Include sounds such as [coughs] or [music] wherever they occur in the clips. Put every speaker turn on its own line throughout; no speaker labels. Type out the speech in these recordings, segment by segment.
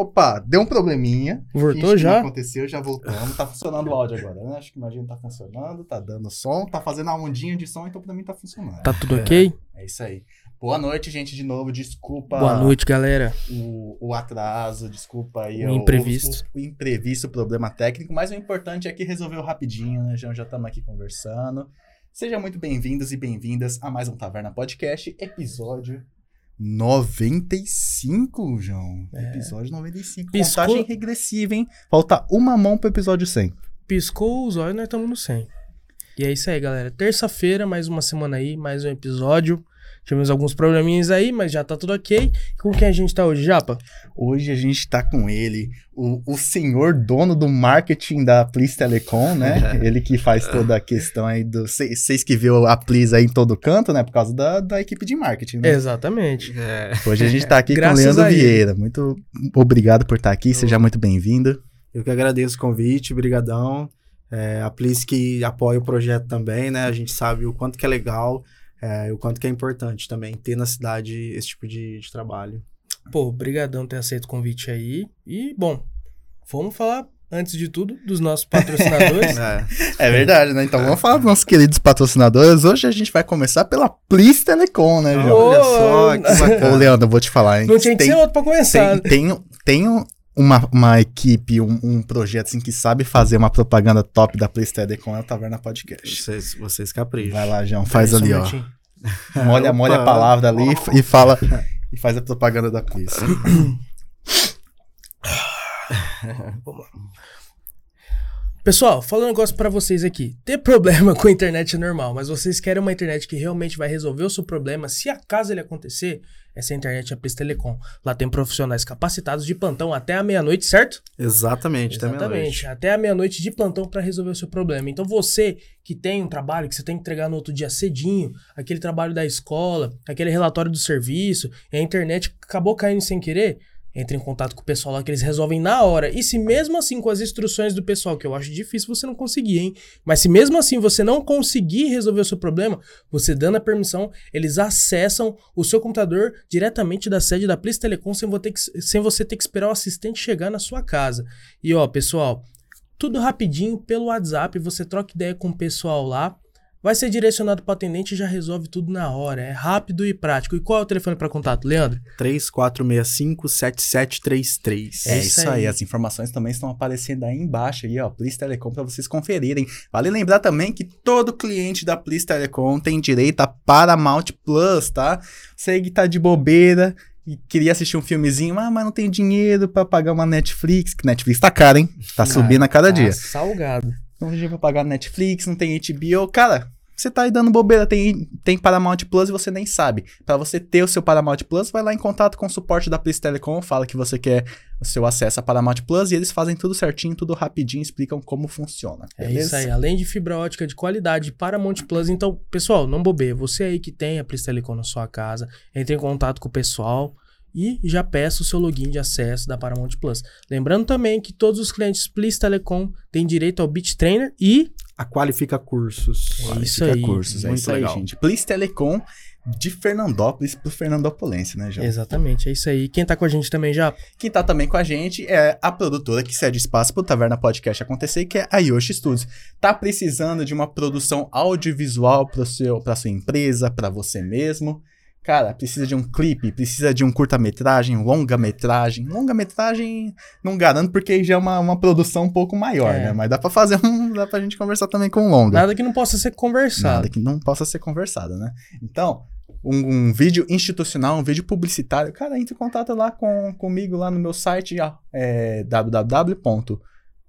Opa, deu um probleminha.
Voltou já?
Não aconteceu, já voltamos. Tá funcionando o áudio [laughs] agora, né? Acho que imagina tá funcionando, tá dando som, tá fazendo a ondinha de som, então pra mim tá funcionando.
Tá tudo ok?
É isso aí. Boa noite, gente, de novo. Desculpa
Boa noite, galera.
o, o atraso, desculpa aí
O imprevisto.
O, o imprevisto, o problema técnico, mas o importante é que resolveu rapidinho, né? Já já estamos aqui conversando. Sejam muito bem-vindos e bem-vindas a mais um Taverna Podcast, episódio 95, João.
É.
Episódio 95.
Piscou-
Contagem regressiva, hein? Falta uma mão pro episódio 100.
Piscou os olhos, nós estamos no 100. E é isso aí, galera. Terça-feira, mais uma semana aí, mais um episódio. Tivemos alguns probleminhas aí, mas já tá tudo ok. Com quem a gente tá hoje, Japa?
Hoje a gente tá com ele, o, o senhor dono do marketing da Plis Telecom, né? [laughs] ele que faz toda a questão aí do. Vocês que viu a Plis aí em todo canto, né? Por causa da, da equipe de marketing, né?
Exatamente.
É,
Hoje a gente tá aqui com o Leandro. Vieira. Muito obrigado por estar aqui, seja muito bem-vindo.
eu que agradeço o convite, brigadão. É, a Plis que apoia o projeto também, né? A gente sabe o quanto que é legal é, o quanto que é importante também ter na cidade esse tipo de, de trabalho.
Pô, brigadão ter aceito o convite aí. E, bom, vamos falar, antes de tudo, dos nossos patrocinadores. [laughs]
É,
É verdade, né? Então vamos falar dos nossos queridos patrocinadores. Hoje a gente vai começar pela Plis Telecom, né, João?
olha só, que
Ô. Leandro, eu vou te falar, hein?
Não tinha que
Tem-
ser outro pra começar.
Tem,
né?
tem, tem uma, uma equipe, um, um projeto assim que sabe fazer uma propaganda top da PlayStation com a Taverna Podcast.
Vocês, vocês capricham.
Vai lá, João, faz
Só um
ali, ó. [laughs] Molha, molha a palavra ali e- e fala e faz a propaganda da [coughs]
lá. Pessoal, falando um negócio pra vocês aqui. Ter problema [laughs] com a internet é normal, mas vocês querem uma internet que realmente vai resolver o seu problema, se acaso ele acontecer, essa internet é a Pris Telecom. Lá tem profissionais capacitados de plantão até a meia-noite, certo?
Exatamente, até
Exatamente,
meia-noite.
até a meia-noite de plantão pra resolver o seu problema. Então você que tem um trabalho que você tem que entregar no outro dia cedinho, aquele trabalho da escola, aquele relatório do serviço, e a internet acabou caindo sem querer, entre em contato com o pessoal lá que eles resolvem na hora. E se mesmo assim com as instruções do pessoal, que eu acho difícil você não conseguir, hein? Mas se mesmo assim você não conseguir resolver o seu problema, você dando a permissão, eles acessam o seu computador diretamente da sede da Plis Telecom sem, que- sem você ter que esperar o assistente chegar na sua casa. E ó, pessoal, tudo rapidinho pelo WhatsApp, você troca ideia com o pessoal lá, vai ser direcionado para atendente e já resolve tudo na hora. É rápido e prático. E qual é o telefone para contato, Leandro?
3465-7733.
É
isso
isso
aí.
aí. as informações também estão aparecendo aí embaixo aí, ó, Please Telecom para vocês conferirem. Vale lembrar também que todo cliente da Please Telecom tem direito a Paramount Plus, tá? Você que tá de bobeira e queria assistir um filmezinho, ah, mas não tem dinheiro para pagar uma Netflix, que Netflix tá caro, hein? Tá subindo a cada
Tá
dia.
Salgado.
Não tem dinheiro pra pagar Netflix, não tem HBO. Cara, você tá aí dando bobeira, tem, tem Paramount Plus e você nem sabe. Pra você ter o seu Paramount Plus, vai lá em contato com o suporte da Please Telecom, fala que você quer o seu acesso a Paramount Plus e eles fazem tudo certinho, tudo rapidinho, explicam como funciona.
É
beleza?
isso aí. Além de fibra ótica de qualidade para Monte Plus. Então, pessoal, não bobeia. Você aí que tem a Plis Telecom na sua casa, entre em contato com o pessoal e já peça o seu login de acesso da Paramount Plus. Lembrando também que todos os clientes Plis Telecom têm direito ao Beat Trainer e
A Qualifica Cursos.
É
Qualifica
isso aí,
cursos, é
muito
isso aí, gente. Please Telecom de Fernandópolis pro Fernandopolense, né, João?
Exatamente, é isso aí. Quem tá com a gente também já?
Quem tá também com a gente é a produtora que cede espaço pro Taverna Podcast acontecer, que é a Yoshi Studios. Tá precisando de uma produção audiovisual pro seu, pra sua empresa, pra você mesmo? Cara, precisa de um clipe, precisa de um curta-metragem, longa-metragem. Longa-metragem não garanto porque já é uma, uma produção um pouco maior,
É.
né? Mas dá pra fazer um. dá pra gente conversar também com longa.
Nada que não possa ser conversado.
Nada que não possa ser conversado, né? Então, um, um vídeo institucional, um vídeo publicitário, cara, entre em contato lá com, comigo lá no meu site, ó, é www.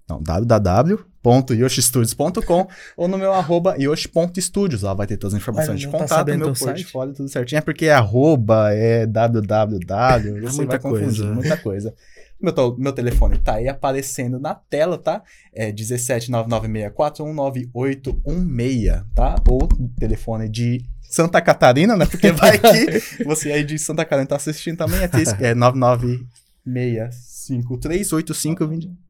Não, www.yoshistudios.com ou no meu arroba yoshi.studios. Lá vai ter todas as informações
Olha,
de
tá
contato,
sabendo
meu portfólio, tudo certinho. É porque arroba é www, você [laughs]
muita
vai confundir,
coisa.
muita coisa. Meu, meu telefone tá aí aparecendo na tela, tá? É 17996419816, tá? Ou telefone de Santa Catarina, né? Porque vai que [laughs] você aí de Santa Catarina tá assistindo também, é, é 996538520.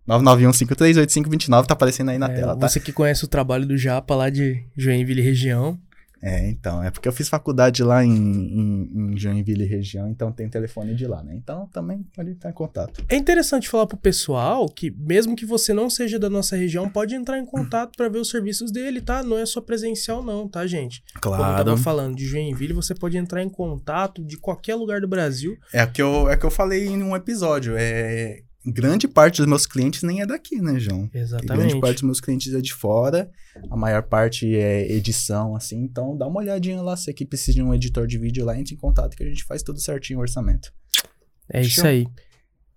991538529, tá aparecendo aí na
É,
tela, tá?
Você que conhece o trabalho do Japa lá de Joinville região.
É, então, é porque eu fiz faculdade lá em, em, em Joinville região, então tem telefone de lá, né? Então também pode estar em contato.
É interessante falar pro pessoal que, mesmo que você não seja da nossa região, pode entrar em contato para ver os serviços dele, tá? Não é só presencial, não, tá, gente? Como eu tava falando de Joinville, você pode entrar em contato de qualquer lugar do Brasil.
É o que eu, é que eu falei em um episódio. É, grande parte dos meus clientes nem é daqui, né, João?
Exatamente.
Grande parte dos meus clientes é de fora, a maior parte é edição, assim. Então, dá uma olhadinha lá, se aqui precisa de um editor de vídeo lá, entre em contato que a gente faz tudo certinho o orçamento.
É isso aí.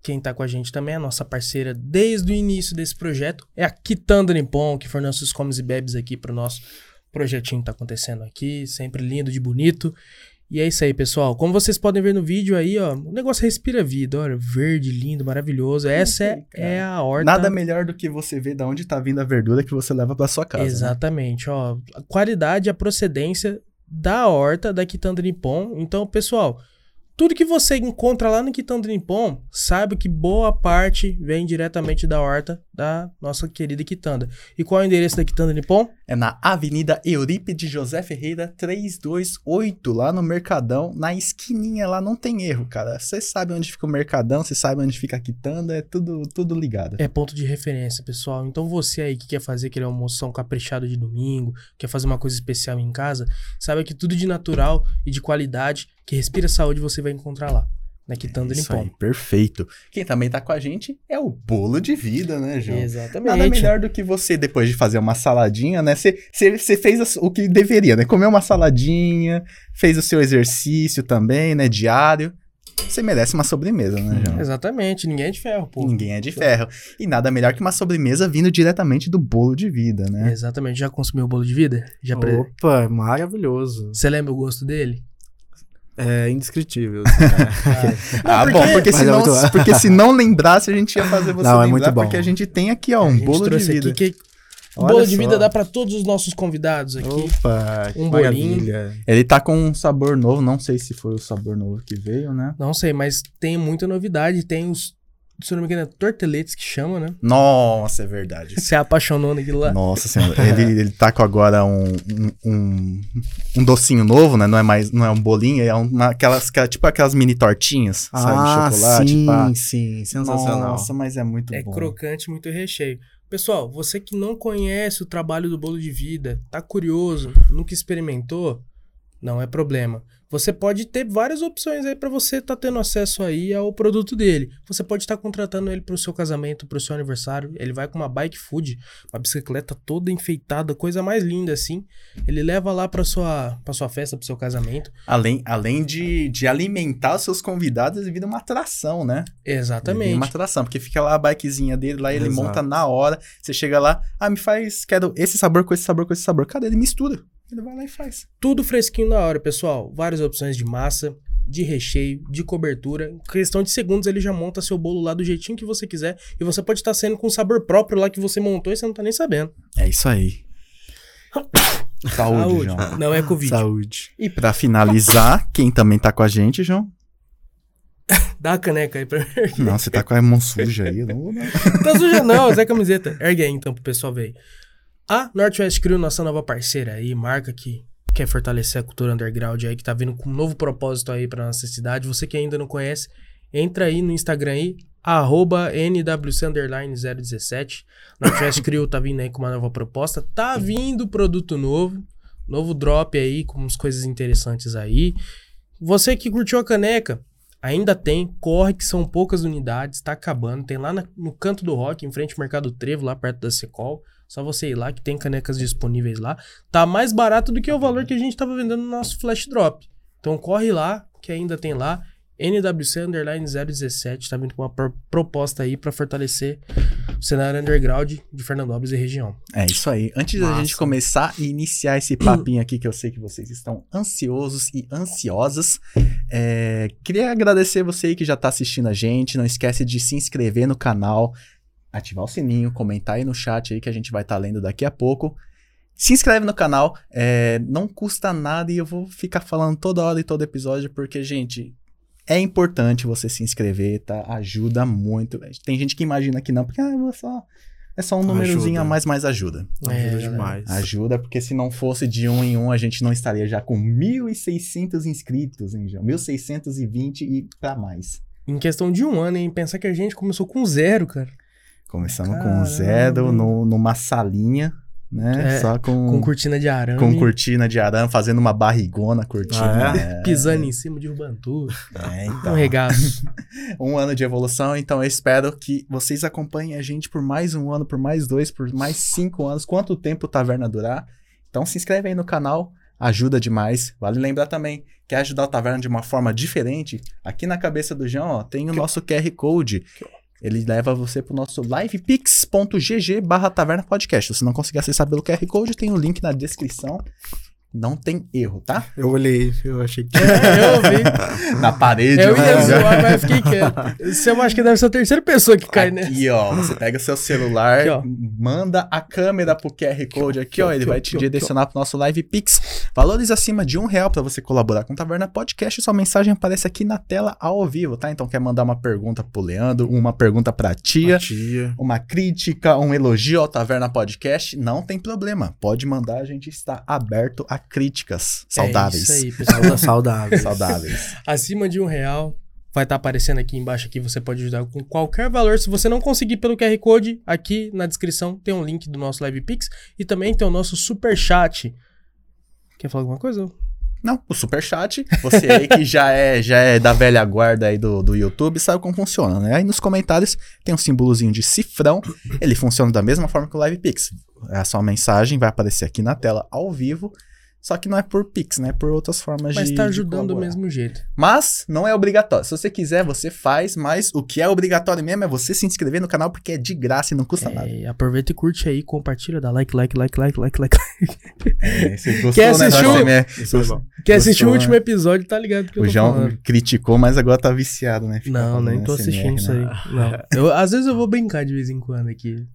Quem tá com a gente também é a nossa parceira desde o início desse projeto, é a Kitanda Nippon, que fornece os comes e bebes aqui pro nosso projetinho que tá acontecendo aqui, sempre lindo de bonito. E é isso aí, pessoal. Como vocês podem ver no vídeo aí, ó, o negócio respira vida, olha, verde, lindo, maravilhoso. Essa é, é a horta.
Nada melhor do que você ver de onde tá vindo a verdura que você leva para sua casa. né?
Exatamente, ó. A qualidade e a procedência da horta da Quitanda Nippon. Então, pessoal, tudo que você encontra lá no Quitanda Nippon, saiba que boa parte vem diretamente da horta da nossa querida Quitanda. E qual é o endereço da Quitanda Nippon?
É na Avenida Eurípides José Ferreira 328, lá no Mercadão, na esquininha lá, não tem erro, cara. Você sabe onde fica o Mercadão, você sabe onde fica a quitanda, é tudo, tudo ligado.
É ponto de referência, pessoal. Então você aí que quer fazer aquele almoção caprichado de domingo, quer fazer uma coisa especial em casa, saiba que tudo de natural e de qualidade, que respira saúde, você vai encontrar lá. Na Quitanda
Isso
Nippon.
aí, perfeito. Quem também tá com a gente é o bolo de vida, né, João?
Exatamente.
Nada melhor do que você, depois de fazer uma saladinha, né? Você, fez o que deveria, né? Comeu uma saladinha, fez o seu exercício também, né? Diário. Você merece uma sobremesa, né, João?
Exatamente, ninguém é de ferro, pô.
Ninguém é de ferro. E nada melhor que uma sobremesa vindo diretamente do bolo de vida, né?
Exatamente. Já consumiu o bolo de vida? Já pre...
Opa, maravilhoso.
Você lembra o gosto dele?
É indescritível. [laughs] assim,
ah,
porque-
bom, porque
Mas
se,
é
não,
muito bom.
porque se não lembrasse, a gente ia fazer você
Não, é
lembrar,
muito bom.
porque a gente tem aqui, ó, um bolo de vida.
aqui que
Olha
bolo de vida dá pra todos os nossos convidados aqui.
Opa, que
Um bolinho.
maravilha.
Ele tá com um sabor novo, não sei se foi o sabor novo que veio, né?
Não sei, mas tem muita novidade. Tem os, se eu não me engano, é torteletes que chama, né?
Nossa, é verdade. [laughs]
Se apaixonou naquilo lá.
Nossa senhora, ele, [laughs] ele tá com agora um, um, um, um docinho novo, né? Não é mais, não é um bolinho, é uma, aquelas, aquela- tipo aquelas mini tortinhas, sabe?
Ah,
Chocolate,
sim,
pá.
sim, sensacional.
Nossa, mas é muito
É
bom.
crocante, muito recheio. Pessoal, você que não conhece o trabalho do bolo de vida, tá curioso, nunca experimentou, não é problema. Você pode ter várias opções aí pra você estar tendo acesso aí ao produto dele. Você pode estar contratando ele pro seu casamento, pro seu aniversário. Ele vai com uma bike food, uma bicicleta toda enfeitada, coisa mais linda assim. Ele leva lá pra sua, pra sua festa, pro seu casamento.
Além, além de, de alimentar os seus convidados, vira uma atração, né? Vira
Exatamente.
uma atração, porque fica lá a bikezinha dele, lá ele
Exato.
monta na hora. Você chega lá, ah, me faz, quero esse sabor com esse sabor com esse sabor. Cadê? Ele mistura. Ele vai lá e faz.
Tudo fresquinho na hora, pessoal. Várias opções de massa, de recheio, de cobertura. Em questão de segundos, ele já monta seu bolo lá do jeitinho que você quiser. E você pode estar sendo com o sabor próprio lá que você montou e você não tá nem sabendo.
É isso aí. [coughs] Saúde, João.
Não é Covid.
Saúde.
E pra finalizar, quem também tá com a gente, João? [laughs]
Dá a caneca aí pra mim.
Não, você tá com a mão suja aí. eu Não vou dar.
tá suja não, Zé Camiseta. Ergue aí então pro pessoal ver aí. A Northwest Crew, nossa nova parceira aí, marca que quer fortalecer a cultura underground aí, que tá vindo com um novo propósito aí pra nossa cidade. Você que ainda não conhece, entra aí no Instagram aí, arroba NWC017. Northwest Crew tá vindo aí com uma nova proposta. Tá vindo produto novo, novo drop aí, com umas coisas interessantes aí. Você que curtiu a caneca, ainda tem, corre que são poucas unidades, tá acabando. Tem lá na- no canto do rock, em frente ao Mercado Trevo, lá perto da Secol. Só você ir lá que tem canecas disponíveis lá. Tá mais barato do que o valor que a gente tava vendendo no nosso flash drop. Então corre lá, que ainda tem lá. NWC Underline 017 tá vindo com uma pro- proposta aí pra fortalecer o cenário underground de Fernandópolis e região.
É isso aí. Antes da gente começar e iniciar esse papinho aqui, que eu sei que vocês estão ansiosos e ansiosas, é, queria agradecer você aí que já tá assistindo a gente. Não esquece de se inscrever no canal, ativar o sininho, comentar aí no chat aí que a gente vai estar lendo daqui a pouco. Se inscreve no canal, é, não custa nada e eu vou ficar falando toda hora e todo episódio, porque, gente, é importante você se inscrever, tá? Ajuda muito. Tem gente que imagina que não, porque ah, vou só É só um númerozinho
Ajuda.
a mais, mas ajuda.
Ajuda
É,
demais.
Ajuda, porque se não fosse de um em um, a gente não estaria já com 1.600 inscritos, hein, João? 1.620 e pra mais.
Em questão de um ano, hein? Pensar que a gente começou com zero, cara.
Começamos com
Caramba.
zero, no, numa salinha, né?
É,
Só com,
Com cortina de arame.
com cortina de arame, fazendo uma barrigona cortina.
Ah,
é?
Pisando em cima, derrubando tudo.
É,
Um
então.
regaço. [laughs]
um ano de evolução, então eu espero que vocês acompanhem a gente por mais um ano, por mais dois, por mais cinco anos, quanto tempo o Taverna durar. Então se inscreve aí no canal, ajuda demais. Vale lembrar também, quer ajudar o Taverna de uma forma diferente? Aqui na cabeça do João, ó, tem o nosso QR Code. Ele leva você pro nosso livepix.gg barra taverna podcast. Se não conseguir acessar pelo QR Code, tem o link na descrição. Não tem erro, tá?
Eu olhei, eu achei que.
É, eu [laughs] ouvi.
Na parede.
Eu
né?
ia zoar, mas fiquei quieto. Você eu acho que deve ser a terceira pessoa que cai, né?
Aqui, ó, você pega o seu celular,
Aqui,
manda a câmera pro QR Code aqui, ó, ele
aqui,
vai te
aqui,
direcionar pro nosso Live Pix. Valores acima de um real pra você colaborar com o Taverna Podcast. Sua mensagem aparece aqui na tela ao vivo, tá? Então quer mandar uma pergunta pro Leandro, uma pergunta pra tia,
Tia.
uma crítica, um elogio ao Taverna Podcast, não tem problema. Pode mandar, a gente está aberto a críticas saudáveis.
É isso aí, pessoal.
Sauda- Saudável. [laughs]
Saudáveis.
Acima de um real. Vai estar aparecendo aqui embaixo aqui, você pode ajudar com qualquer valor. Se você não conseguir pelo QR Code, aqui na descrição tem um link do nosso Live Pix e também tem o nosso Super Chat. Quer falar alguma coisa?
Não, o superchat, você aí que já é, já é da velha guarda aí do, do YouTube, sabe como funciona, né? Aí nos comentários tem um símbolozinho de cifrão, ele funciona da mesma forma que o Live Pix. A sua mensagem vai aparecer aqui na tela ao vivo, só que não é por Pix, né? É por outras formas
Mas
de
tá
de
ajudando do mesmo jeito.
Mas não é obrigatório. Se você quiser, você faz, mas o que é obrigatório mesmo é você se inscrever no canal porque é de graça e não custa nada.
É, aproveita e curte aí, compartilha, dá like, like, like, like, like, like.
É, você gostou,
Quer
né,
assistir o-
CMR?
Isso é.
Quer assistir o
Gostou,
último
né?
episódio, tá ligado que eu
O
tô
João
falando.
criticou, mas agora tá viciado, né? Fica
Não, nem tô
SMR,
assistindo isso
né?
aí. Não. Eu, às vezes eu vou brincar de vez em quando aqui.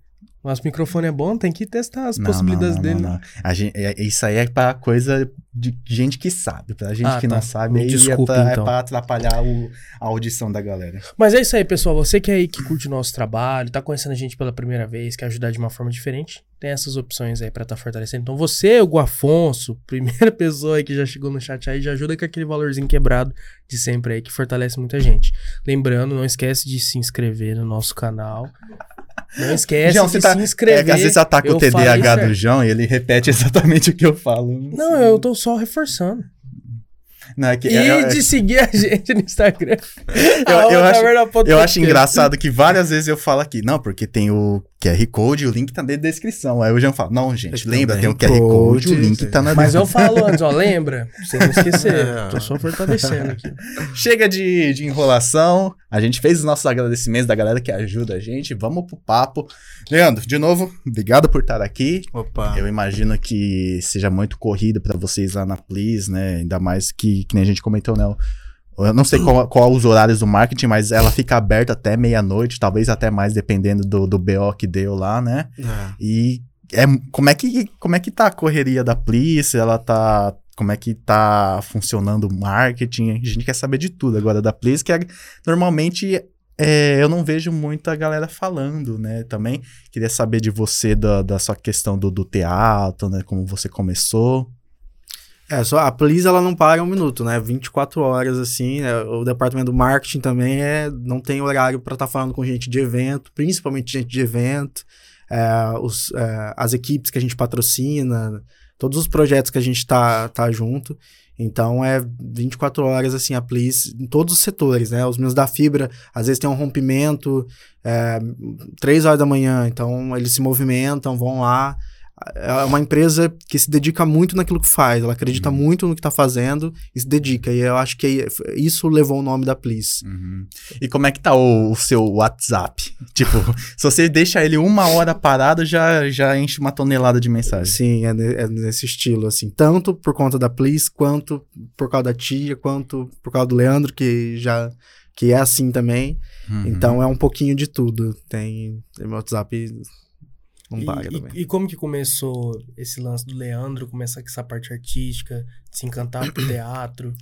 Nosso microfone é bom, tem que testar as
Não,
possibilidades
não, não,
dele.
não, não. Gente, é- isso aí é pra coisa de gente que sabe. Pra gente
Ah,
que
tá.
não sabe,
Me
aí
desculpe,
é, pra,
então.
é pra atrapalhar o- a audição da galera.
Mas é isso aí, pessoal. Você que é aí que curte o nosso trabalho, tá conhecendo a gente pela primeira vez, quer ajudar de uma forma diferente, tem essas opções aí pra estar tá fortalecendo. Então você, o Afonso, [laughs] primeira pessoa aí que já chegou no chat aí, já ajuda com aquele valorzinho quebrado de sempre aí, que fortalece muita gente. Lembrando, não esquece de se inscrever no nosso canal. Não esquece
João,
de
você tá-
se inscrever.
É que às vezes ataca o TDAH do. João e ele repete [laughs] exatamente o que eu falo.
Não, eu tô só reforçando.
Não, é que,
E
é- é-
de seguir a [laughs] gente no Instagram.
Eu- eu acho- acho engraçado que várias vezes eu falo aqui, não, porque tem o QR Code e o link tá na descrição. Aí o João fala, não, gente, lembra, tem o QR Code, o link tá na
Mas eu falo antes, ó, lembra? Pra você não esquecer. [laughs]
É.
Tô só fortalecendo aqui.
Chega de, de enrolação. A gente fez os nossos agradecimentos da galera que ajuda a gente. Vamos pro papo. Leandro, de novo, obrigado por estar aqui.
Opa.
Eu imagino que seja muito corrido pra vocês lá na Please, né? Ainda mais que, que nem a gente comentou, né? Eu não sei qual, qual os horários do marketing, mas ela fica aberta até meia-noite, talvez até mais, dependendo do, do BO que deu lá, né?
É.
E é, como, é que, como é que tá a correria da Plice? Ela tá. Como é que tá funcionando o marketing? A gente quer saber de tudo agora da Plice, que é- normalmente é, eu não vejo muita galera falando, né? Também queria saber de você, da, da sua questão do, do teatro, né? Como você começou.
É, só a Please ela não para um minuto, né? 24 horas assim, né? O departamento do marketing também é não tem horário para estar falando com gente de evento, principalmente gente de evento, é, os, é, as equipes que a gente patrocina, todos os projetos que a gente tá, tá junto. Então é 24 horas assim a Please em todos os setores, né? Os meus da fibra, às vezes tem um rompimento, é, 3 horas da manhã, então eles se movimentam, vão lá é uma empresa que se dedica muito naquilo que faz, ela acredita
Uhum.
muito no que tá fazendo e se dedica. E eu acho que isso levou o nome da Please.
E como é que tá o, o seu WhatsApp? [laughs] Tipo, se você deixa ele uma hora parado, já, já enche uma tonelada de mensagem.
Sim, é, é nesse estilo, assim. Tanto por conta da Please, quanto por causa da tia, quanto por causa do Leandro, que já que é assim também.
Uhum.
Então é um pouquinho de tudo. Tem, tem meu WhatsApp não
E,
paga
e-
também.
e como que começou esse lance do Leandro, começar com essa parte artística, se encantar pro teatro?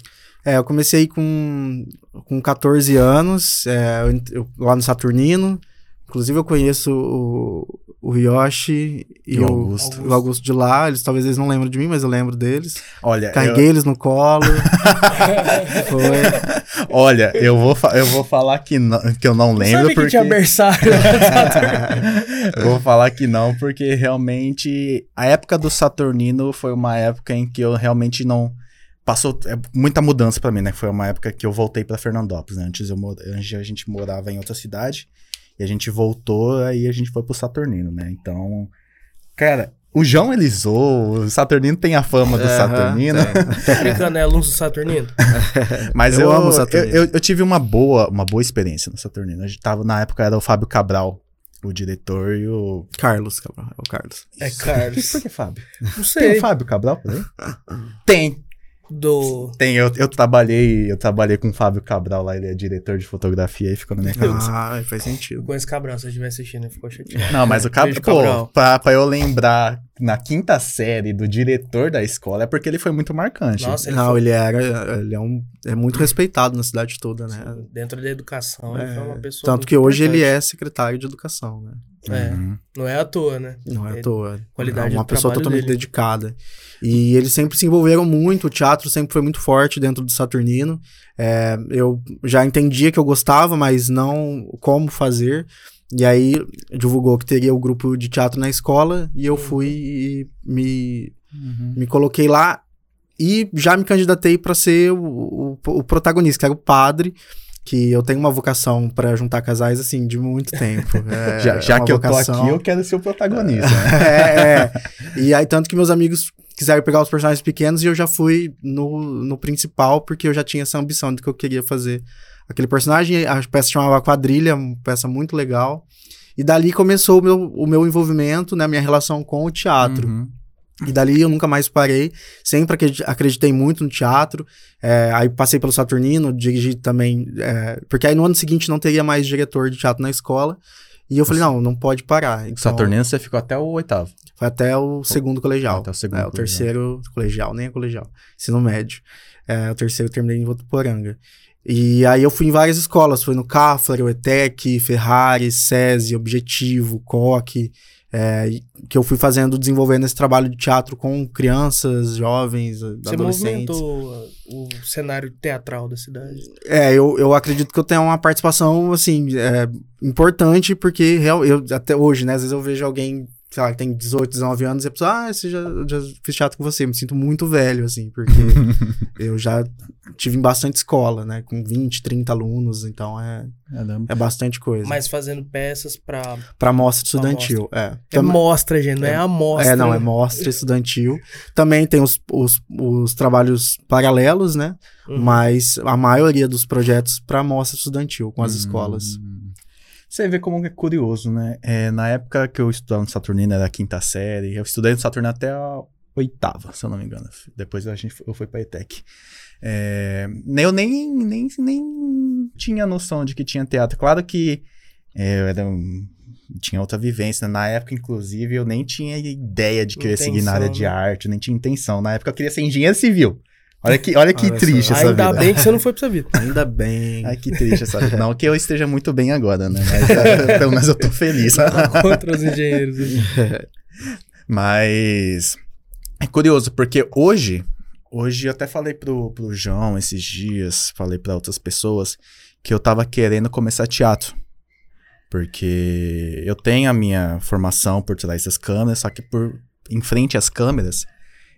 É, eu comecei com, com 14 anos, é, eu eu- lá no Saturnino. Inclusive, eu conheço o, o Yoshi e,
E o Augusto.
o Augusto de lá. Eles, talvez eles não lembrem de mim, mas eu lembro deles.
Olha,
Carreguei eles no colo. [laughs] Foi.
eu, olha, eu vou, fa- eu vou falar que não, que eu não lembro
Sabe que
porque
tinha berçário? [laughs]
eu vou falar que não porque realmente a época do Saturnino foi uma época em que eu realmente não passou é, muita mudança pra mim, né? Foi uma época que eu voltei pra Fernandópolis, né? Antes eu antes a gente morava em outra cidade e a gente voltou aí a gente foi pro Saturnino, né? Então, cara, o João Elisou, o Saturnino tem a fama do Saturnino.
tem. [laughs]
Brincando, é aluno do Saturnino? [laughs]
Mas
Eu
eu,
amo o
eu,
Saturnino.
eu, eu tive uma boa, uma boa experiência no Saturnino. A gente tava, na época era o Fábio Cabral, o diretor, e o.
Carlos, Cabral, é o Carlos.
É Carlos.
Por que Fábio?
Não
Tem
sei.
o Fábio Cabral por aí? Tem.
Do.
Tem, eu, eu trabalhei, eu trabalhei com o Fábio Cabral lá, ele é diretor de fotografia e ficou na minha cabeça.
Ah, faz
Eu
sentido.
conheço Cabral, se eu estiver assistindo, ele ficou chateado.
Não, mas o Cabral,
Beijo,
pô,
Cabral.
pra, pra eu lembrar na quinta série do diretor da escola é porque ele foi muito marcante.
Nossa, ele
Não,
foi,
ele era. Ele é, um, é muito respeitado na cidade toda, né?
dentro da educação, ele foi uma
É,
pessoa.
tanto que hoje ele
importante.
é secretário de educação, né?
É,
Uhum.
não é à toa, né?
Não é
Ele-
à toa.
qualidade
é uma pessoa totalmente
dele.
dedicada. E eles sempre se envolveram muito, o teatro sempre foi muito forte dentro do Saturnino. É, eu já entendia que eu gostava, mas não como fazer. E aí divulgou que teria o grupo de teatro na escola e eu
Uhum.
fui e me,
Uhum.
me coloquei lá e já me candidatei para ser o, o, o protagonista, que era o padre. Que eu tenho uma vocação para juntar casais, assim, de muito tempo. [laughs] É,
já já
uma
que eu tô
vocação-
aqui, eu quero ser o protagonista. né? [laughs]
é, é. E aí, tanto que meus amigos quiseram pegar os personagens pequenos e eu já fui no, no principal, porque eu já tinha essa ambição de que eu queria fazer aquele personagem. A peça chamava Quadrilha, uma peça muito legal. E dali começou o meu, o meu envolvimento, né, minha relação com o teatro.
Uhum.
E dali eu nunca mais parei. Sempre acredi- acreditei muito no teatro. É, aí passei pelo Saturnino, dirigi também. é, porque aí no ano seguinte não teria mais diretor de teatro na escola. E eu falei, não, não pode parar. Então,
Saturnino você ficou até o oitavo.
Foi até o segundo colegial.
Até o segundo
É, o
colegial.
terceiro colegial, nem é colegial. Ensino médio. É, o terceiro eu terminei em Votuporanga. E aí eu fui em várias escolas. Fui no CAFLA, o ETEC, Ferrari, SESI, Objetivo, COC. é, que eu fui fazendo, desenvolvendo esse trabalho de teatro com crianças, jovens,
Você
adolescentes.
movimentou o cenário teatral da cidade.
É, eu, eu acredito que eu tenho uma participação, assim, é, importante, porque real, eu, até hoje, né, às vezes eu vejo alguém, sei lá, que tem 18, 19 anos, e a pessoa, ah, você já, já fiz teatro com você, me sinto muito velho, assim, porque [laughs] eu já tive em bastante escola, né, com 20, 30 alunos, então é,
Caramba.
é bastante coisa.
Mas fazendo peças pra.
Pra mostra estudantil, é.
É
Tam-
mostra, gente, não é, amostra.
é, não, é mostra estudantil. Também tem os, os, os trabalhos paralelos, né?
Uhum.
Mas a maioria dos projetos para mostra estudantil com as escolas.
Você vê como é curioso, né? É, na época que eu estudava no Saturnino, era a quinta série. Eu estudei no Saturnino até a oitava, se eu não me engano. Depois a gente, eu fui pra ETEC. É, eu nem, nem, nem tinha noção de que tinha teatro. Claro que é, eu era um- tinha outra vivência. né? Na época, inclusive, eu nem tinha ideia de querer seguir na área
Intenção,
de
né?
arte, nem tinha intenção. Na época eu queria ser engenheiro civil. Olha que, olha que
Olha
triste essa
Ainda
vida.
bem que você não [laughs] foi pra essa vida.
Ainda bem.
Ai, que triste essa vida. Não que eu esteja muito bem agora, né? Mas eh, [laughs] pelo menos eu tô feliz.
Contra os engenheiros. [laughs]
Mas é curioso, porque hoje, hoje eu até falei pro, pro João esses dias, falei pra outras pessoas, que eu tava querendo começar teatro. Porque eu tenho a minha formação por trás das câmeras, só que por em frente às câmeras,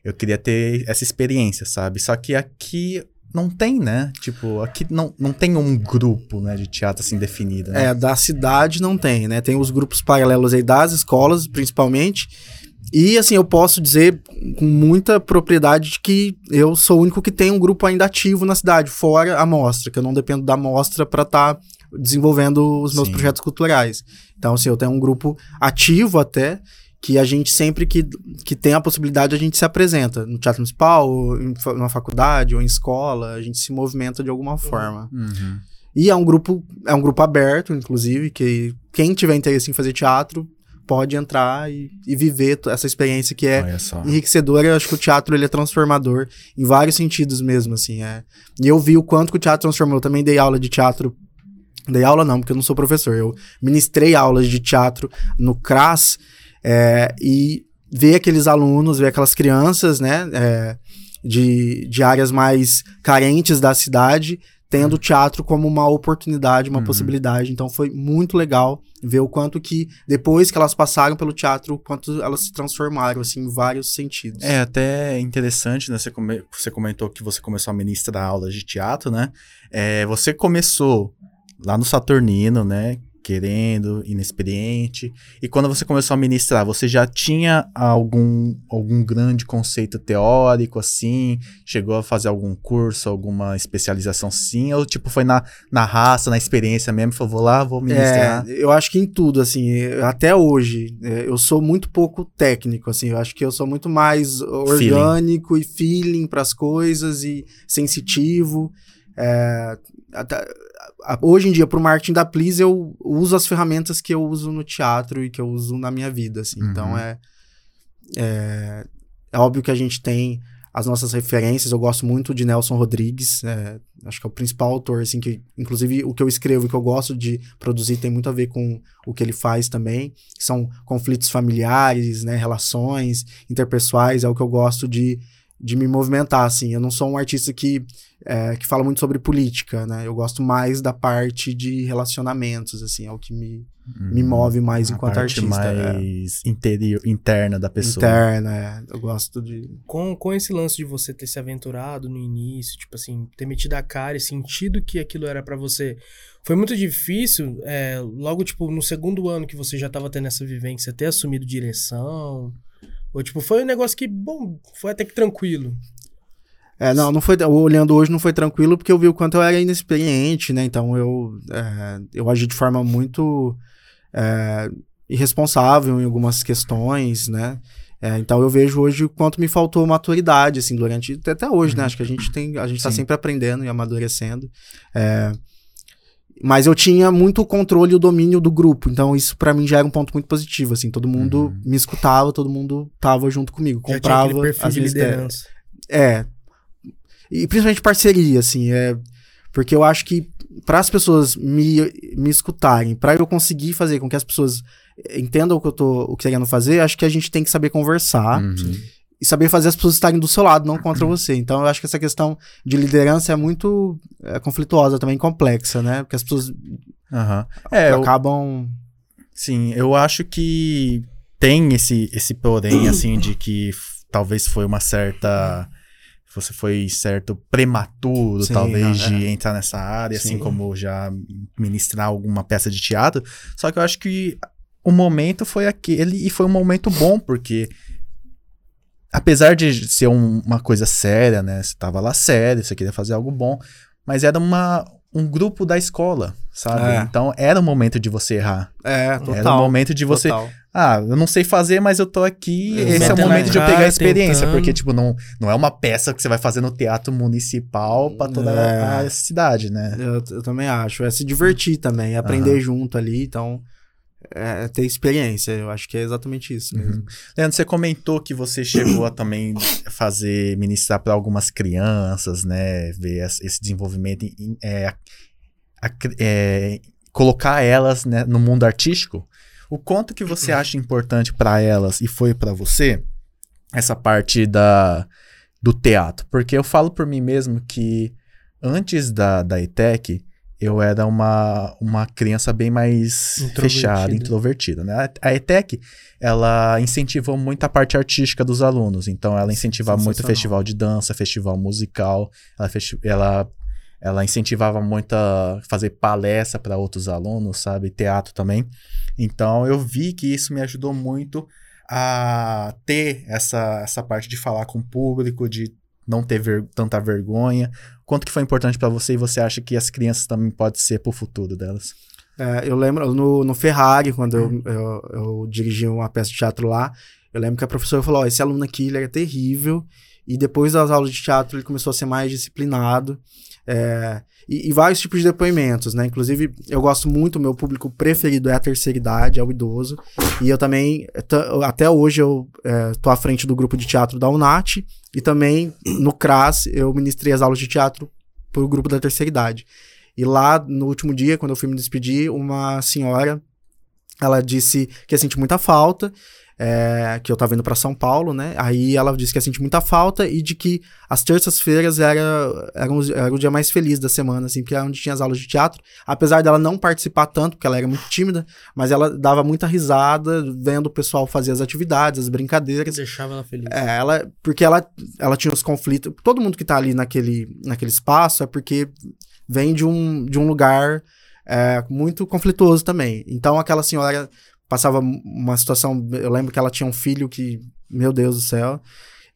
eu queria ter essa experiência, sabe? Só que aqui não tem, né? Tipo, aqui não, não tem um grupo, né, de teatro assim definido, né?
É, da cidade não tem, né? Tem os grupos paralelos aí das escolas, principalmente. E assim, eu posso dizer com muita propriedade de que eu sou o único que tem um grupo ainda ativo na cidade, fora a mostra, que eu não dependo da mostra para estar desenvolvendo os meus
Sim.
projetos culturais. Então, assim, eu tenho um grupo ativo até, que a gente sempre que, que tem a possibilidade, a gente se apresenta no teatro municipal, ou em numa faculdade, ou em escola, a gente se movimenta de alguma forma.
Uhum.
E é um grupo, é um grupo aberto, inclusive, que quem tiver interesse em fazer teatro pode entrar e, e viver essa experiência que é enriquecedora. Eu acho que o teatro ele é transformador em vários sentidos mesmo, assim. É. E eu vi o quanto que o teatro transformou. Eu também dei aula de teatro. Dei aula não, porque eu não sou professor. Eu ministrei aulas de teatro no CRAS. É, e ver aqueles alunos, ver aquelas crianças, né, é, de, de áreas mais carentes da cidade, tendo o teatro como uma oportunidade, uma
Uhum.
possibilidade. Então foi muito legal ver o quanto que, depois que elas passaram pelo teatro, o quanto elas se transformaram, assim, em vários sentidos.
É até interessante, né? Você, come- você comentou que você começou a ministrar aulas de teatro, né? É, você começou lá no Saturnino, né? Querendo, inexperiente. E quando você começou a ministrar, você já tinha algum, algum grande conceito teórico, assim? Chegou a fazer algum curso, alguma especialização, sim? Ou, tipo, foi na, na raça, na experiência mesmo? Falou, vou lá, vou ministrar.
É, eu acho que em tudo, assim, até hoje, é, eu sou muito pouco técnico, assim, eu acho que eu sou muito mais orgânico e feeling para as coisas e sensitivo. É, hoje em dia, pro marketing da Please, eu uso as ferramentas que eu uso no teatro e que eu uso na minha vida, assim,
Uhum.
então é, é, é óbvio que a gente tem as nossas referências, eu gosto muito de Nelson Rodrigues, é, acho que é o principal autor, assim, que inclusive o que eu escrevo, que eu gosto de produzir, tem muito a ver com o que ele faz também, são conflitos familiares, né, relações interpessoais, é o que eu gosto de, de me movimentar, assim, eu não sou um artista que, é, que fala muito sobre política, né, eu gosto mais da parte de relacionamentos, assim, é o que me, me
Hum,
move mais
a
enquanto
parte
artista. é.
mais interior, interna da pessoa.
Interna, é, eu gosto de...
Com, com esse lance de você ter se aventurado no início, tipo assim, ter metido a cara e sentido que aquilo era pra você, foi muito difícil, é, logo, tipo, no segundo ano que você já tava tendo essa vivência, ter assumido direção? Ou, tipo, foi um negócio que, bom, foi até que tranquilo.
É, não, não foi. Olhando hoje não foi tranquilo porque eu vi o quanto eu era inexperiente, né? Então eu, é, eu agi de forma muito é, irresponsável em algumas questões, né? É, então eu vejo hoje o quanto me faltou maturidade, assim, durante. Até hoje, né? Acho que a gente tem. A gente tá
Sim.
sempre aprendendo e amadurecendo. É, mas eu tinha muito controle e o domínio do grupo, então isso pra mim já era um ponto muito positivo, assim, todo mundo
Uhum.
me escutava, todo mundo tava junto comigo,
Já tinha
comprava
aquele perfil
as
de liderança.
É. E principalmente parceria, assim, é. Porque eu acho que para as pessoas me, me escutarem, para eu conseguir fazer com que as pessoas entendam o que eu tô o que querendo fazer, acho que a gente tem que saber conversar
Uhum.
e saber fazer as pessoas estarem do seu lado, não contra você. Então eu acho que essa questão de liderança é muito é, conflituosa também, complexa, né? Porque as pessoas
Aham. É, eu-
acabam.
sim, eu acho que tem esse, esse porém, assim, de que talvez foi uma certa. Você foi certo prematuro,
Sim,
talvez,
é.
de entrar nessa área, assim
Sim.
como já ministrar alguma peça de teatro. Só que eu acho que o momento foi aquele e foi um momento bom, porque apesar de ser um- uma coisa séria, né? Você tava lá sério, você queria fazer algo bom, mas era uma, um grupo da escola, sabe?
É.
Então era o momento de você errar.
É, total.
Era o momento de você.
total.
Ah, eu não sei fazer, mas eu tô aqui.
É,
Esse é o momento de eu pegar a
cara,
experiência.
tentando.
Porque, tipo, não, não é uma peça que você vai fazer no teatro municipal pra toda
É.
a cidade, né?
Eu, eu também acho. É se divertir também, é aprender junto ali, então. É ter experiência, eu acho que é exatamente isso mesmo.
Uhum. Leandro, você comentou que você chegou a também fazer, ministrar para algumas crianças, né? Ver esse desenvolvimento, em- é, a- é, colocar elas né, no mundo artístico. O quanto que você acha importante para elas e foi para você essa parte da, do teatro? Porque eu falo por mim mesmo que antes da, da ETEC, eu era uma, uma criança bem mais
Introvertida.
fechada, introvertida, né? A- ETEC, ela incentivou muito a parte artística dos alunos. Então, ela incentivava muito festival de dança, festival musical. Ela, ela, ela incentivava muito a fazer palestra para outros alunos, sabe? Teatro também. Então, eu vi que isso me ajudou muito a ter essa, essa parte de falar com o público, de não ter ver- tanta vergonha. Quanto que foi importante para você e você acha que as crianças também podem ser pro futuro delas?
É, eu lembro no, no Ferrari, quando eu, eu, eu dirigi uma peça de teatro lá, eu lembro que a professora falou: Ó, esse aluno aqui ele é terrível. E depois das aulas de teatro ele começou a ser mais disciplinado. É, e, e vários tipos de depoimentos, né? Inclusive, eu gosto muito, meu público preferido é a terceira idade, é o idoso. E eu também, até hoje, eu é, tô à frente do grupo de teatro da UNAT. E também, no CRAS, eu ministrei as aulas de teatro pro grupo da terceira idade. E lá, no último dia, quando eu fui me despedir, uma senhora, ela disse que ia sentir muita falta, é, que eu tava indo para São Paulo, né? Aí ela disse que ia sentir muita falta e de que as terças-feiras era, era, um, era o dia mais feliz da semana, assim, porque era onde tinha as aulas de teatro. Apesar dela não participar tanto, porque ela era muito tímida, mas ela dava muita risada vendo o pessoal fazer as atividades, as brincadeiras.
Deixava ela feliz.
É, ela, porque ela, ela tinha os conflitos. Todo mundo que tá ali naquele, naquele espaço é porque vem de um, de um lugar é, muito conflituoso também. Então aquela senhora passava uma situação. Eu lembro que ela tinha um filho que, meu Deus do céu.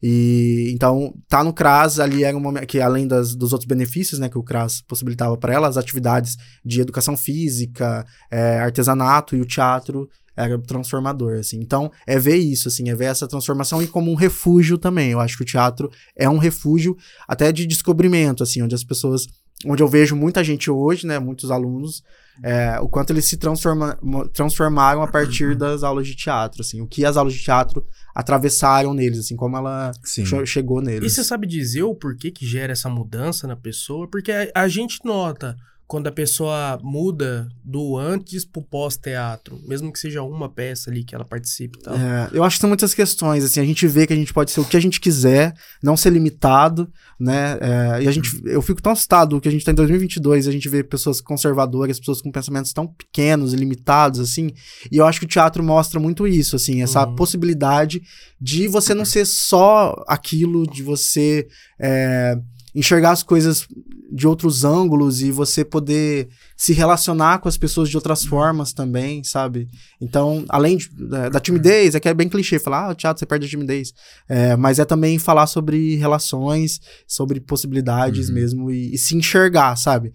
E então, tá no CRAS ali era um momento que, além das, dos outros benefícios né, que o CRAS possibilitava para ela, as atividades de educação física, é, artesanato e o teatro era transformador, assim. Então, é ver isso, assim, é ver essa transformação e como um refúgio também. Eu acho que o teatro é um refúgio até de descobrimento, assim, onde as pessoas onde eu vejo muita gente hoje, né, muitos alunos, é, o quanto eles se transforma, transformaram a partir uhum. das aulas de teatro, assim, o que as aulas de teatro atravessaram neles, assim, como ela che chegou neles.
E você sabe dizer o porquê que gera essa mudança na pessoa? Porque a, a gente nota quando a pessoa muda do antes pro pós-teatro, mesmo que seja uma peça ali que ela participe e tal.
É, eu acho que são muitas questões, assim, a gente vê que a gente pode ser o que a gente quiser, não ser limitado, né, é, e a gente, eu fico tão assustado que a gente tá em 2022 e a gente vê pessoas conservadoras, pessoas com pensamentos tão pequenos e limitados, assim, e eu acho que o teatro mostra muito isso, assim, essa uhum. possibilidade de você não ser só aquilo, de você... É, enxergar as coisas de outros ângulos e você poder se relacionar com as pessoas de outras formas também, sabe? Então, além de, da, da, timidez, é que é bem clichê falar, ah, teatro você perde a timidez. É, mas é também falar sobre relações, sobre possibilidades uhum. mesmo e, e, se enxergar, sabe?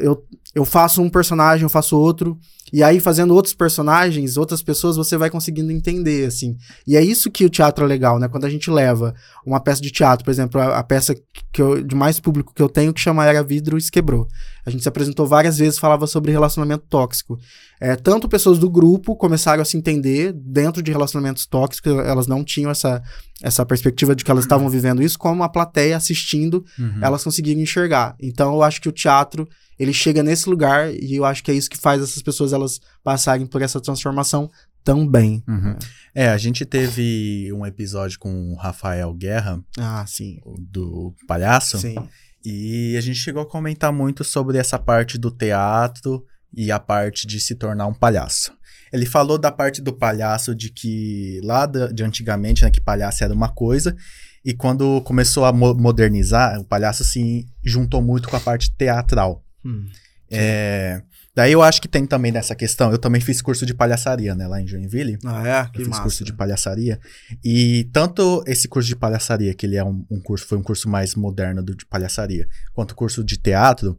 Eu, eu faço um personagem, eu faço outro, e aí, fazendo outros personagens, outras pessoas, você vai conseguindo entender, assim. E é isso que o teatro é legal, né? Quando a gente leva uma peça de teatro, por exemplo, a, a peça que eu, de mais público que eu tenho, que chama Era Vidro se Quebrou. A gente se apresentou várias vezes, falava sobre relacionamento tóxico. É, tanto pessoas do grupo começaram a se entender dentro de relacionamentos tóxicos, elas não tinham essa, essa perspectiva de que elas estavam vivendo isso, como a plateia assistindo, uhum. elas conseguiram enxergar. Então, eu acho que o teatro ele chega nesse lugar e eu acho que é isso que faz essas pessoas elas passarem por essa transformação também.
Uhum. É, a gente teve um episódio com o Rafael Guerra.
Ah, sim.
Do palhaço.
Sim.
E a gente chegou a comentar muito sobre essa parte do teatro e a parte de se tornar um palhaço. Ele falou da parte do palhaço de que lá de antigamente, né, que palhaço era uma coisa, e quando começou a mo modernizar, o palhaço se juntou muito com a parte teatral. Hum. É, daí eu acho que tem também nessa questão. Eu também fiz curso de palhaçaria, né, lá em Joinville.
Ah, é? Que
eu fiz
massa.
curso de palhaçaria. E tanto esse curso de palhaçaria, que ele é um, um curso, foi um curso mais moderno do, de palhaçaria, quanto o curso de teatro,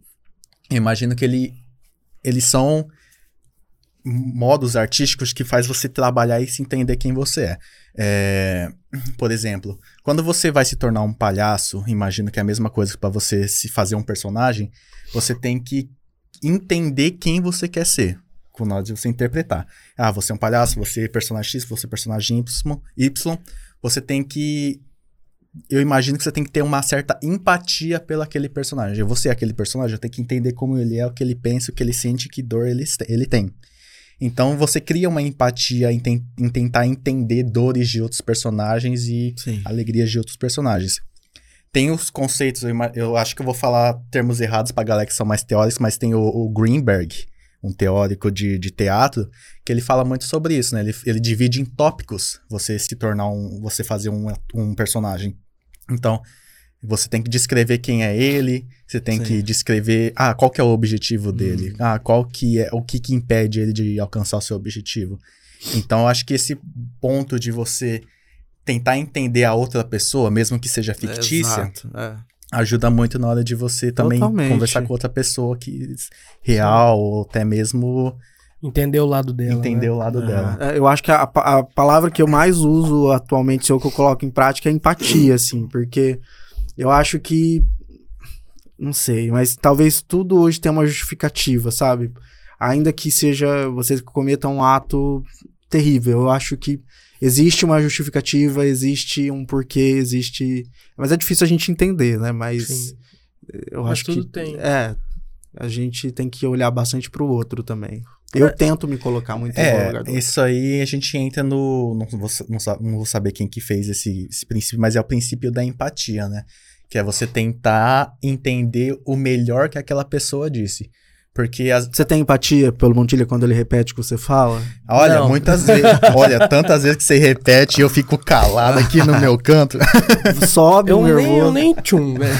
eu imagino que ele, eles são modos artísticos que faz você trabalhar e se entender quem você é. é. Por exemplo, quando você vai se tornar um palhaço, imagino que é a mesma coisa para você se fazer um personagem, você tem que entender quem você quer ser. Com nós de você interpretar. Ah, você é um palhaço, você é personagem X, você é personagem Y. Você tem que. Eu imagino que você tem que ter uma certa empatia pelo aquele personagem. Você é aquele personagem, eu tenho que entender como ele é, o que ele pensa, o que ele sente, que dor ele, ele tem. Então você cria uma empatia em, tem, em tentar entender dores de outros personagens e Sim. alegrias de outros personagens tem os conceitos, eu, eu, acho que eu vou falar termos errados pra galera que são mais teóricos, mas tem o, o Greenberg, um teórico de, de teatro, que ele fala muito sobre isso, né? Ele, ele divide em tópicos você se tornar um. você fazer um, um personagem. Então, você tem que descrever quem é ele, você tem Sim. que descrever, ah, qual que é o objetivo dele, hum. ah, qual que é, o que que impede ele de alcançar o seu objetivo. Então, eu acho que esse ponto de você tentar entender a outra pessoa, mesmo que seja fictícia, Exato, é. ajuda muito na hora de você também Totalmente. conversar com outra pessoa que real, Sim. ou até mesmo
Entender o lado dela.
Entender
né?
o lado é. dela.
É, eu acho que a, a palavra que eu mais uso atualmente, se é o que eu coloco em prática, é empatia, assim, porque eu acho que. Não sei, mas talvez tudo hoje tenha uma justificativa, sabe? Ainda que seja. Você cometa um ato terrível. Eu acho que existe uma justificativa, existe um porquê, existe. Mas é difícil a gente entender, né? Mas Sim. eu
Mas
acho
tudo
que
tem.
é, a gente tem que olhar bastante para o outro também. Eu tento me colocar muito
É,
lugar
isso aí a gente entra no. Não vou, não, não vou saber quem que fez esse, esse princípio, mas é o princípio da empatia, né? Que é você tentar entender o melhor que aquela pessoa disse. Porque, as,
Você tem empatia pelo Montilha quando ele repete o que você fala?
olha,
Não.
muitas vezes. [laughs] Olha, tantas vezes que você repete e eu fico calado aqui no meu canto. [laughs]
Sobe
Eu
um
nem, eu nem tchum, velho.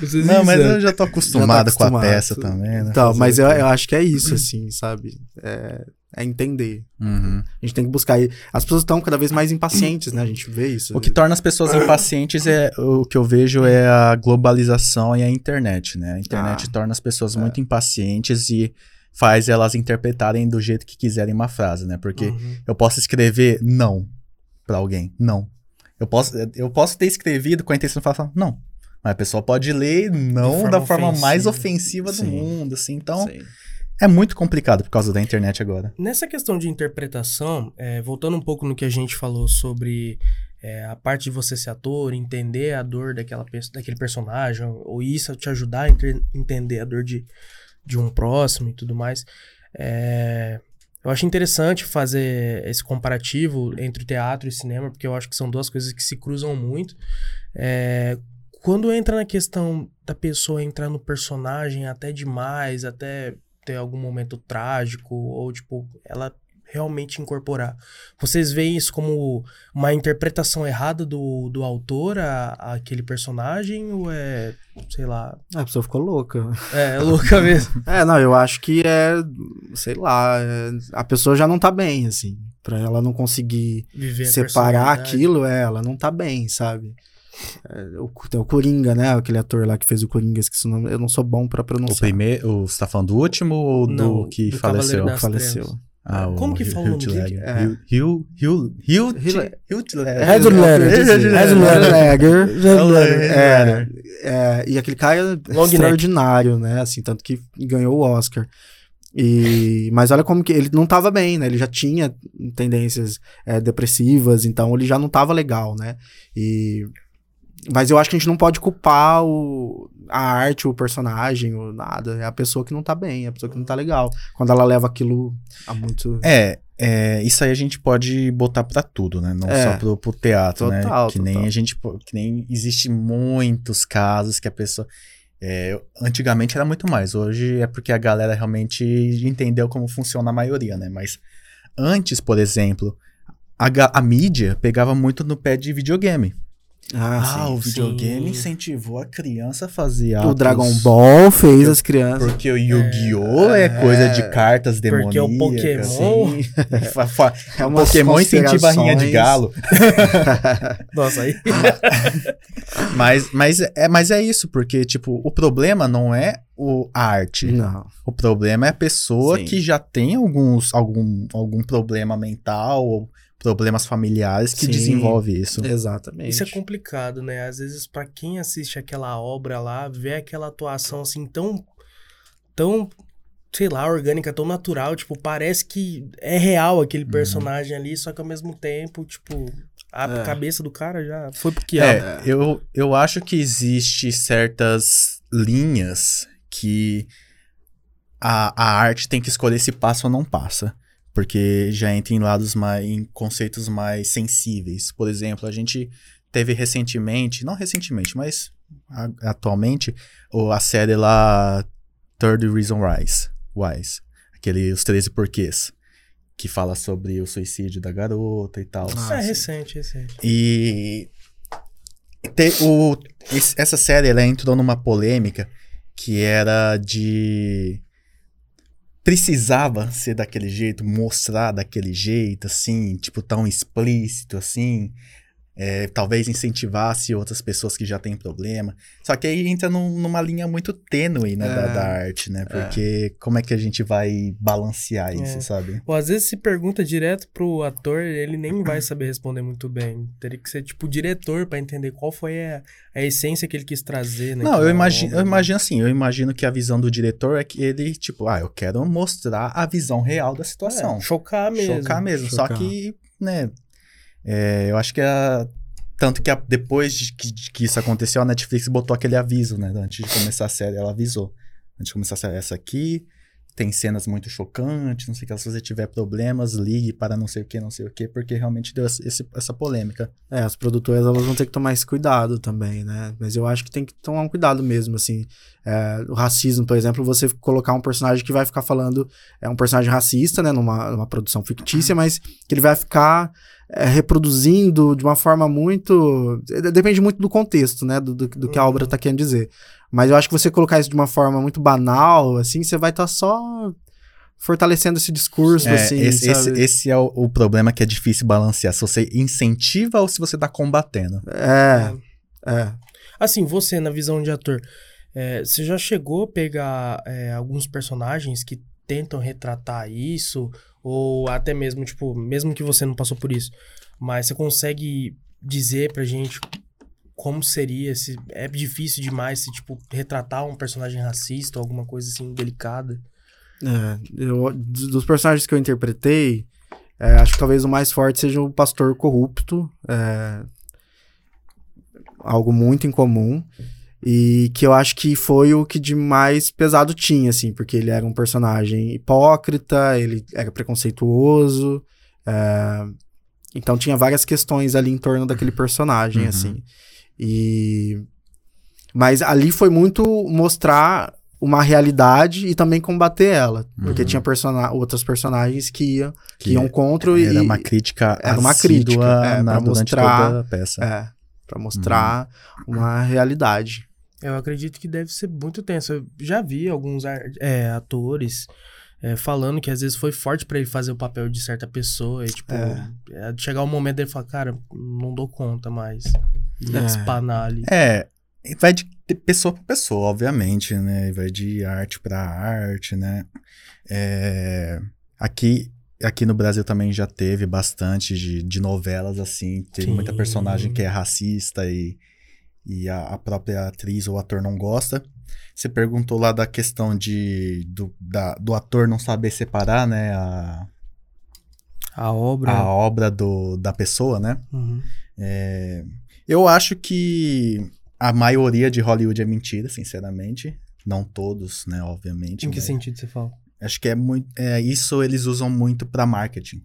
Vou ser
Não, mas eu já tô acostumado, com a
acostumado.
peça também, né?
Então, mas eu, eu acho que é isso, assim, sabe? É, é entender.
Uhum.
A gente tem que buscar. E as pessoas estão cada vez mais impacientes, né? A gente vê isso.
O que torna as pessoas impacientes é o que eu vejo é a globalização e a internet, né? A internet
Ah,
torna as pessoas muito impacientes e faz elas interpretarem do jeito que quiserem uma frase, né? Porque
Uhum.
eu posso escrever não pra alguém, não. Eu posso, eu posso ter escrevido com a intenção de falar não. Mas a pessoa pode ler não
forma
da forma mais
ofensiva.
ofensiva do
Sim.
mundo, assim. Então,
Sim.
É muito complicado por causa da internet agora.
Nessa questão de interpretação, é, voltando um pouco no que a gente falou sobre é, a parte de você ser ator, entender a dor daquela, daquele personagem, ou isso te ajudar a entender a dor de, de um próximo e tudo mais. é, eu acho interessante fazer esse comparativo entre teatro e cinema, porque eu acho que são duas coisas que se cruzam muito. É, quando entra na questão da pessoa entrar no personagem até demais, até ter algum momento trágico, ou tipo, ela realmente incorporar. Vocês veem isso como uma interpretação errada do, do autor a, a aquele personagem, ou é, sei lá,
A pessoa ficou louca.
é louca [laughs] mesmo?
É, não, eu acho que é, sei lá, é- a pessoa já não tá bem, assim. Pra ela não conseguir
Viver
separar aquilo, é, ela não tá bem, sabe? É, o, tem o Coringa, né? Aquele ator lá que fez o Coringa, esqueci o nome. Eu não sou bom pra
O
pronunciar.
primeiro, você tá falando do último ou do
Não,
que
do
faleceu?
Das
faleceu.
Trevas.
Ah, o
Como que fala o nome dele?
É.
Hugh- Hugh- Hugh- Ledger.
É, e aquele cara é
Long neck.
extraordinário, né? Assim, tanto que ganhou o Oscar. E, mas olha como que ele não tava bem, né? Ele já tinha tendências é, depressivas, então ele já não tava legal, né? E, mas eu acho que a gente não pode culpar o, a arte, o personagem, ou nada. É a pessoa que não tá bem, é a pessoa que não tá legal. Quando ela leva aquilo a muito.
É, é, isso aí a gente pode botar pra tudo, né? Não
É.
só pro, pro teatro,
Total,
né? Que nem
total.
a gente, que nem existe muitos casos que a pessoa é, antigamente era muito mais, hoje é porque a galera realmente entendeu como funciona a maioria, né? Mas antes, por exemplo, a, a mídia pegava muito no pé de videogame. Ah,
sim.
o videogame
sim.
incentivou a criança a fazer
O
atos-
Dragon Ball fez as crianças.
Porque o Yu-Gi-Oh! É, coisa de cartas
Porque o
demoníacas.
Pokémon-
assim. [laughs]
É
o Pokémon incentiva a rinha de galo. [laughs]
Nossa, aí. [laughs]
Mas, mas, é, mas é isso, porque, tipo, o problema não é o, a arte.
Não.
O problema é a pessoa
Sim.
que já tem alguns, algum, algum problema mental ou problemas familiares que
Sim.
desenvolve isso.
Exatamente.
Isso é complicado, né? Às vezes, pra quem assiste aquela obra lá, vê aquela atuação assim tão. tão. sei lá, orgânica, tão natural. Tipo, parece que é real aquele personagem ali, só que ao mesmo tempo, tipo, a
É.
cabeça do cara já foi pro quiabo.
É, eu, eu acho que existe certas linhas que a, a arte tem que escolher se passa ou não passa. Porque já entra em lados mais. em conceitos mais sensíveis. Por exemplo, a gente teve recentemente, não recentemente, mas a- atualmente, o- a série lá Third Reason Wise. Wise. Aquele Os 13 Porquês. Que fala sobre o suicídio da garota e tal.
Isso é
Ah, sim.
recente, recente.
E te- o, esse- essa série ela entrou numa polêmica que era de precisava ser daquele jeito, mostrar daquele jeito, assim, tipo tão explícito, assim. É, talvez incentivasse outras pessoas que já têm problema. Só que aí entra num- numa linha muito tênue, né, da,
É.
da arte, né? Porque como é que a gente vai balancear isso,
É.
sabe?
Ou às vezes se pergunta direto pro ator, ele nem vai saber responder muito bem. Teria que ser, tipo, o diretor pra entender qual foi a, a essência que ele quis trazer, né?
Não, eu imagino, eu imagino assim, eu imagino que a visão do diretor é que ele, tipo, ah, eu quero mostrar a visão real da situação.
É, chocar mesmo.
Chocar mesmo. Só
Chocar.
que, né, é, eu acho que a, tanto que a- depois de que, de que isso aconteceu, a Netflix botou aquele aviso, né, antes de começar a série, ela avisou. Antes de começar a série, essa aqui tem cenas muito chocantes, não sei o que, se você tiver problemas, ligue para não sei o que, não sei o que, porque realmente deu esse, essa polêmica.
É, as produtoras elas vão ter que tomar esse cuidado também, né? Mas eu acho que tem que tomar um cuidado mesmo, assim. É, o racismo, por exemplo, você colocar um personagem que vai ficar falando, é um personagem racista, né, numa, numa produção fictícia, mas que ele vai ficar é, reproduzindo de uma forma muito. Depende muito do contexto, né? Do, do, do que a obra está querendo dizer. Mas eu acho que você colocar isso de uma forma muito banal, assim, você vai estar tá só fortalecendo esse discurso,
é,
assim.
Esse, esse, esse, é o, o, problema que é difícil balancear. Se você incentiva ou se você está combatendo.
É, é.
Assim, você, na visão de ator, é, você já chegou a pegar é, alguns personagens que tentam retratar isso? Ou até mesmo, tipo, mesmo que você não passou por isso, mas você consegue dizer pra gente como seria se é difícil demais se tipo retratar um personagem racista ou alguma coisa assim delicada
é, eu, dos personagens que eu interpretei é, acho que talvez o mais forte seja o pastor corrupto é, algo muito incomum e que eu acho que foi o que de mais pesado tinha assim porque ele era um personagem hipócrita ele era preconceituoso é, então tinha várias questões ali em torno daquele personagem uhum. assim e mas ali foi muito mostrar uma realidade e também combater ela, porque uhum. tinha persona outros personagens que iam que, que iam contra
era
e
era uma crítica
era uma crítica é,
para mostrar a peça.
É, para mostrar uhum. uma realidade.
Eu acredito que deve ser muito tenso. Eu já vi alguns é, atores é, falando que às vezes foi forte para ele fazer o papel de certa pessoa. E, tipo, é. é chegar o um momento dele falar, cara, não dou conta mais. É. ali.
É, vai de pessoa para pessoa, obviamente, né? Vai de arte para arte, né? É, aqui, aqui no Brasil também já teve bastante de, de novelas assim. Teve Sim. muita personagem que é racista e, e a, a própria atriz ou ator não gosta. Você perguntou lá da questão de do, da, do ator não saber separar, né? A,
a obra.
A obra do, da pessoa, né?
Uhum.
É, eu acho que a maioria de Hollywood é mentira, sinceramente. Não todos, né? Obviamente.
Em que sentido você fala?
Acho que é muito. É, isso eles usam muito para marketing.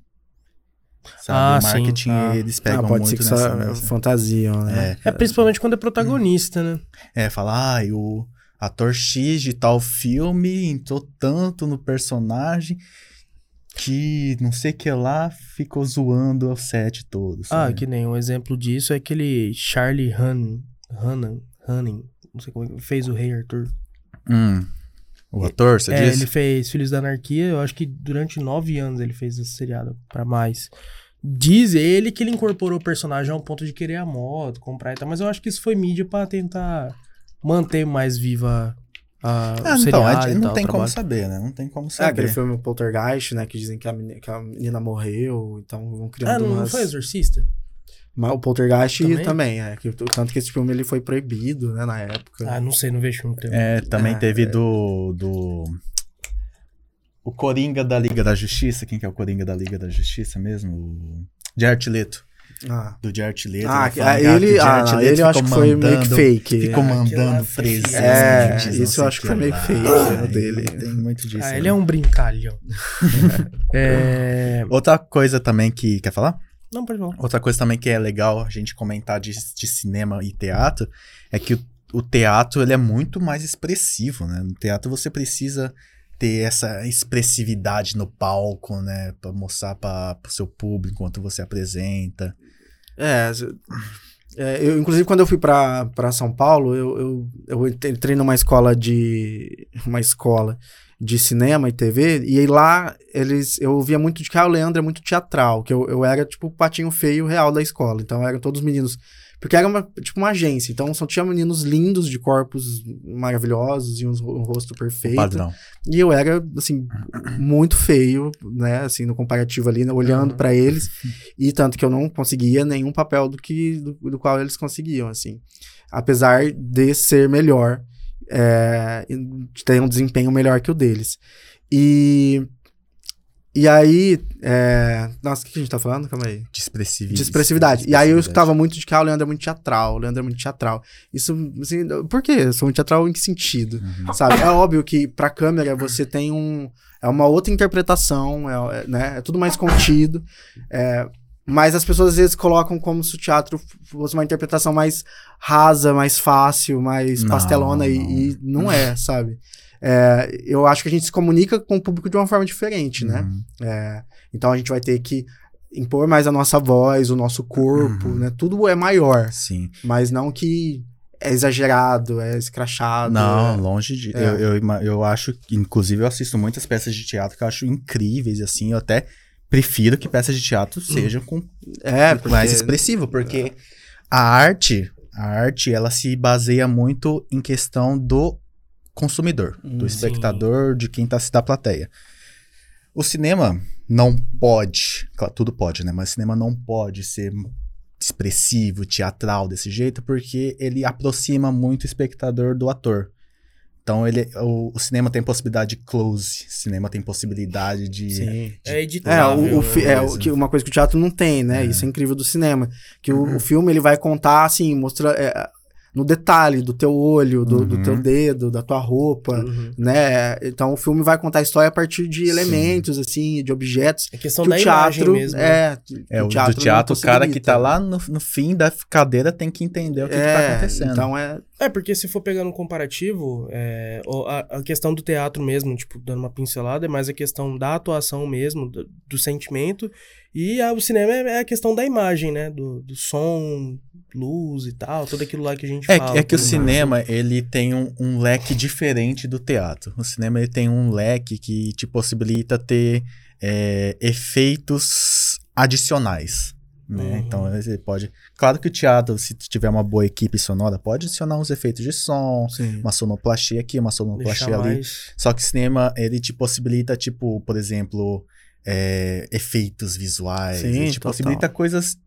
Sabe?
Ah, marketing
sim. Ah.
eles pegam
ah, pode
muito
ser que
nessa,
só fantasiam, né?
É, é principalmente quando é protagonista, né?
É, falar, ah, o ator X de tal filme entrou tanto no personagem que não sei que lá ficou zoando o set todo.
Ah, sabe? Ah, que nem um exemplo disso é aquele Charlie Hunnam, Hunnam, Hunnam não sei como é fez o Rei Arthur.
Hum. O ator, você
é,
disse?
ele fez Filhos da Anarquia, eu acho que durante nove anos ele fez esse seriado, para mais. Diz ele que ele incorporou o personagem ao ponto de querer a moto, comprar e tal, mas eu acho que isso foi mídia para tentar manter mais viva a,
ah, o então, a não tem como saber, né? Não tem como saber.
É, aquele filme Poltergeist, né? Que dizem que a menina, que a menina morreu, então vão criando
Ah, não,
umas...
não foi Exorcista?
Mas o Poltergeist também, também é. Que, tanto que esse filme ele foi proibido, né, na época.
Ah, não sei, não vejo filme.
É, também é, teve é. do... do... O Coringa da Liga da Justiça, quem que é o Coringa da Liga da Justiça mesmo? O Jared Leto.
Ah.
Do Jared Leto.
Ah, ah ele, ah, Leto ele eu acho que foi meio que fake.
Ficou mandando presente.
É, isso eu acho que foi meio fake ah, dele.
Tem muito disso.
Ah, ele é um brincalhão. [laughs] é...
Outra coisa também que... Quer falar?
Não, pode falar.
Outra coisa também que é legal a gente comentar de, de cinema e teatro é que o, o teatro ele é muito mais expressivo, né? No teatro você precisa ter essa expressividade no palco, né? Pra mostrar para o seu público enquanto você apresenta.
É, é, eu, inclusive quando eu fui para São Paulo, eu, eu, eu entrei numa escola de uma escola de cinema e TV, e aí lá eles eu ouvia muito de que ah, o Leandro é muito teatral, que eu, eu era tipo o patinho feio real da escola. Então eram todos meninos porque era uma, tipo uma agência, então só tinha meninos lindos, de corpos maravilhosos e um, um rosto perfeito.
Padrão.
E eu era, assim, muito feio, né, assim, no comparativo ali, né, olhando uhum. para eles. E tanto que eu não conseguia nenhum papel do que do, do qual eles conseguiam, assim. Apesar de ser melhor, é, de ter um desempenho melhor que o deles. E E aí, é... nossa, o que a gente tá falando? Calma aí.
De expressividade.
De expressividade. E aí eu escutava muito de que ah, o Leandro é muito teatral, o Leandro é muito teatral. Isso, assim, por quê? Eu sou muito teatral em que sentido?
Uhum.
Sabe? É óbvio que pra câmera você tem um. É uma outra interpretação, é, é, né? é tudo mais contido. É, mas as pessoas às vezes colocam como se o teatro fosse uma interpretação mais rasa, mais fácil, mais
Não,
pastelona, e-
não.
E, não é, sabe? É, eu acho que a gente se comunica com o público de uma forma diferente, né?
Uhum.
É, então a gente vai ter que impor mais a nossa voz, o nosso corpo,
Uhum.
né? Tudo é maior,
Sim.
mas não que é exagerado, é escrachado.
Não,
é-
longe de.
É.
Eu, eu, eu acho. Inclusive, eu assisto muitas peças de teatro que eu acho incríveis, assim. Eu até prefiro que peças de teatro sejam com
É, porque...
mais expressivo, porque a arte, a arte, ela se baseia muito em questão do consumidor,
Hum,
do
sim.
espectador, de quem tá da plateia. O cinema não pode, claro, tudo pode, né? Mas o cinema não pode ser expressivo, teatral desse jeito, porque ele aproxima muito o espectador do ator. Então ele, o, o cinema tem possibilidade de close, cinema tem possibilidade de
Sim.
É
É,
editável.
o, o fi- é o que, uma coisa que o teatro não tem, né?
É.
Isso é incrível do cinema. Que o, o filme ele vai contar, assim, mostrar é, no detalhe do teu olho, do, do
Uhum.
teu dedo, da tua roupa,
Uhum.
né? Então o filme vai contar a história a partir de
Sim.
elementos, assim, de objetos.
É questão
que
da
o
imagem
teatro
mesmo. né?
é,
É,
o
o
teatro
do teatro, o cara que tá lá no, no fim da cadeira tem que entender o que, que tá
É,
acontecendo.
Então é.
É, porque se for pegando um comparativo, é, a, a questão do teatro mesmo, tipo, dando uma pincelada, é mais a questão da atuação mesmo, do, do sentimento, e a- o cinema é, é a questão da imagem, né? Do, do som, luz e tal, tudo aquilo lá que a gente
É,
fala.
é que o
mais.
cinema, ele tem um, um leque diferente do teatro. O cinema, ele tem um leque que te possibilita ter é, efeitos adicionais. Né?
Uhum.
Então, você pode... Claro que o teatro, se tiver uma boa equipe sonora, pode adicionar uns efeitos de som,
Sim.
uma sonoplastia aqui, uma sonoplastia
Deixar
ali.
mais...
Só que o cinema, ele te possibilita, tipo, por exemplo, é, efeitos visuais.
Sim,
ele te
total.
possibilita coisas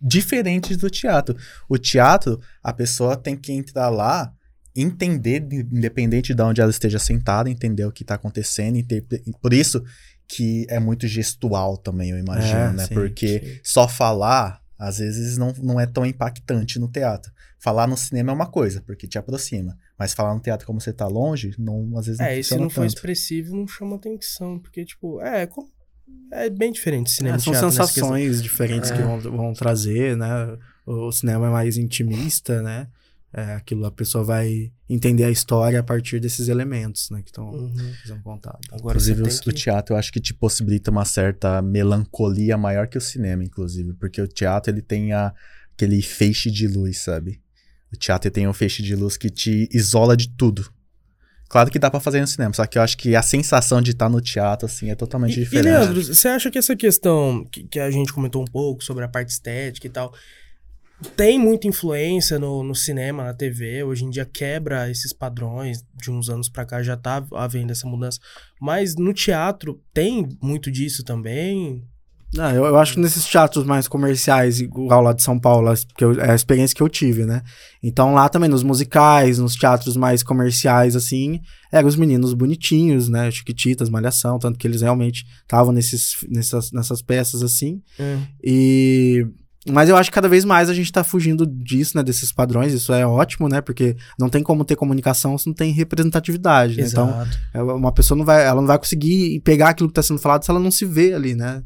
diferentes do teatro. O teatro, a pessoa tem que entrar lá, entender, de- independente de onde ela esteja sentada, entender o que está acontecendo. interpre- Por isso que é muito gestual também, eu imagino,
É,
né?
sim,
Porque
sim.
só falar, às vezes, não, não é tão impactante no teatro. Falar no cinema é uma coisa, porque te aproxima. Mas falar no teatro como você tá longe, não, às vezes não
É, e se não for
tanto.
expressivo, não chama atenção, porque, tipo, é, como- é bem diferente cinema
É, são sensações diferentes
É.
que vão, vão trazer, né? O, o cinema é mais intimista, né? É, aquilo a pessoa vai entender a história a partir desses elementos, né? Que estão
Uhum.
sendo contados.
Agora
Inclusive, o, o
que...
teatro eu acho que te possibilita uma certa melancolia maior que o cinema, inclusive. Porque o teatro, ele tem a, aquele feixe de luz, sabe? O teatro tem um feixe de luz que te isola de tudo. Claro que dá pra fazer no cinema, só que eu acho que a sensação de estar no teatro, assim, é totalmente
E, e,
diferente.
Leandro, você acha que essa questão que, que a gente comentou um pouco sobre a parte estética e tal, tem muita influência no, no cinema, na TV? Hoje em dia quebra esses padrões, de uns anos pra cá já tá havendo essa mudança. Mas no teatro tem muito disso também?
Não, eu, eu acho que nesses teatros mais comerciais, igual lá de São Paulo, que eu- é a experiência que eu tive, né? Então lá também, nos musicais, nos teatros mais comerciais, assim, eram os meninos bonitinhos, né? Chiquititas, malhação, tanto que eles realmente estavam nessas, nessas peças, assim. E. Mas eu acho que cada vez mais a gente tá fugindo disso, né? Desses padrões, isso é ótimo, né? Porque não tem como ter comunicação se não tem representatividade, né? Então, ela- uma pessoa não vai, ela não vai conseguir pegar aquilo que está sendo falado se ela não se vê ali, né?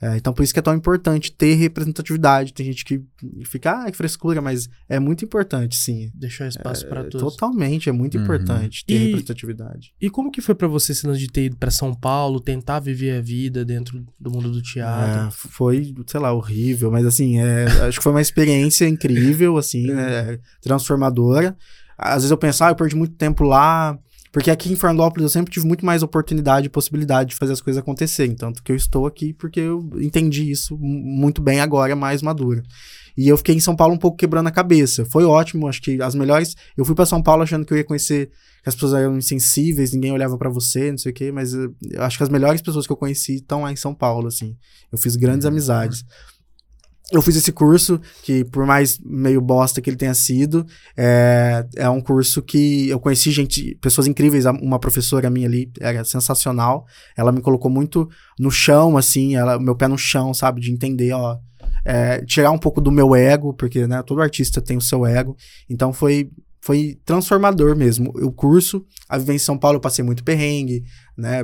É, então, por isso que é tão importante ter representatividade. Tem gente que fica, ah, que frescura, mas é muito importante, sim.
Deixar espaço pra
É,
todos.
totalmente, é muito
Uhum.
importante ter
E-
representatividade.
E como que foi pra você esse lance de ter ido pra São Paulo, tentar viver a vida dentro do mundo do
É,
teatro?
foi, sei lá, horrível, mas assim, é, [laughs] acho que foi uma experiência incrível, assim, né, transformadora. Às vezes eu pensava, ah, eu perdi muito tempo lá, porque aqui em Fernandópolis eu sempre tive muito mais oportunidade e possibilidade de fazer as coisas acontecerem, tanto que eu estou aqui porque eu entendi isso mu- muito bem agora, mais madura. E eu fiquei em São Paulo um pouco quebrando a cabeça. Foi ótimo, acho que as melhores. Eu fui para São Paulo achando que eu ia conhecer que as pessoas eram insensíveis, ninguém olhava para você, não sei o quê, mas eh, eu acho que as melhores pessoas que eu conheci estão lá em São Paulo, assim. Eu fiz grandes
Uhum.
amizades. Eu fiz esse curso, que por mais meio bosta que ele tenha sido, é, é um curso que eu conheci gente, pessoas incríveis, uma professora minha ali, era sensacional, ela me colocou muito no chão, assim, ela, meu pé no chão, sabe, de entender, ó, é, tirar um pouco do meu ego, porque, né, todo artista tem o seu ego, então foi, foi transformador mesmo, o curso, a vivência em São Paulo eu passei muito perrengue, né,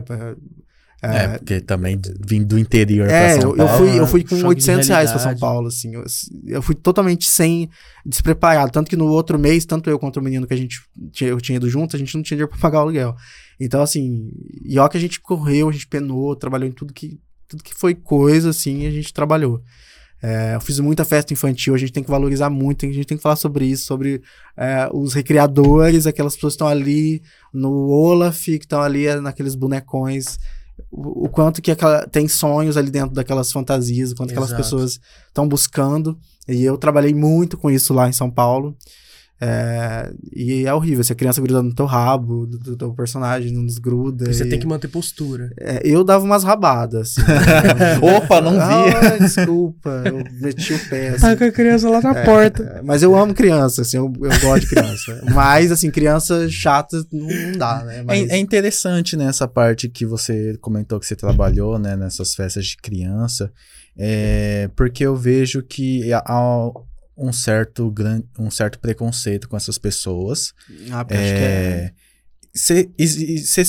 É, porque também vindo do interior pra
é,
São
eu,
Paulo.
eu fui, eu fui com
choque de
800 reais pra São. Paulo, assim. Eu, eu fui totalmente sem, despreparado. Tanto que no outro mês, tanto eu quanto o menino que a gente tinha, eu tinha ido junto, a gente não tinha dinheiro pra pagar o aluguel. Então, assim, e ó que a gente correu, a gente penou, trabalhou em tudo que, tudo que foi coisa, assim, a gente trabalhou. É, eu fiz muita festa infantil, a gente tem que valorizar muito, a gente tem que falar sobre isso, sobre é, os recreadores, aquelas pessoas que estão ali no Olaf, que estão ali é, naqueles bonecões o, o quanto que aquela, tem sonhos ali dentro daquelas fantasias, o quanto aquelas
Exato.
pessoas estão buscando. E eu trabalhei muito com isso lá em São Paulo. É, e é horrível, se a criança grudando no teu rabo, do, do teu personagem, não desgruda.
Você
e-
tem que manter postura.
é, eu dava umas rabadas. Assim, [laughs]
Opa, não vi.
Ah, desculpa, eu meti o pé. assim.
com a criança lá na porta.
É, Mas eu amo criança, assim, eu, eu gosto de criança. Mas, assim, criança chata não, dá, né? Mas,
É, é interessante nessa parte que você comentou que você trabalhou, né, nessas festas de criança, é, porque eu vejo que há um certo, gran, um certo preconceito com essas pessoas.
Ah, porque acho que é-
Você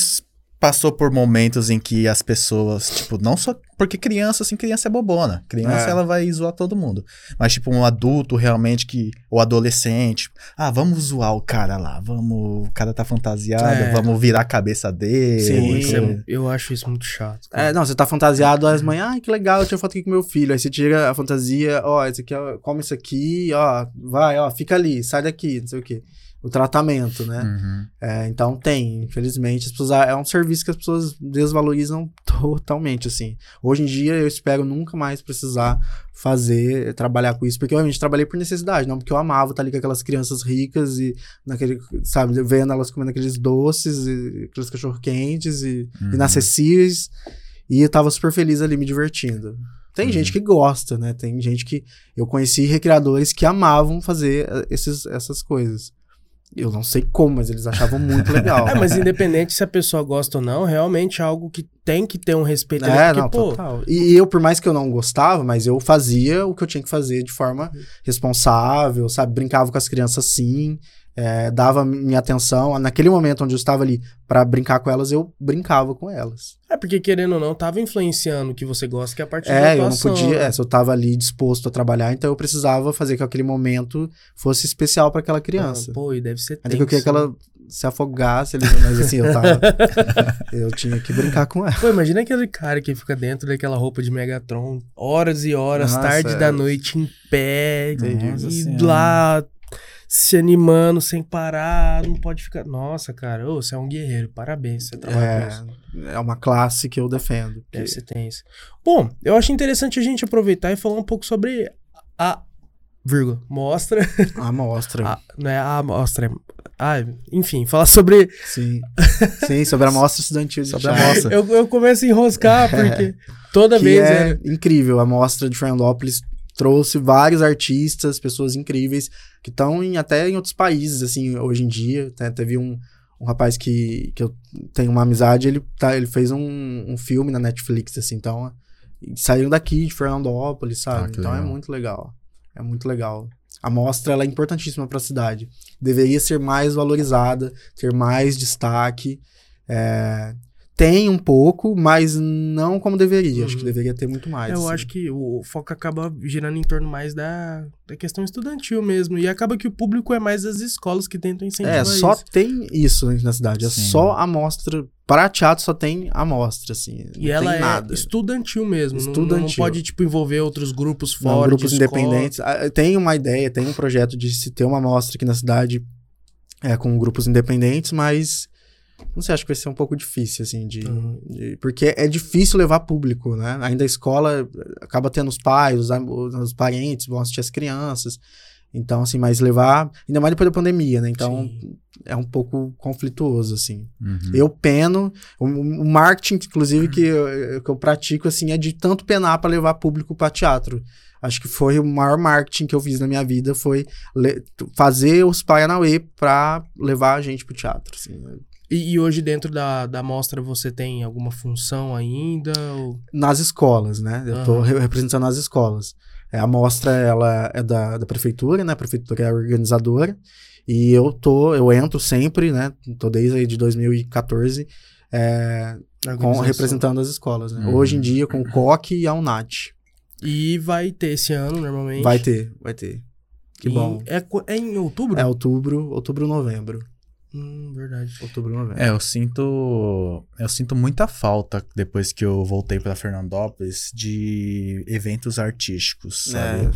passou por momentos em que as pessoas, tipo, não só. Porque criança, assim, criança é bobona. Criança,
É.
ela vai zoar todo mundo. Mas, tipo, um adulto realmente que. Ou adolescente. Ah, vamos zoar o cara lá. Vamos. O cara tá fantasiado.
É.
Vamos virar a cabeça dele.
Sim,
Isso é- eu acho isso muito chato. cara.
É, não, você tá fantasiado, as mães, ai, que legal, eu tiro foto aqui com meu filho. Aí você tira a fantasia, ó, esse aqui, ó, come isso aqui, ó, vai, ó, fica ali, sai daqui, não sei o quê. O tratamento, né?
Uhum.
É, então tem, infelizmente, as pessoas, é um serviço que as pessoas desvalorizam totalmente, assim. Hoje em dia eu espero nunca mais precisar fazer, trabalhar com isso, porque eu realmente trabalhei por necessidade, não porque eu amava estar ali com aquelas crianças ricas e naquele, sabe, vendo elas comendo aqueles doces, e aqueles cachorro quentes e
Uhum.
inacessíveis, e eu tava super feliz ali me divertindo. Tem
Uhum.
gente que gosta, né? Tem gente que. Eu conheci recreadores que amavam fazer eh, esses, essas coisas. Eu não sei como, mas eles achavam muito legal. [laughs]
É, mas independente se a pessoa gosta ou não, realmente é algo que tem que ter um respeito.
É,
porque,
não,
pô,
total. E eu, por mais que eu não gostava, mas eu fazia o que eu tinha que fazer de forma responsável, sabe? Brincava com as crianças sim, é, dava minha atenção. Naquele momento onde eu estava ali pra brincar com elas, eu brincava com elas.
É porque querendo ou não, tava influenciando o que você gosta, que é a partir da
É, eu não
atuação,
podia.
né?
é, se eu tava ali disposto a trabalhar, então eu precisava fazer que aquele momento fosse especial pra aquela criança.
Ah, pô, e deve ser
Até que eu queria que
tenso,
ela se afogasse, ali, mas assim, eu tava. [laughs] eu tinha que brincar com ela.
Pô, imagina aquele cara que fica dentro daquela roupa de Megatron, horas e horas,
Nossa,
tarde
é.
da noite, em pé,
Nossa
e
Senhora.
lá se animando sem parar, não pode ficar. Nossa, cara, ô, você é um guerreiro, parabéns, você trabalha.
É, é uma classe que eu defendo. porque-
Deve ser tenso. Bom, eu acho interessante a gente aproveitar e falar um pouco sobre a. Vírgula, mostra. [laughs]
A mostra.
a- não é a mostra. é- Ah, enfim, falar sobre.
Sim. Sim, sobre a mostra estudantil de
Sobre a
teatro.
mostra.
Eu, eu começo a enroscar, [laughs] porque toda
que
vez.
é
é-
incrível. A mostra de Fernandópolis trouxe vários artistas, pessoas incríveis, que estão até em outros países, assim, hoje em dia. né? Teve um, um rapaz que, que eu tenho uma amizade, ele, tá, ele fez um, um filme na Netflix, assim, então... Saíram daqui, de Fernandópolis, sabe?
Ah,
então é
legal.
muito legal. É muito legal. A mostra, ela é importantíssima para a cidade. Deveria ser mais valorizada, ter mais destaque. É, Tem um pouco, mas não como deveria. Acho que
Uhum.
deveria ter muito mais.
Eu
assim.
acho que o foco acaba girando em torno mais da, da questão estudantil mesmo. E acaba que o público é mais as escolas que tentam incentivar
É, só
isso.
tem isso na cidade. É
Sim.
só a mostra. Para teatro só tem a mostra, assim.
E
não
ela
tem
é
nada.
estudantil mesmo. não- Não,
Estudantil.
pode, tipo, envolver outros grupos
Não,
fora.
grupos
de escola.
independentes. Ah, Tem uma ideia, tem um projeto de se ter uma mostra aqui na cidade é, com grupos independentes, mas não sei, acho que vai ser um pouco difícil, assim, de,
Uhum.
de- porque é difícil levar público, né? Ainda a escola acaba tendo os pais, os, os parentes, vão assistir as crianças. Então, assim, mas levar, ainda mais depois da pandemia, né? Então,
Sim.
é um pouco conflituoso, assim.
Uhum.
Eu peno, o, o marketing, inclusive, que eu, que eu pratico, assim, é de tanto penar para levar público para teatro. Acho que foi o maior marketing que eu fiz na minha vida, foi fazer os Paranauê para levar a gente pro teatro, assim.
E, e hoje dentro da, da mostra você tem alguma função ainda? Ou...
Nas escolas, né? Eu
Aham.
re- representando as escolas. É, a mostra, ela é da, da prefeitura, né? A prefeitura é a organizadora. E eu tô, eu entro sempre, né? Tô desde aí de 2014, é, com, representando as escolas, né?
Uhum.
Hoje em dia, com o COC e a UNAT.
E vai ter esse ano, normalmente.
Vai ter, vai ter. Que
Em-
bom.
É, é em outubro?
É outubro, outubro, novembro.
Hum, verdade.
Outubro, novembro.
É, eu sinto. Eu sinto muita falta depois que eu voltei pra Fernandópolis de eventos artísticos, sabe?
É.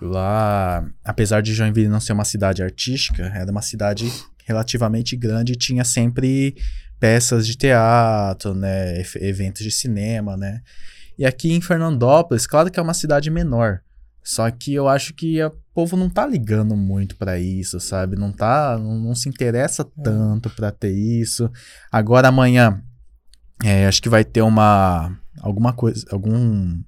Lá, apesar de Joinville não ser uma cidade artística, era uma cidade relativamente grande e tinha sempre peças de teatro, né? Eventos de cinema, né? E aqui em Fernandópolis, claro que é uma cidade menor. Só que eu acho que o povo não tá ligando muito pra isso, sabe? Não tá, não, não se interessa tanto pra ter isso. Agora amanhã, é, acho que vai ter uma alguma coisa, algum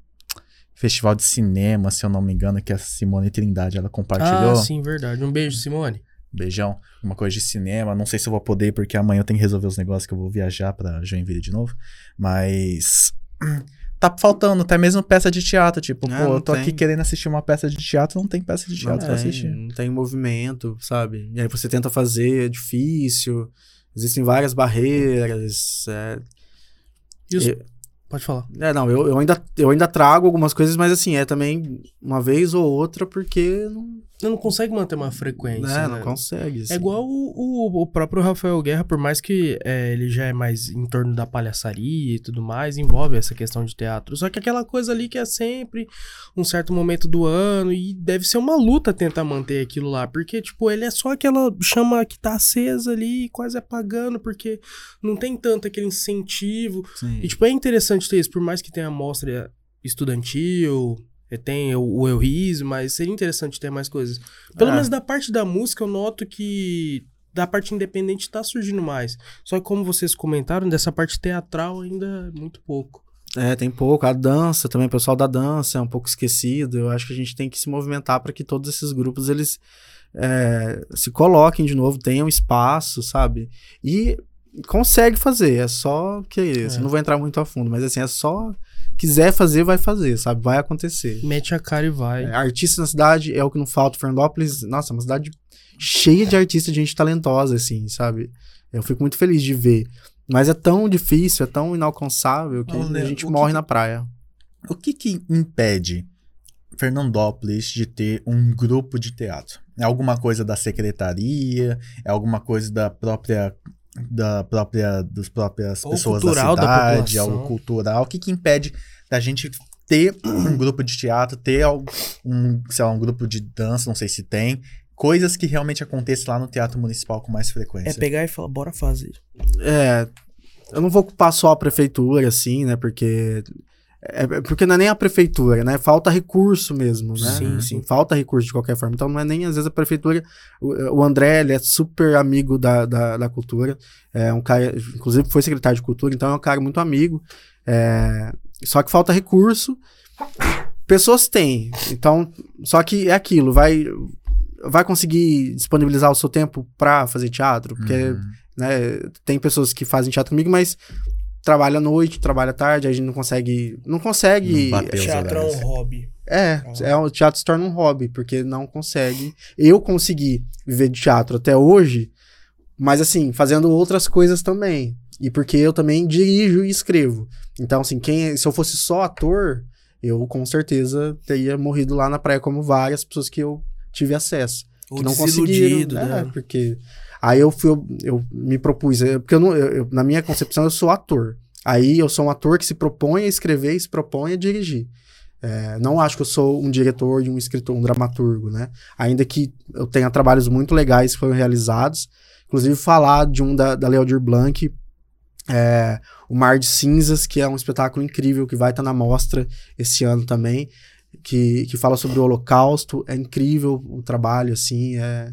festival de cinema, se eu não me engano, que a Simone Trindade ela compartilhou.
Ah, sim, verdade. Um beijo, Simone.
Beijão. Uma coisa de cinema. Não sei se eu vou poder, porque amanhã eu tenho que resolver os negócios que eu vou viajar pra Joinville de novo. Mas. [clears throat] Tá faltando até mesmo peça de teatro. Tipo,
É,
pô, eu tô aqui
tem.
querendo assistir uma peça de teatro, não tem peça de teatro
não,
pra
tem,
assistir.
não tem movimento, sabe? E aí você tenta fazer, é difícil. Existem várias barreiras. É,
E os-
Eu-
Pode falar.
É, não, eu, eu, ainda, eu ainda trago algumas coisas, mas assim, é também uma vez ou outra, porque não,
não consegue manter uma frequência.
né,
né?
não consegue. assim.
É igual o, o, o próprio Rafael Guerra, por mais que é, ele já é mais em torno da palhaçaria e tudo mais, envolve essa questão de teatro. Só que aquela coisa ali que é sempre um certo momento do ano e deve ser uma luta tentar manter aquilo lá, porque, tipo, ele é só aquela chama que tá acesa ali, quase apagando, porque não tem tanto aquele incentivo.
Sim.
E, tipo, é interessante ter isso, por mais que tenha amostra estudantil, tem o, o Eu Riso, mas seria interessante ter mais coisas. Pelo
É.
menos da parte da música, eu noto que da parte independente tá surgindo mais. Só que como vocês comentaram, dessa parte teatral ainda é muito pouco.
É, tem pouco. A dança também, o pessoal da dança é um pouco esquecido. Eu acho que a gente tem que se movimentar para que todos esses grupos eles é, se coloquem de novo, tenham espaço, sabe? E consegue fazer, é só que isso.
É.
Não vou entrar muito a fundo, mas assim, é só quiser fazer, vai fazer, sabe? Vai acontecer.
Mete a cara e vai.
É, artista na cidade é o que não falta. Fernandópolis, nossa, é uma cidade cheia de artistas, de gente talentosa, assim, sabe? Eu fico muito feliz de ver. Mas é tão difícil, é tão inalcançável que a
Léo,
gente
o
morre
que-
na praia.
O que que impede Fernandópolis de ter um grupo de teatro? É alguma coisa da secretaria? É alguma coisa da própria da própria das próprias
Ou
pessoas
cultural
da
da
cidade,
população.
algo cultural? O que que impede da gente ter [clears throat] um grupo de teatro, ter um, sei lá, um grupo de dança, não sei se tem, coisas que realmente aconteçam lá no Teatro Municipal com mais frequência?
É pegar e falar, bora fazer.
É, eu não vou culpar só a prefeitura, assim, né? Porque. É, é porque não é nem a prefeitura, né? Falta recurso mesmo, né?
Sim, sim.
Falta recurso de qualquer forma. Então não é nem às vezes a prefeitura. O, o André, ele é super amigo da, da, da cultura. É um cara, inclusive foi secretário de cultura, então é um cara muito amigo. É, só que falta recurso. Pessoas têm. Então, só que é aquilo, vai. Vai conseguir disponibilizar o seu tempo pra fazer teatro? Porque
Uhum.
né? Tem pessoas que fazem teatro comigo, mas trabalha à noite, trabalha à tarde, a gente não consegue. Não consegue.
Não
Teatro é um hobby.
É, é, o teatro se torna um hobby, porque não consegue. Eu consegui viver de teatro até hoje, mas assim, fazendo outras coisas também. E porque eu também dirijo e escrevo. Então, assim, quem, se eu fosse só ator, eu com certeza teria morrido lá na praia, como várias pessoas que eu tive acesso
Ou
que não conseguiram.
né?
É, porque aí eu fui, eu, eu me propus, é, porque eu não, eu- eu- na minha concepção eu sou ator. Aí eu sou um ator que se propõe a escrever e se propõe a dirigir. É, não acho que eu sou um diretor e um escritor, um dramaturgo, né? Ainda que eu tenha trabalhos muito legais que foram realizados. Inclusive falar de um da, da Leodir Blanc, é, o Mar de Cinzas, que é um espetáculo incrível que vai estar na mostra esse ano também. que, que fala sobre o Holocausto. É incrível o trabalho, assim, é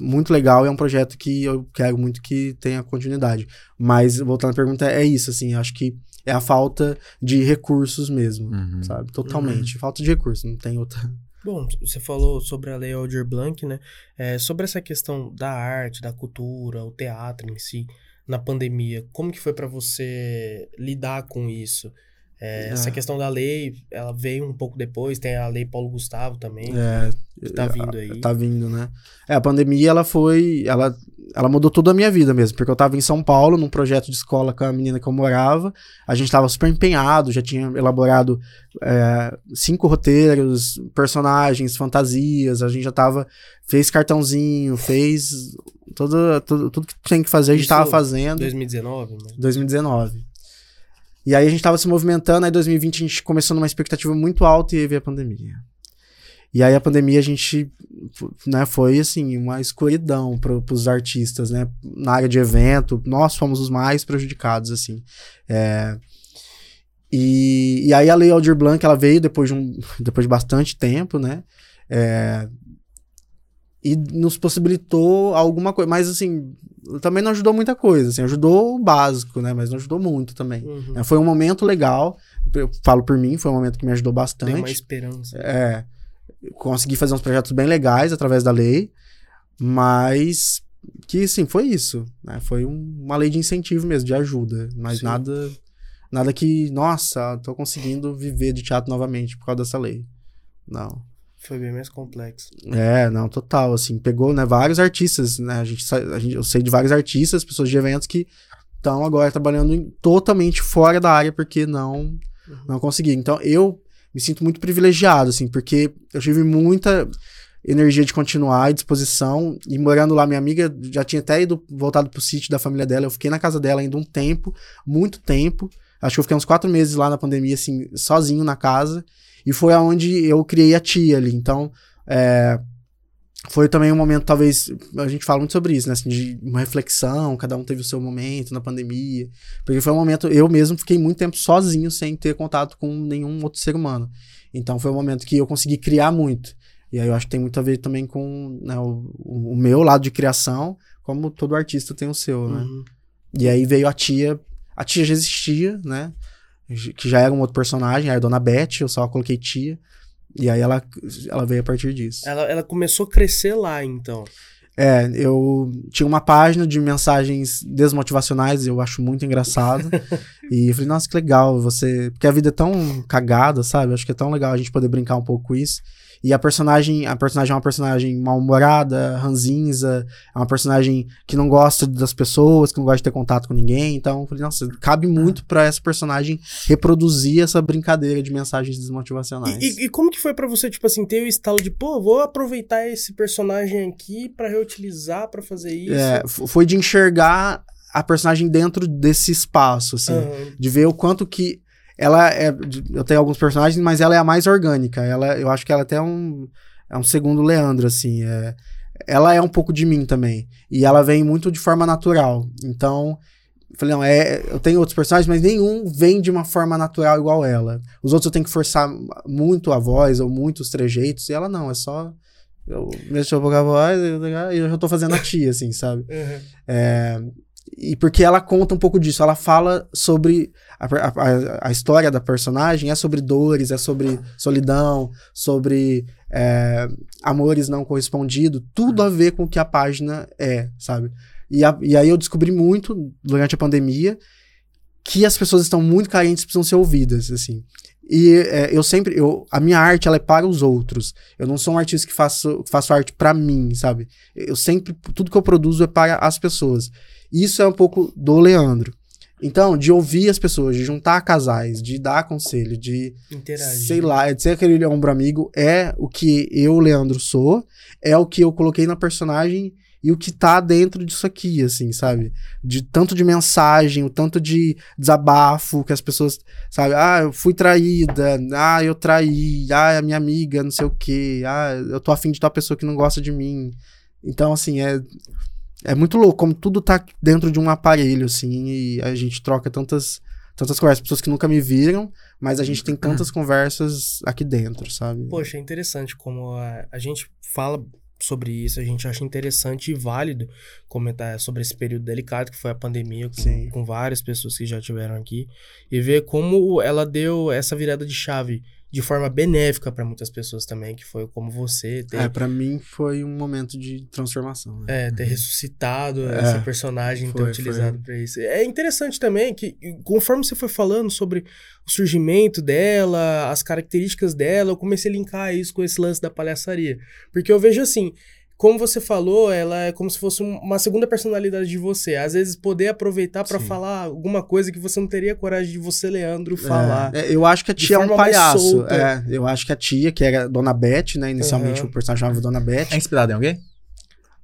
muito legal e é um projeto que eu quero muito que tenha continuidade. Mas, voltando à pergunta, é isso, assim, acho que é a falta de recursos mesmo,
Uhum.
sabe? Totalmente. Falta de recursos, não tem outra.
Bom, você falou sobre a Lei Aldir Blanc, né? É, sobre essa questão da arte, da cultura, o teatro em si, na pandemia, como que foi pra você lidar com isso? É, Essa
É.
questão da lei, ela veio um pouco depois, tem a Lei Paulo Gustavo também,
É,
que tá vindo aí.
Tá vindo, né? É, a pandemia, ela foi. Ela, ela mudou toda a minha vida mesmo, porque eu tava em São Paulo, num projeto de escola com a menina que eu morava. A gente tava super empenhado, já tinha elaborado é, cinco roteiros, personagens, fantasias. A gente já tava. Fez cartãozinho, fez. Todo, tudo, tudo que tem que fazer, a gente
Isso
tava fazendo.
2019, mas...
2019. E aí a gente tava se movimentando, aí 2020 a gente começou numa expectativa muito alta e veio a pandemia. E aí a pandemia a gente, né, foi assim, uma escuridão para os artistas, né, na área de evento, nós fomos os mais prejudicados, assim. É, e, e aí a Lei Aldir Blanc, ela veio depois de, um, [laughs] depois de bastante tempo, né, é, e nos possibilitou alguma coisa, mas assim, também não ajudou muita coisa, assim, ajudou o básico, né, mas não ajudou muito também.
Uhum.
É, Foi um momento legal, eu falo por mim, foi um momento que me ajudou
Tem uma
bastante.
esperança.
É, consegui fazer uns projetos bem legais através da lei, mas que sim, foi isso, né? Foi um- uma lei de incentivo mesmo, de ajuda, mas
Sim.
nada nada que, nossa, tô conseguindo viver de teatro novamente por causa dessa lei. Não.
Foi bem mais complexo.
É, não, total, assim, pegou, né, vários artistas, né, a gente, a gente eu sei de vários artistas, pessoas de eventos que estão agora trabalhando em- totalmente fora da área porque não não consegui. Então, eu me sinto muito privilegiado, assim, porque eu tive muita energia de continuar e disposição, e morando lá, minha amiga já tinha até ido, voltado pro sítio da família dela, eu fiquei na casa dela ainda um tempo, muito tempo, acho que eu fiquei uns quatro meses lá na pandemia, assim, sozinho na casa, e foi aonde eu criei a tia ali, então, é, foi também um momento, talvez, a gente fala muito sobre isso, né, assim, de uma reflexão, cada um teve o seu momento na pandemia, porque foi um momento, eu mesmo fiquei muito tempo sozinho, sem ter contato com nenhum outro ser humano. Então foi um momento que eu consegui criar muito. E aí eu acho que tem muito a ver também com né, o, o meu lado de criação, como todo artista tem o seu, né?
Uhum.
E aí veio a tia, a tia já existia, né? Que já era um outro personagem, era a Dona Beth, eu só coloquei tia. E aí ela, ela veio a partir disso.
Ela, ela começou a crescer lá, então.
É, eu tinha uma página de mensagens desmotivacionais, eu acho muito engraçado. [laughs] e eu falei, nossa, que legal você. Porque a vida é tão cagada, sabe? Eu acho que é tão legal a gente poder brincar um pouco com isso. E a personagem, a personagem é uma personagem mal-humorada, ranzinza, é uma personagem que não gosta das pessoas, que não gosta de ter contato com ninguém. Então, eu falei, nossa, cabe muito pra essa personagem reproduzir essa brincadeira de mensagens desmotivacionais.
E, e- e como que foi pra você, tipo assim, ter o estalo de, pô, vou aproveitar esse personagem aqui pra reutilizar, pra fazer isso?
É, foi de enxergar a personagem dentro desse espaço, assim.
Aham.
De ver o quanto que ela é. Eu tenho alguns personagens, mas ela é a mais orgânica. Ela, eu acho que ela até é um. É um segundo Leandro, assim. É, ela é um pouco de mim também. E ela vem muito de forma natural. Então. Eu falei, não, é, eu tenho outros personagens, mas nenhum vem de uma forma natural igual ela. Os outros eu tenho que forçar muito a voz ou muitos trejeitos, e ela não, é só. Eu mexo um pouco a voz e eu já tô fazendo a tia, assim, sabe?
Aham.
É, e porque ela conta um pouco disso, ela fala sobre. A, a, a história da personagem é sobre dores, é sobre solidão, sobre é, amores não correspondidos, tudo a ver com o que a página é, sabe? E, a- e aí eu descobri muito durante a pandemia que as pessoas estão muito carentes, precisam ser ouvidas, assim. E é, eu sempre, eu, a minha arte ela é para os outros. Eu não sou um artista que faço, faço arte para mim, sabe? Eu sempre, tudo que eu produzo é para as pessoas. Isso é um pouco do Leandro. Então, de ouvir as pessoas, de juntar casais, de dar conselho, de,
Interagir.
sei lá, de ser aquele ombro amigo, é o que eu, Leandro, sou, é o que eu coloquei na personagem e o que tá dentro disso aqui, assim, sabe? De tanto de mensagem, o tanto de desabafo que as pessoas, sabe? Ah, eu fui traída, ah, eu traí, ah, a minha amiga, não sei o quê, ah, eu tô afim de tal pessoa que não gosta de mim. Então, assim, é, é muito louco como tudo tá dentro de um aparelho, assim, e a gente troca tantas, tantas conversas, pessoas que nunca me viram, mas a gente tem tantas conversas aqui dentro, sabe?
Poxa, é interessante como a, a gente fala sobre isso, a gente acha interessante e válido comentar sobre esse período delicado que foi a pandemia, com, com várias pessoas que já tiveram aqui, e ver como ela deu essa virada de chave de forma benéfica para muitas pessoas também, que foi como você ter...
É, para mim foi um momento de transformação.
Né? É, ter uhum. ressuscitado é, essa personagem, foi, ter utilizado para isso. É interessante também que, conforme você foi falando sobre o surgimento dela, as características dela, eu comecei a linkar isso com esse lance da palhaçaria. Porque eu vejo assim, como você falou, ela é como se fosse uma segunda personalidade de você. Às vezes poder aproveitar para falar alguma coisa que você não teria coragem de você, Leandro, falar.
É, eu acho que a tia é um palhaço. É, eu acho que a tia, que era Dona Beth, né? Inicialmente uhum. o personagem chamava Dona Beth.
É inspirado em alguém?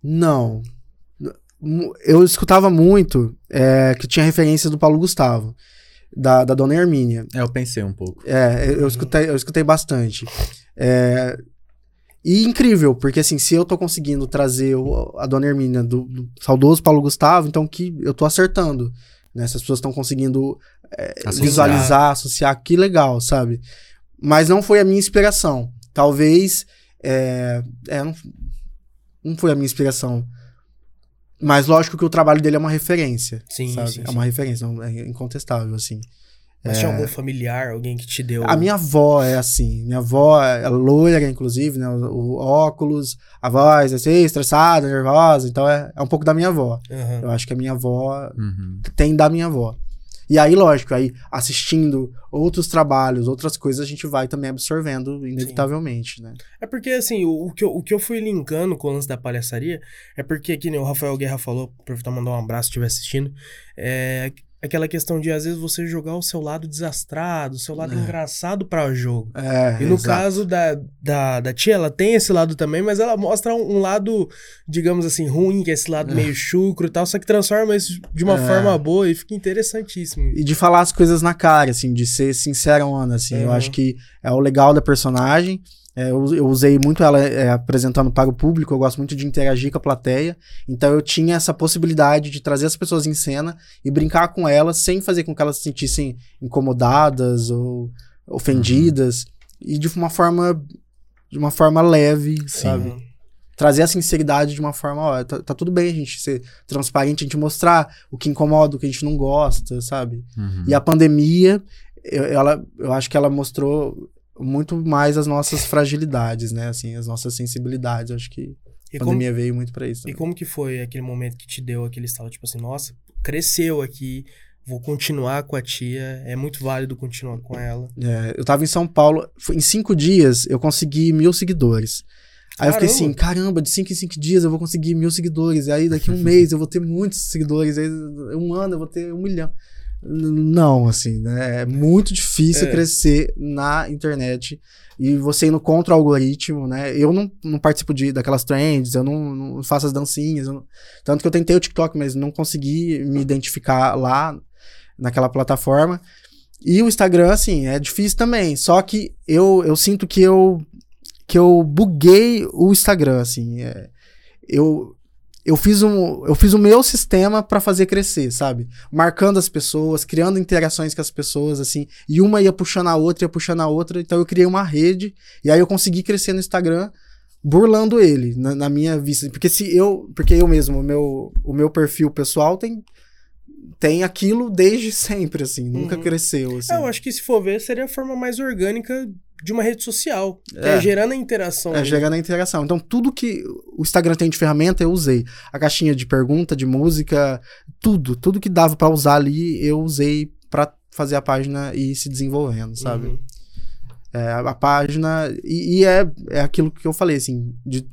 Não. Eu escutava muito é, que tinha referência do Paulo Gustavo. Da, da Dona Hermínia.
É, eu pensei um pouco.
É, eu, escutei, eu escutei bastante. É, e incrível, porque assim, se eu tô conseguindo trazer o, a Dona Hermínia do, do, saudoso Paulo Gustavo, então que eu tô acertando. Né? Se as pessoas estão conseguindo é, associar. visualizar, associar, que legal, sabe? Mas não foi a minha inspiração. Talvez. É, é, não, não foi a minha inspiração. Mas lógico que o trabalho dele é uma referência. Sim, sabe? sim É uma sim. referência, é incontestável, assim.
Mas é... tinha algum familiar, alguém que te deu.
A minha avó é assim. Minha avó é loira, inclusive, né? O, o óculos, a voz, assim, estressada, nervosa. Então é, é um pouco da minha avó. Uhum. Eu acho que a minha avó uhum. tem da minha avó. E aí, lógico, aí assistindo outros trabalhos, outras coisas, a gente vai também absorvendo, inevitavelmente, Sim. né?
É porque, assim, o, o, que eu, o que eu fui linkando com o lance da palhaçaria é porque, que nem o Rafael Guerra falou, aproveitar mandar um abraço se estiver assistindo, é aquela questão de às vezes você jogar o seu lado desastrado, o seu lado é. engraçado para o jogo. É, e no exato. caso da, da, da tia, ela tem esse lado também, mas ela mostra um, um lado, digamos assim, ruim, que é esse lado é. meio chucro e tal, só que transforma isso de uma é. forma boa e fica interessantíssimo.
E de falar as coisas na cara, assim, de ser sincerona, assim, eu acho que é o legal da personagem. É, eu, eu, usei muito ela é, apresentando para o público, eu gosto muito de interagir com a plateia. Então eu tinha essa possibilidade de trazer as pessoas em cena e brincar com elas sem fazer com que elas se sentissem incomodadas ou ofendidas. Uhum. E de uma forma de uma forma leve, Sim. sabe? Trazer a sinceridade de uma forma, ó, tá, tá, tudo bem a gente ser transparente, a gente mostrar o que incomoda, o que a gente não gosta, sabe? Uhum. E a pandemia, eu, ela, eu acho que ela mostrou muito mais as nossas fragilidades, né? Assim, as nossas sensibilidades. Acho que e a pandemia como, veio muito para isso.
Também. E como que foi aquele momento que te deu aquele estalo, tipo assim, nossa, cresceu aqui, vou continuar com a tia, é muito válido continuar com ela.
É, eu tava em São Paulo, em cinco dias eu consegui mil seguidores. Aí caramba. eu fiquei assim, caramba, de cinco em cinco dias eu vou conseguir mil seguidores. E aí daqui um [laughs] mês eu vou ter muitos seguidores. Aí um ano eu vou ter um milhão. Não, assim, né? É muito difícil é. crescer na internet e você indo contra o algoritmo, né? Eu não, não participo de, daquelas trends, eu não, não faço as dancinhas. Não... Tanto que eu tentei o TikTok, mas não consegui me identificar lá naquela plataforma. E o Instagram, assim, é difícil também. Só que eu, eu sinto que eu, que eu buguei o Instagram, assim. É, eu, eu fiz um, eu fiz o meu sistema para fazer crescer, sabe? Marcando as pessoas, criando interações com as pessoas, assim, e uma ia puxando a outra, ia puxando a outra, então eu criei uma rede, e aí eu consegui crescer no Instagram burlando ele, na, na minha vista. Porque se eu, porque eu mesmo, o meu, o meu perfil pessoal tem tem aquilo desde [laughs] sempre, assim, nunca uhum. cresceu. Assim.
É, eu acho que se for ver, seria a forma mais orgânica de uma rede social. É, é gerando a interação.
É, gerando a interação. Então, tudo que o Instagram tem de ferramenta, eu usei. A caixinha de pergunta, de música, tudo. Tudo que dava para usar ali, eu usei para fazer a página ir se desenvolvendo, sabe? Uhum. É, a página. E, e, é, é aquilo que eu falei, assim, de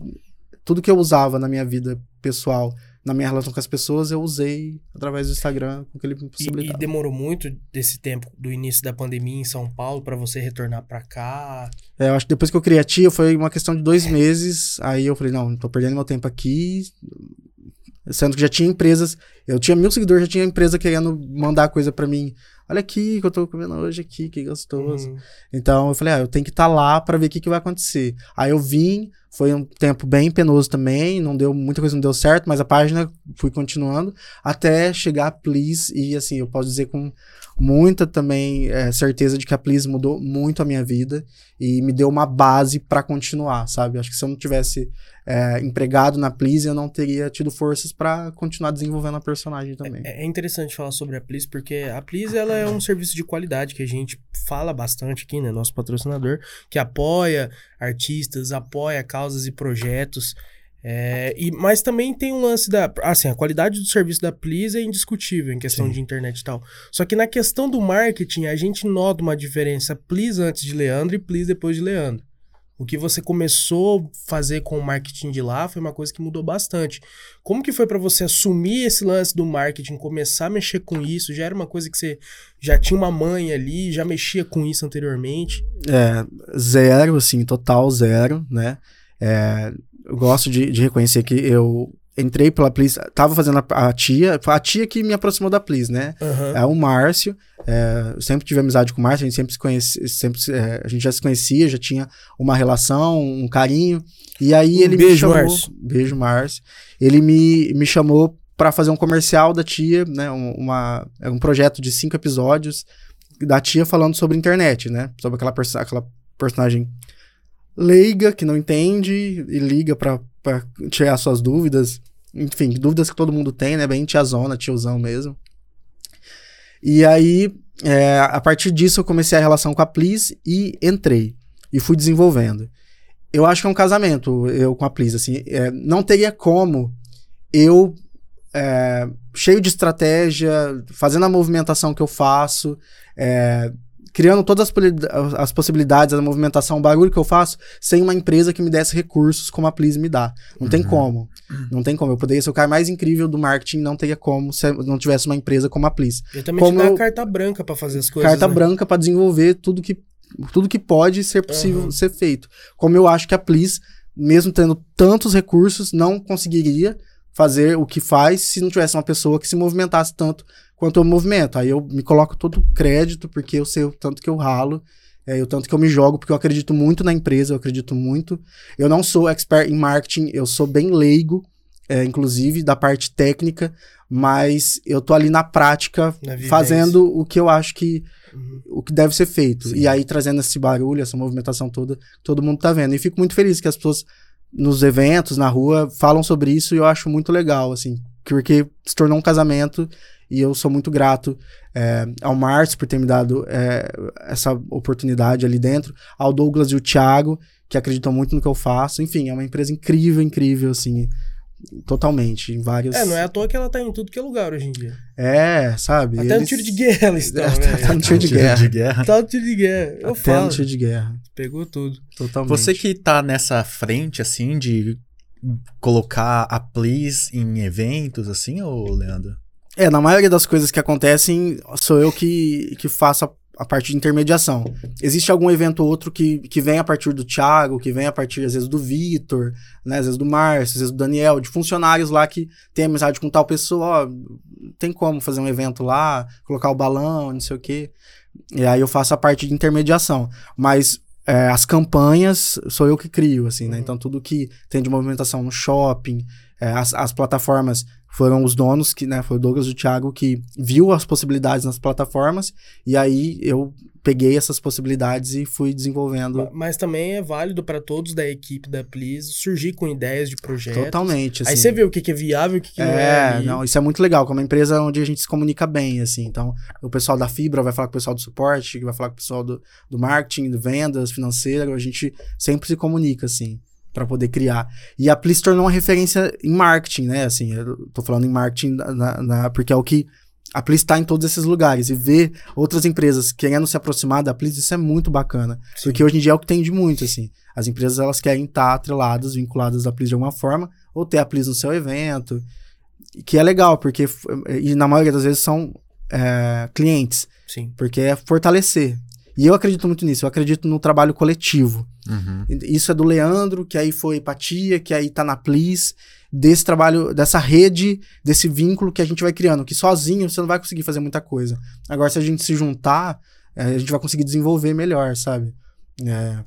tudo que eu usava na minha vida pessoal na minha relação com as pessoas, eu usei através do Instagram com que ele me
possibilitava. E, e demorou muito desse tempo, do início da pandemia em São Paulo, para você retornar para cá?
É, eu acho que depois que eu criei a tia, foi uma questão de dois meses. Aí eu falei, não, tô perdendo meu tempo aqui. Sendo que já tinha empresas, eu tinha mil seguidores, já tinha empresa querendo mandar coisa para mim. Olha aqui que eu tô comendo hoje aqui, que gostoso. Uhum. Então eu falei, ah, eu tenho que estar tá lá para ver o que, que vai acontecer. Aí eu vim, foi um tempo bem penoso também, não deu muita coisa não deu certo, mas a página fui continuando até chegar a Please e assim, eu posso dizer com muita também é, certeza de que a Please mudou muito a minha vida e me deu uma base para continuar, sabe? Acho que se eu não tivesse é, empregado na Please, eu não teria tido forças para continuar desenvolvendo a personagem também.
É, é interessante falar sobre a Please, porque a Please ela é um serviço de qualidade que a gente fala bastante aqui, né? Nosso patrocinador, que apoia artistas, apoia causas e projetos. É, e, mas também tem um lance da. Assim, a qualidade do serviço da Please é indiscutível em questão Sim. de internet e tal. Só que na questão do marketing, a gente nota uma diferença Please antes de Leandro e Please depois de Leandro. O que você começou a fazer com o marketing de lá foi uma coisa que mudou bastante. Como que foi para você assumir esse lance do marketing, começar a mexer com isso? Já era uma coisa que você já tinha uma mãe ali, já mexia com isso anteriormente?
É, zero, assim, total zero, né? É, gosto de, de reconhecer que eu entrei pela Please, tava fazendo a, a, tia, a tia que me aproximou da Please, né? Uhum. É o Márcio. É, eu sempre tive amizade com o Márcio, a gente sempre se conhece, sempre é, a gente já se conhecia, já tinha uma relação, um carinho. E aí um ele
beijo,
me chamou,
Márcio.
beijo Márcio. Ele me, me chamou para fazer um comercial da tia, né? Uma, é um projeto de cinco episódios da tia falando sobre internet, né? Sobre aquela, perso aquela personagem leiga, que não entende e liga para tirar suas dúvidas. Enfim, dúvidas que todo mundo tem, né? Bem tiazona, tiozão mesmo. E aí, é, a partir disso, eu comecei a relação com a Please e entrei. E fui desenvolvendo. Eu acho que é um casamento, eu com a Please, assim. É, não teria como eu, é, cheio de estratégia, fazendo a movimentação que eu faço, é, criando todas as, as, possibilidades, a movimentação, o barulho que eu faço, sem uma empresa que me desse recursos como a Please me dá. Não uhum. tem como. Não tem como. Eu poderia ser o cara mais incrível do marketing, não teria como se não tivesse uma empresa como a Please.
Eu também como te dá carta branca para fazer as coisas.
Carta
né?
branca para desenvolver tudo que, tudo que pode ser possível uhum. ser feito. Como eu acho que a Please, mesmo tendo tantos recursos, não conseguiria fazer o que faz se não tivesse uma pessoa que se movimentasse tanto quanto ao movimento. Aí eu me coloco todo crédito, porque eu sei o tanto que eu ralo, é, o tanto que eu me jogo, porque eu acredito muito na empresa, eu acredito muito. Eu não sou expert em marketing, eu sou bem leigo, é, inclusive, da parte técnica, mas eu tô ali na prática, na fazendo o que eu acho que uhum. o que deve ser feito. Sim. E aí trazendo esse barulho, essa movimentação toda, todo mundo tá vendo. E fico muito feliz que as pessoas nos eventos, na rua, falam sobre isso e eu acho muito legal, assim, porque se tornou um casamento e eu sou muito grato é, ao Márcio por ter me dado é, essa oportunidade ali dentro, ao Douglas e o Thiago, que acreditam muito no que eu faço. Enfim, é uma empresa incrível, incrível, assim, totalmente, em vários...
É, não é à toa que ela tá em tudo que é lugar hoje em dia.
É, sabe?
Até eles... [laughs] no tiro de guerra eles estão,
é, Tá no tiro de guerra.
de guerra.
Tá no tiro de guerra, eu
Até
falo.
no tiro de guerra.
Pegou tudo.
Totalmente.
Você que tá nessa frente, assim, de colocar a Please em eventos, assim, ô Leandro?
É, na maioria das coisas que acontecem, sou eu que, que faço a, a parte de intermediação. Existe algum evento ou outro que, que vem a partir do Thiago, que vem a partir, às vezes, do Vitor, né? Às vezes do Márcio, às vezes do Daniel, de funcionários lá que tem amizade com tal pessoa, ó, tem como fazer um evento lá, colocar o balão, não sei o quê. E aí eu faço a parte de intermediação. Mas é, as campanhas sou eu que crio, assim, né? Então tudo que tem de movimentação no shopping, é, as, as plataformas foram os donos, que, né, foi o Douglas e o Thiago, que viu as possibilidades nas plataformas, e aí eu peguei essas possibilidades e fui desenvolvendo.
Mas também é válido para todos da equipe da Please surgir com ideias de projetos.
Totalmente.
Assim. Aí você vê o que, que é viável e o que, que é, não é.
Não, isso é muito legal, como uma empresa onde a gente se comunica bem, assim. Então, o pessoal da Fibra vai falar com o pessoal do suporte, vai falar com o pessoal do, do marketing, do vendas, financeiro, a gente sempre se comunica, assim para poder criar. E a Pli se tornou uma referência em marketing, né? Assim, eu tô falando em marketing na, na, porque é o que a Pli está em todos esses lugares. E ver outras empresas querendo se aproximar da Pli, isso é muito bacana. Sim. Porque hoje em dia é o que tem de muito, assim. As empresas, elas querem estar atreladas, vinculadas à Pli de alguma forma, ou ter a Pli no seu evento. Que é legal, porque... E na maioria das vezes são é, clientes.
Sim.
Porque é fortalecer. E eu acredito muito nisso, eu acredito no trabalho coletivo. Uhum. Isso é do Leandro, que aí foi Empatia, que aí tá na Plis, desse trabalho, dessa rede, desse vínculo que a gente vai criando, que sozinho você não vai conseguir fazer muita coisa. Agora, se a gente se juntar, é, a gente vai conseguir desenvolver melhor, sabe? É,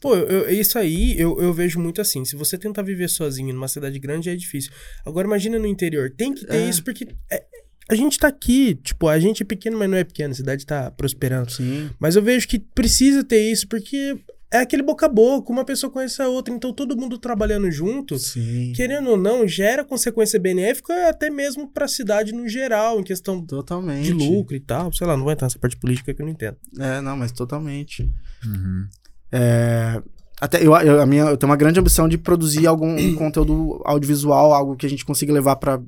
Pô, eu, isso aí eu, eu vejo muito assim. Se você tentar viver sozinho numa cidade grande, é difícil. Agora, imagina no interior. Tem que ter é. isso, porque é, a gente tá aqui, tipo, a gente é pequeno, mas não é pequeno, a cidade tá prosperando.
Sim.
Mas eu vejo que precisa ter isso, porque é aquele boca a boca, uma pessoa conhece a outra, então todo mundo trabalhando junto,
Sim.
querendo ou não, gera consequência benéfica até mesmo pra cidade no geral, em questão
Totalmente.
de lucro e tal. Sei lá, não vai entrar nessa parte política que eu não entendo.
É, não, mas totalmente.
Uhum.
É, até eu, eu, a minha, eu tenho uma grande ambição de produzir algum conteúdo audiovisual, algo que a gente consiga levar para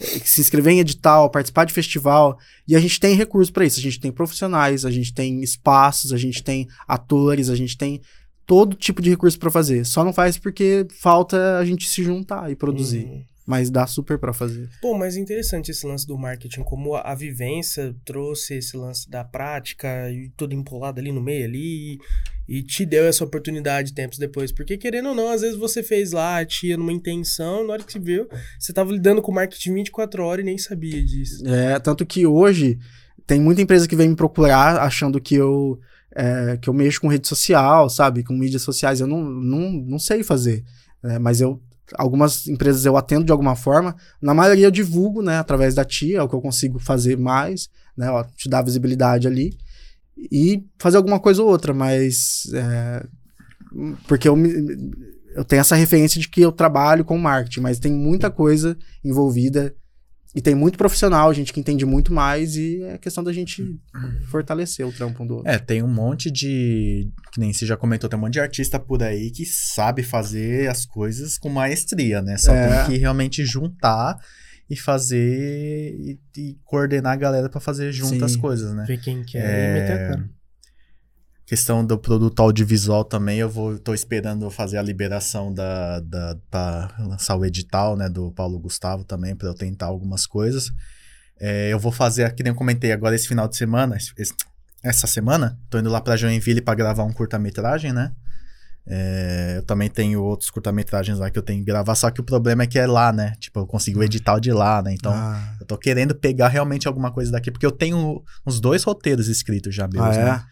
se inscrever em edital, participar de festival. E a gente tem recursos para isso. A gente tem profissionais, a gente tem espaços, a gente tem atores, a gente tem todo tipo de recurso para fazer. Só não faz porque falta a gente se juntar e produzir.
Hum.
Mas dá super para fazer.
Pô, mas é interessante esse lance do marketing, como a, a vivência trouxe esse lance da prática e tudo empolado ali no meio ali e, te deu essa oportunidade tempos depois. Porque querendo ou não, às vezes você fez lá, tinha numa intenção, na hora que você viu, você tava lidando com marketing 24 horas e nem sabia disso.
É, tanto que hoje tem muita empresa que vem me procurar achando que eu é, que eu mexo com rede social, sabe, com mídias sociais. Eu não, não, não sei fazer, né? mas eu algumas empresas eu atendo de alguma forma. Na maioria eu divulgo, né, através da tia, é o que eu consigo fazer mais, né, ó, te dar visibilidade ali e fazer alguma coisa ou outra, mas é, porque eu eu tenho essa referência de que eu trabalho com marketing, mas tem muita coisa envolvida e tem muito profissional, gente que entende muito mais e é questão da gente fortalecer o trampo um do outro.
É, tem um monte de. Que nem você já comentou, tem um monte de artista por aí que sabe fazer as coisas com maestria, né? Só
É.
tem que realmente juntar e fazer e, e coordenar a galera pra fazer junto
Sim.
as coisas, né?
Ver quem quer
É,
e meter a cara.
Questão do produto audiovisual também, eu vou tô esperando fazer a liberação da, da para lançar o edital, né, do Paulo Gustavo também para eu tentar algumas coisas. É, eu vou fazer, que nem eu comentei agora esse final de semana, esse- essa semana, tô indo lá para Joinville para gravar um curta-metragem, né? É, eu também tenho outros curta-metragens lá que eu tenho que gravar, só que o problema é que é lá, né? Tipo, eu consigo o edital de lá, né? Então,
Ah,
eu tô querendo pegar realmente alguma coisa daqui, porque eu tenho uns dois roteiros escritos já meus,
ah, é?
né?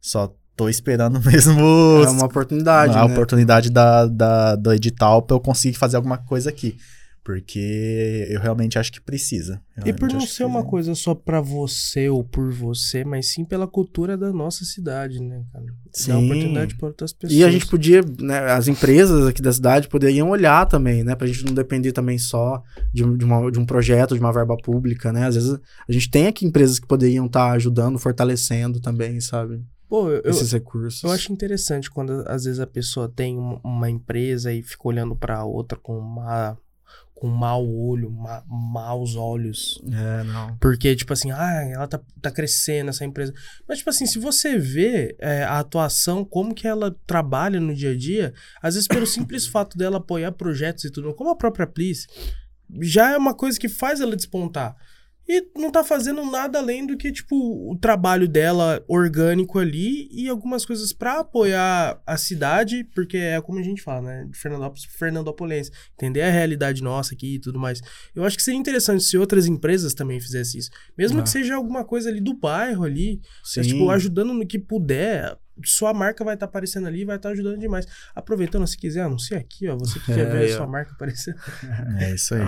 Só tô esperando [laughs] mesmo
É uma oportunidade,
a
né?
oportunidade da, da, do edital pra eu conseguir fazer alguma coisa aqui. Porque eu realmente acho que precisa.
E por não ser uma coisa só pra você ou por você, mas sim pela cultura da nossa cidade, né, cara?
Sim.
oportunidade pra outras pessoas.
E a gente podia, né, as empresas aqui da cidade poderiam olhar também, né, pra gente não depender também só de, um- de, uma- de um projeto, de uma verba pública, né, às vezes a gente tem aqui empresas que poderiam estar ajudando, fortalecendo também, sabe,
Pô, eu,
esses recursos.
eu acho interessante quando às vezes a pessoa tem um- uma empresa e fica olhando pra outra com uma com mau olho, ma, maus olhos.
É, não.
Porque, tipo assim, ah, ela tá, tá crescendo, essa empresa. Mas, tipo assim, se você vê é, a atuação, como que ela trabalha no dia a dia, às vezes pelo simples [coughs] fato dela apoiar projetos e tudo, como a própria Plice, já é uma coisa que faz ela despontar. E não tá fazendo nada além do que, tipo, o trabalho dela orgânico ali e algumas coisas pra apoiar a cidade, porque é como a gente fala, né? De Fernandópolis Fernandopolense. Entender a realidade nossa aqui e tudo mais. Eu acho que seria interessante se outras empresas também fizessem isso. Mesmo
Ah.
que seja alguma coisa ali do bairro ali, mas, tipo, ajudando no que puder, sua marca vai estar aparecendo ali e vai estar ajudando demais. Aproveitando, se quiser, anuncia aqui, ó. Você que quer [laughs]
É,
ver a sua marca aparecer. [laughs]
É isso aí.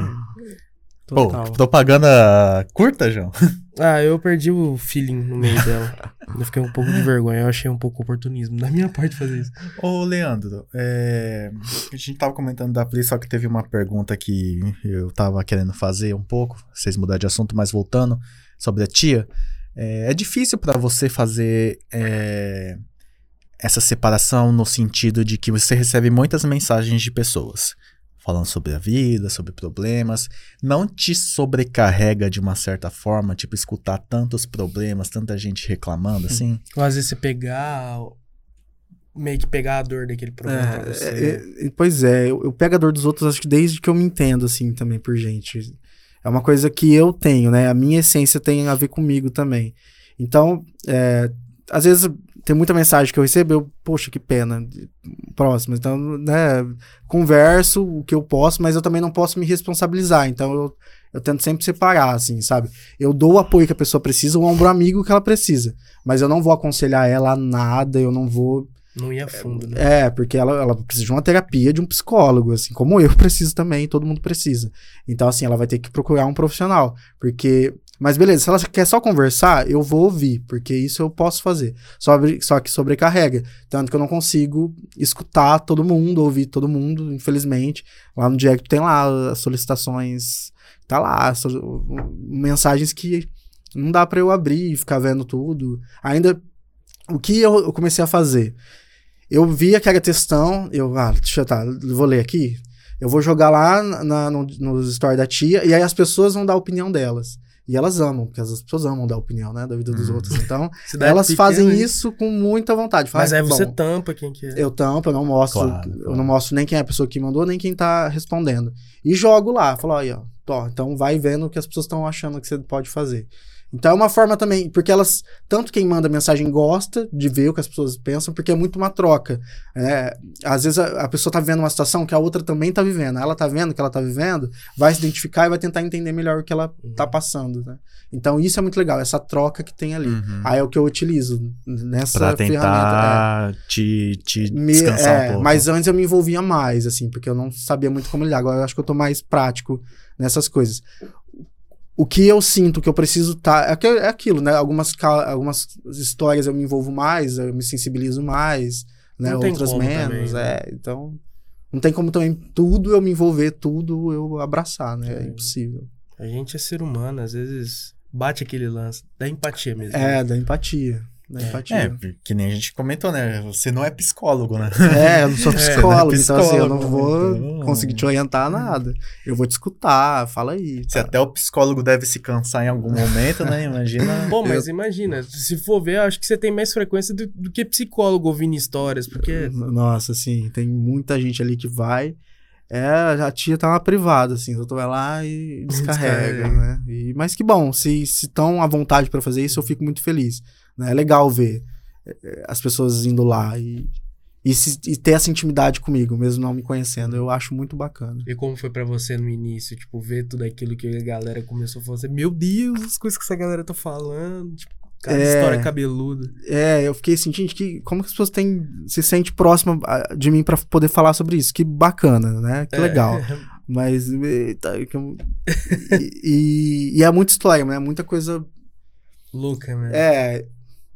Pô,
Total.
propaganda curta, João? [laughs]
Ah, eu perdi o feeling no meio dela. Eu fiquei um pouco de vergonha. Eu achei um pouco oportunismo da minha parte fazer isso.
Ô, Leandro, é, a gente tava comentando da Play, só que teve uma pergunta que eu tava querendo fazer um pouco, vocês mudaram de assunto, mas voltando sobre a tia. É, é difícil pra você fazer é, essa separação no sentido de que você recebe muitas mensagens de pessoas falando sobre a vida, sobre problemas, não te sobrecarrega de uma certa forma, tipo, escutar tantos problemas, tanta gente reclamando, assim?
Ou às vezes você pegar. Meio que pegar a dor daquele problema pra você.
É, é, pois é, eu, eu pego a dor dos outros, acho que desde que eu me entendo, assim, também por gente. É uma coisa que eu tenho, né? A minha essência tem a ver comigo também. Então, é, às vezes tem muita mensagem que eu recebo, eu, poxa, que pena. Próximo. Então, né, converso o que eu posso, mas eu também não posso me responsabilizar. Então, eu, eu tento sempre separar, assim, sabe? Eu dou o apoio que a pessoa precisa, o ombro amigo que ela precisa. Mas eu não vou aconselhar ela a nada, eu não vou
Não ia fundo, né?
é, porque ela, ela precisa de uma terapia de um psicólogo, assim, como eu [laughs] preciso também, todo mundo precisa. Então, assim, ela vai ter que procurar um profissional, porque Mas beleza, se ela quer só conversar, eu vou ouvir, porque isso eu posso fazer. Só, que sobrecarrega. Tanto que eu não consigo escutar todo mundo, ouvir todo mundo, infelizmente. Lá no direct tem lá as solicitações, tá lá, so, mensagens que não dá para eu abrir e ficar vendo tudo. Ainda, o que eu, eu comecei a fazer? Eu vi aquela textão, eu, ah, deixa eu, tá, vou ler aqui. Eu vou jogar lá na, no, nos stories da tia, e aí as pessoas vão dar a opinião delas. E elas amam, porque as pessoas amam dar opinião, né, da vida dos
Uhum.
outros. Então, [laughs] elas
pequena,
fazem
hein?
isso com muita vontade.
Mas
Fala,
aí você
"Bom,
tampa quem que é.
eu tampo, eu não mostro,
Claro,
eu
claro.
não mostro nem quem é a pessoa que mandou, nem quem tá respondendo. E jogo lá, falo, aí, ó, tó, então vai vendo o que as pessoas estão achando que você pode fazer. Então é uma forma também, porque elas, tanto quem manda mensagem gosta de ver o que as pessoas pensam, porque é muito uma troca. É, às vezes a, a pessoa tá vivendo uma situação que a outra também tá vivendo. Ela tá vendo o que ela tá vivendo, vai se identificar e vai tentar entender melhor o que ela tá passando, né? Então isso é muito legal, essa troca que tem ali.
Uhum.
Aí é o que eu utilizo nessa
Pra
ferramenta. é.
tentar te, te
Me-
descansar
é,
um pouco.
Mas antes eu me envolvia mais, assim, porque eu não sabia muito como lidar. Agora eu acho que eu tô mais prático nessas coisas. O que eu sinto que eu preciso tá. É, é aquilo, né? Algumas, algumas histórias eu me envolvo mais, eu me sensibilizo mais, né?
Não
Outras menos.
também, né?
É, então. Não tem como também tudo eu me envolver, tudo eu abraçar, né? É
Sim.
impossível.
A gente é ser humano, às vezes bate aquele lance da empatia mesmo.
É, da empatia. Da
É.
empatia.
É, que nem a gente comentou, né? Você não é psicólogo, né?
É, eu não sou [laughs]
É,
psicólogo,
não é
então assim, eu não
psicólogo,
vou
então-
conseguir te orientar nada. Eu vou te escutar, fala aí.
Se
tá.
até o psicólogo deve se cansar em algum momento, né? Imagina. [laughs]
Pô, mas imagina, se for ver, eu acho que você tem mais frequência do, do que psicólogo ouvindo histórias, porque
Nossa, assim, tem muita gente ali que vai. É, a tia tá na privada, assim, o doutor vai lá e descarrega,
Descarrega.
né? E, mas que bom, se estão à vontade pra fazer isso, eu fico muito feliz. Né? É legal ver é, as pessoas indo lá e, e, se- e ter essa intimidade comigo, mesmo não me conhecendo. Eu acho muito bacana.
E como foi pra você no início, tipo, ver tudo aquilo que a galera começou a fazer? Meu Deus, as coisas que essa galera tá falando, tipo, cada
É.
história cabeluda.
É, eu fiquei assim, gente, que, como que as pessoas têm, se sente próxima ah, de mim pra poder falar sobre isso? Que bacana, né? Que
É.
legal. [laughs] Mas. e, e- e é muita história, né? Muita coisa.
Louca, né?
É.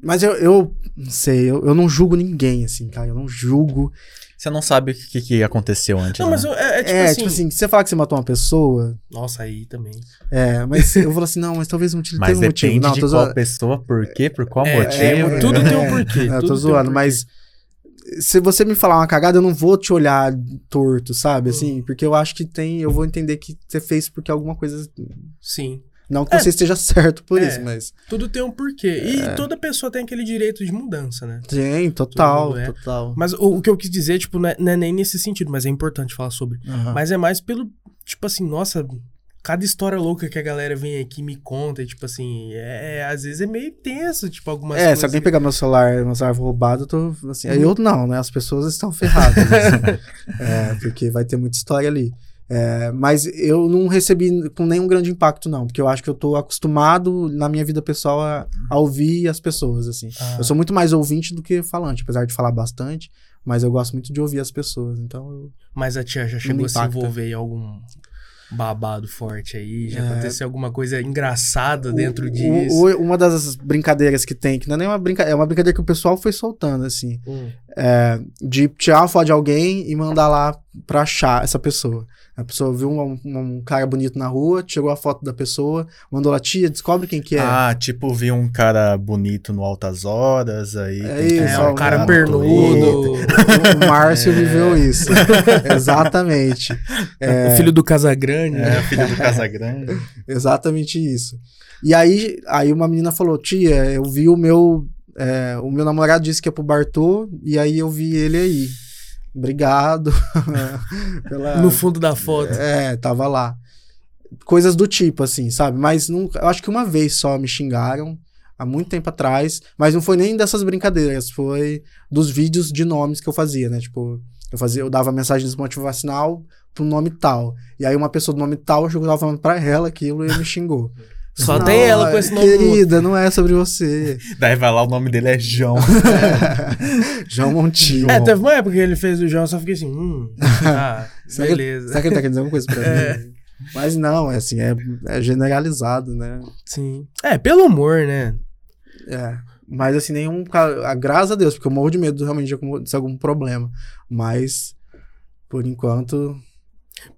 Mas eu, eu não sei, eu, eu não julgo ninguém, assim, cara. Eu não julgo.
Você não sabe o que, que aconteceu antes.
Não,
né?
mas eu- é, é tipo
é,
assim.
tipo assim, se você falar que você matou uma pessoa.
Nossa, aí também.
É, mas eu falo assim, não, mas talvez não tive
Mas
um motivo.
depende
Não,
de
tô
qual
zoando.
pessoa, por quê, por qual
É,
motivo.
é, tudo tem um porquê,
Não, eu tô
um
zoando,
porquê.
mas se você me falar uma cagada, eu não vou te olhar torto, sabe? Assim, porque eu acho que tem. Eu vou entender que você fez porque alguma coisa.
Sim.
Não que
É.
você esteja certo por
É.
isso, mas.
Tudo tem um porquê. E toda pessoa tem aquele direito de mudança, né?
Tem, total,
é.
total.
Mas o, o que eu quis dizer, tipo, não é, não é nem nesse sentido, mas é importante falar sobre.
Aham.
Mas é mais pelo, tipo assim, nossa, cada história louca que a galera vem aqui e me conta, e, tipo assim, é, às vezes é meio tenso, tipo, algumas
É,
coisas.
se alguém pegar meu celular, meu celular roubado, eu tô assim. Aí eu não, né? As pessoas estão ferradas. assim. [laughs] é, porque vai ter muita história ali. É, mas eu não recebi com nenhum grande impacto, não, porque eu acho que eu tô acostumado na minha vida pessoal a, a ouvir as pessoas, assim.
Ah,
Eu sou muito mais ouvinte do que falante, apesar de falar bastante, mas eu gosto muito de ouvir as pessoas. Então, eu-
Mas a tia já chegou a se envolver em algum babado forte aí? Já
É.
aconteceu alguma coisa engraçada dentro
o-
disso?
o- uma das brincadeiras que tem, que não é nem uma brincadeira, é uma brincadeira que o pessoal foi soltando, assim.
Hum.
É, de tirar a foto de alguém e mandar lá pra achar essa pessoa. A pessoa viu um, um- um cara bonito na rua, tirou a foto da pessoa, mandou lá, tia, descobre quem que é.
Ah, tipo, vi um cara bonito no Altas Horas, aí...
É isso,
É, um cara
um-
pernudo.
O Márcio
É.
viveu isso. [laughs] Exatamente. É,
O filho do Casagrande. né?
É, filho do Casagrande.
Exatamente isso. E aí, aí uma menina falou, tia, eu vi o meu. É, o meu namorado disse que é pro Bartô, e aí eu vi ele aí. Obrigado. [laughs] pela,
No fundo da foto.
É, tava lá. Coisas do tipo, assim, sabe? Mas nunca, eu acho que uma vez só me xingaram, há muito tempo atrás, mas não foi nem dessas brincadeiras, foi dos vídeos de nomes que eu fazia, né? Tipo, eu fazia, eu dava mensagem motivacional pro nome tal. E aí uma pessoa do nome tal, eu tava falando pra ela aquilo e me xingou. [laughs]
Só
Não,
tem ela com esse nome.
Querida, não é sobre você. [laughs]
Daí vai lá, o nome dele é João. [laughs]
João Montinho.
É, teve uma época que ele fez o João, eu só fiquei assim, hum, ah, [laughs]
Será que-
beleza.
Será que ele tá querendo dizer alguma coisa pra
É.
mim? Mas não, é assim, é, é generalizado, né?
Sim. É, pelo humor, né?
É. Mas assim, nenhum. a- Graças a Deus, porque eu morro de medo realmente de algum problema. Mas, por enquanto.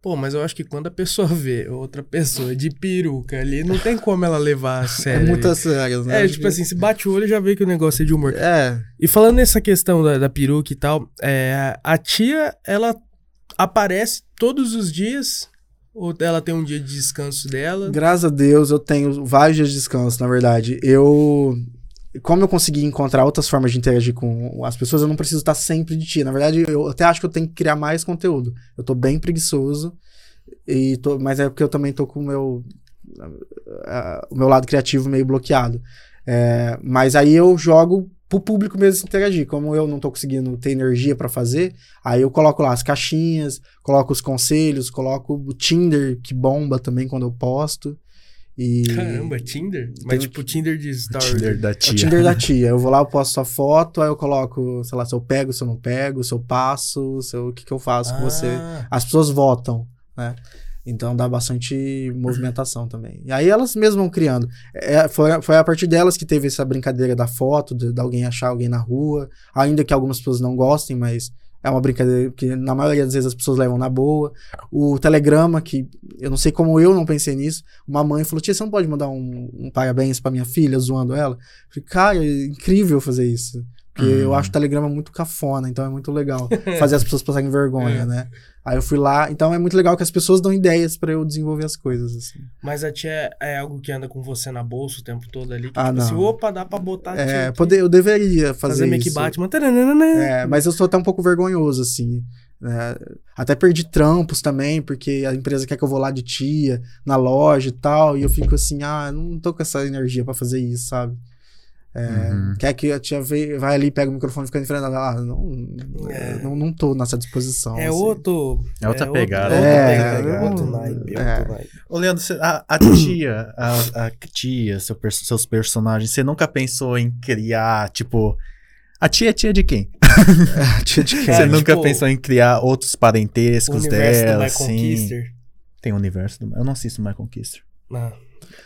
Pô, mas eu acho que quando a pessoa [laughs] vê outra pessoa de peruca ali, não tem como ela levar a
É,
sério.
muitas sérias, né?
É, tipo assim, se bate o olho já vê que o negócio é de humor.
É.
E falando nessa questão da, da peruca e tal, é, a tia, ela aparece todos os dias? Ou ela tem um dia de descanso dela?
Graças a Deus eu tenho vários dias de descanso, na verdade. Eu. Como eu consegui encontrar outras formas de interagir com as pessoas, eu não preciso estar sempre de ti. Na verdade, eu até acho que eu tenho que criar mais conteúdo. Eu tô bem preguiçoso, e tô, mas é porque eu também tô com o meu, o meu lado criativo meio bloqueado. É, mas aí eu jogo pro público mesmo interagir. Como eu não tô conseguindo ter energia pra fazer, aí eu coloco lá as caixinhas, coloco os conselhos, coloco o Tinder, que bomba também quando eu posto. E
Caramba, Tinder? Mas
Tem-
tipo Tinder de story.
Tinder da
é o
tia.
Tinder da tia. Eu vou lá, eu posto sua foto, aí eu coloco, sei lá, se eu pego, se eu não pego, se eu passo, se eu- o que, que eu faço com você.
Ah,
As pessoas votam, né? Então dá bastante movimentação também. E aí elas mesmas vão criando. É, foi, foi a partir delas que teve essa brincadeira da foto, de, de alguém achar alguém na rua. Ainda que algumas pessoas não gostem, mas é uma brincadeira que na maioria das vezes as pessoas levam na boa. O telegrama, que eu não sei como eu não pensei nisso. Uma mãe falou: Tia, você não pode mandar um, um parabéns pra minha filha, zoando ela? Eu falei, cara, é incrível fazer isso. Porque
Uhum.
eu acho o telegrama muito cafona, então é muito legal [laughs] fazer as pessoas passarem vergonha,
É.
né? Aí eu fui lá, então é muito legal que as pessoas dão ideias pra eu desenvolver as coisas, assim.
mas a tia é algo que anda com você na bolsa o tempo todo ali. Que,
Ah,
tipo
não.
assim, opa, dá pra botar
É, poder, eu deveria fazer,
fazer meio que
isso.
Batman. Taranana.
É, mas eu sou até um pouco vergonhoso, assim. né? Até perdi trampos também, porque a empresa quer que eu vou lá de tia, na loja e tal, e eu fico assim, ah, não tô com essa energia pra fazer isso, sabe? É,
Uhum.
Quer que a tia vê- vai ali, pega o microfone e fica em frente dela. Ah, não,
É.
não, não tô nessa disposição.
É
assim.
outro.
É outra
outra
É,
pegada,
é,
outro
é.
naipe,
É.
outro naipe.
Ô, Leandro, a, a [clears throat] tia, a, a tia, seu seus personagens, você nunca pensou em criar, tipo. A tia é tia de quem?
A tia de [laughs] quem?
você
É,
nunca
tipo,
pensou em criar outros
O
parentescos dela,
My
assim? Tem o universo do. Eu não assisto My Conquister.
Não,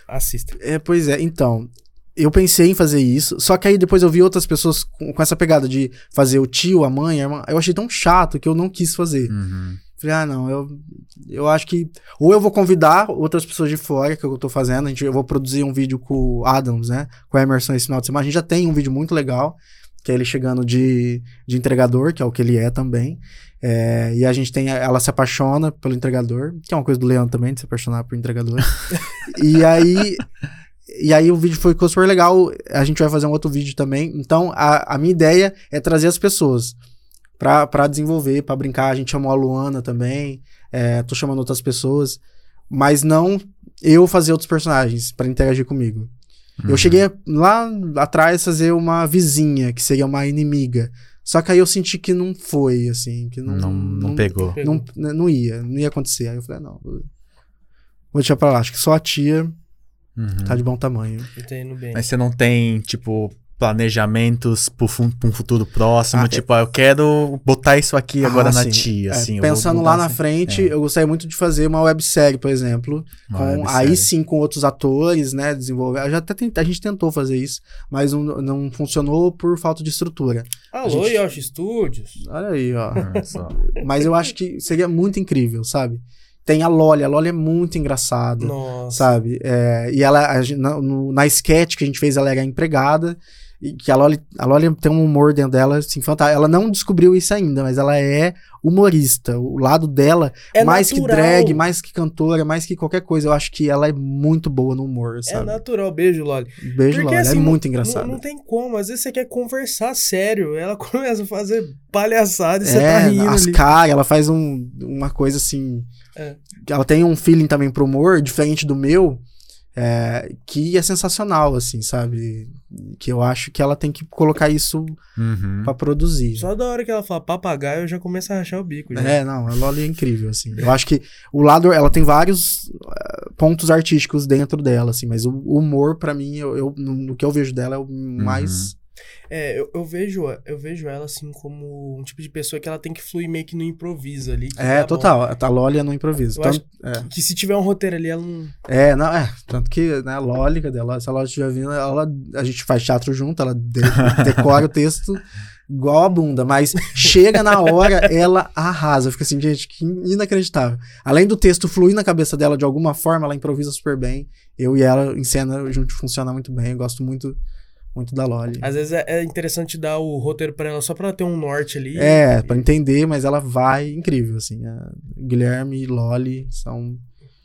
assista.
É, pois é, então. Eu pensei em fazer isso, só que aí depois eu vi outras pessoas com, com essa pegada de fazer o tio, a mãe, a irmã. Eu achei tão chato que eu não quis fazer.
Uhum.
Falei, ah, não, eu, eu acho que. Ou eu vou convidar outras pessoas de fora, que eu tô fazendo. A gente, eu vou produzir um vídeo com o Adams, né? Com a Emerson esse final de semana. A gente já tem um vídeo muito legal, que é ele chegando de, de entregador, que é o que ele é também. É, e a gente tem. Ela se apaixona pelo entregador, que é uma coisa do Leandro também, de se apaixonar por entregador. [laughs] e aí. E aí o vídeo foi ficou super legal. A gente vai fazer um outro vídeo também. Então, a, a minha ideia é trazer as pessoas pra, pra desenvolver, pra brincar. A gente chamou a Luana também. É, tô chamando outras pessoas. Mas não eu fazer outros personagens pra interagir comigo.
Uhum.
Eu cheguei lá atrás fazer uma vizinha, que seria uma inimiga. Só que aí eu senti que não foi, assim, que não.
Não, não, pegou.
Não, não ia, não ia acontecer. Aí eu falei, ah, não. Vou deixar pra lá. Acho que só a tia
Uhum.
tá de bom tamanho.
Tá indo bem.
Mas você não tem, tipo, planejamentos pro fun- pra um futuro próximo?
Ah,
tipo, ah, eu quero botar isso aqui agora
Ah,
na
sim.
tia,
É,
assim. vou
pensando lá na
assim.
frente,
É.
eu gostaria muito de fazer uma websérie, por exemplo.
Uma
com-
websérie.
aí sim com outros atores, né? Desenvolver. Eu já até a gente tentou fazer isso, mas não, não funcionou por falta de estrutura.
Alô,
gente-
Yoshi Studios.
Olha aí, ó. Mas eu acho que seria muito incrível, sabe? Tem a Loli, a Loli é muito engraçada.
Nossa.
sabe? É, e ela, a na, no- na sketch que a gente fez, ela era empregada. E que a Loli, a Loli tem um humor dentro dela, assim, fantástico. Ela não descobriu isso ainda, mas ela é humorista. O lado dela,
É
mais
natural.
que drag, mais que cantora, mais que qualquer coisa, eu acho que ela é muito boa no humor,
É
sabe?
natural. Beijo, Loli.
Beijo,
Porque,
Loli.
assim,
é muito
Não,
engraçado.
não tem como. Às vezes você quer conversar sério. Ela [laughs] começa a fazer palhaçada e você
é,
tá rindo
as caras, ela faz um- uma coisa assim.
É.
Ela tem um feeling também pro humor, diferente do meu, é, que é sensacional, assim, sabe? Que eu acho que ela tem que colocar isso
Uhum.
pra produzir.
Só da hora que ela fala papagaio, eu já começo a rachar o bico. Já.
É, não, a Loli é incrível, assim. Eu acho que o lado, ela tem vários eh, pontos artísticos dentro dela, assim, mas o, humor, pra mim, eu, eu- no, no que eu vejo dela, é o mais
É, eu, eu vejo, eu vejo ela assim como um tipo de pessoa que ela tem que fluir meio que no improviso ali. que
É,
tá bom.
total. A Loli é no improviso.
Eu
Tanto- é.
Que se tiver um roteiro ali, ela não.
É, não, é. Tanto que, né, a Loli, cadê ela? Se a Loli estiver vindo, ela, a gente faz teatro junto, ela de- [laughs] decora o texto igual a bunda, mas chega na hora, ela arrasa. Fica assim, gente, que inacreditável. Além do texto fluir na cabeça dela de alguma forma, ela improvisa super bem. Eu e ela em cena junto funciona muito bem. Eu gosto muito, muito da Loli.
Às vezes é, é interessante dar o roteiro pra ela só pra ela ter um norte ali.
É, pra entender, mas ela vai incrível, assim. A Guilherme e Loli são.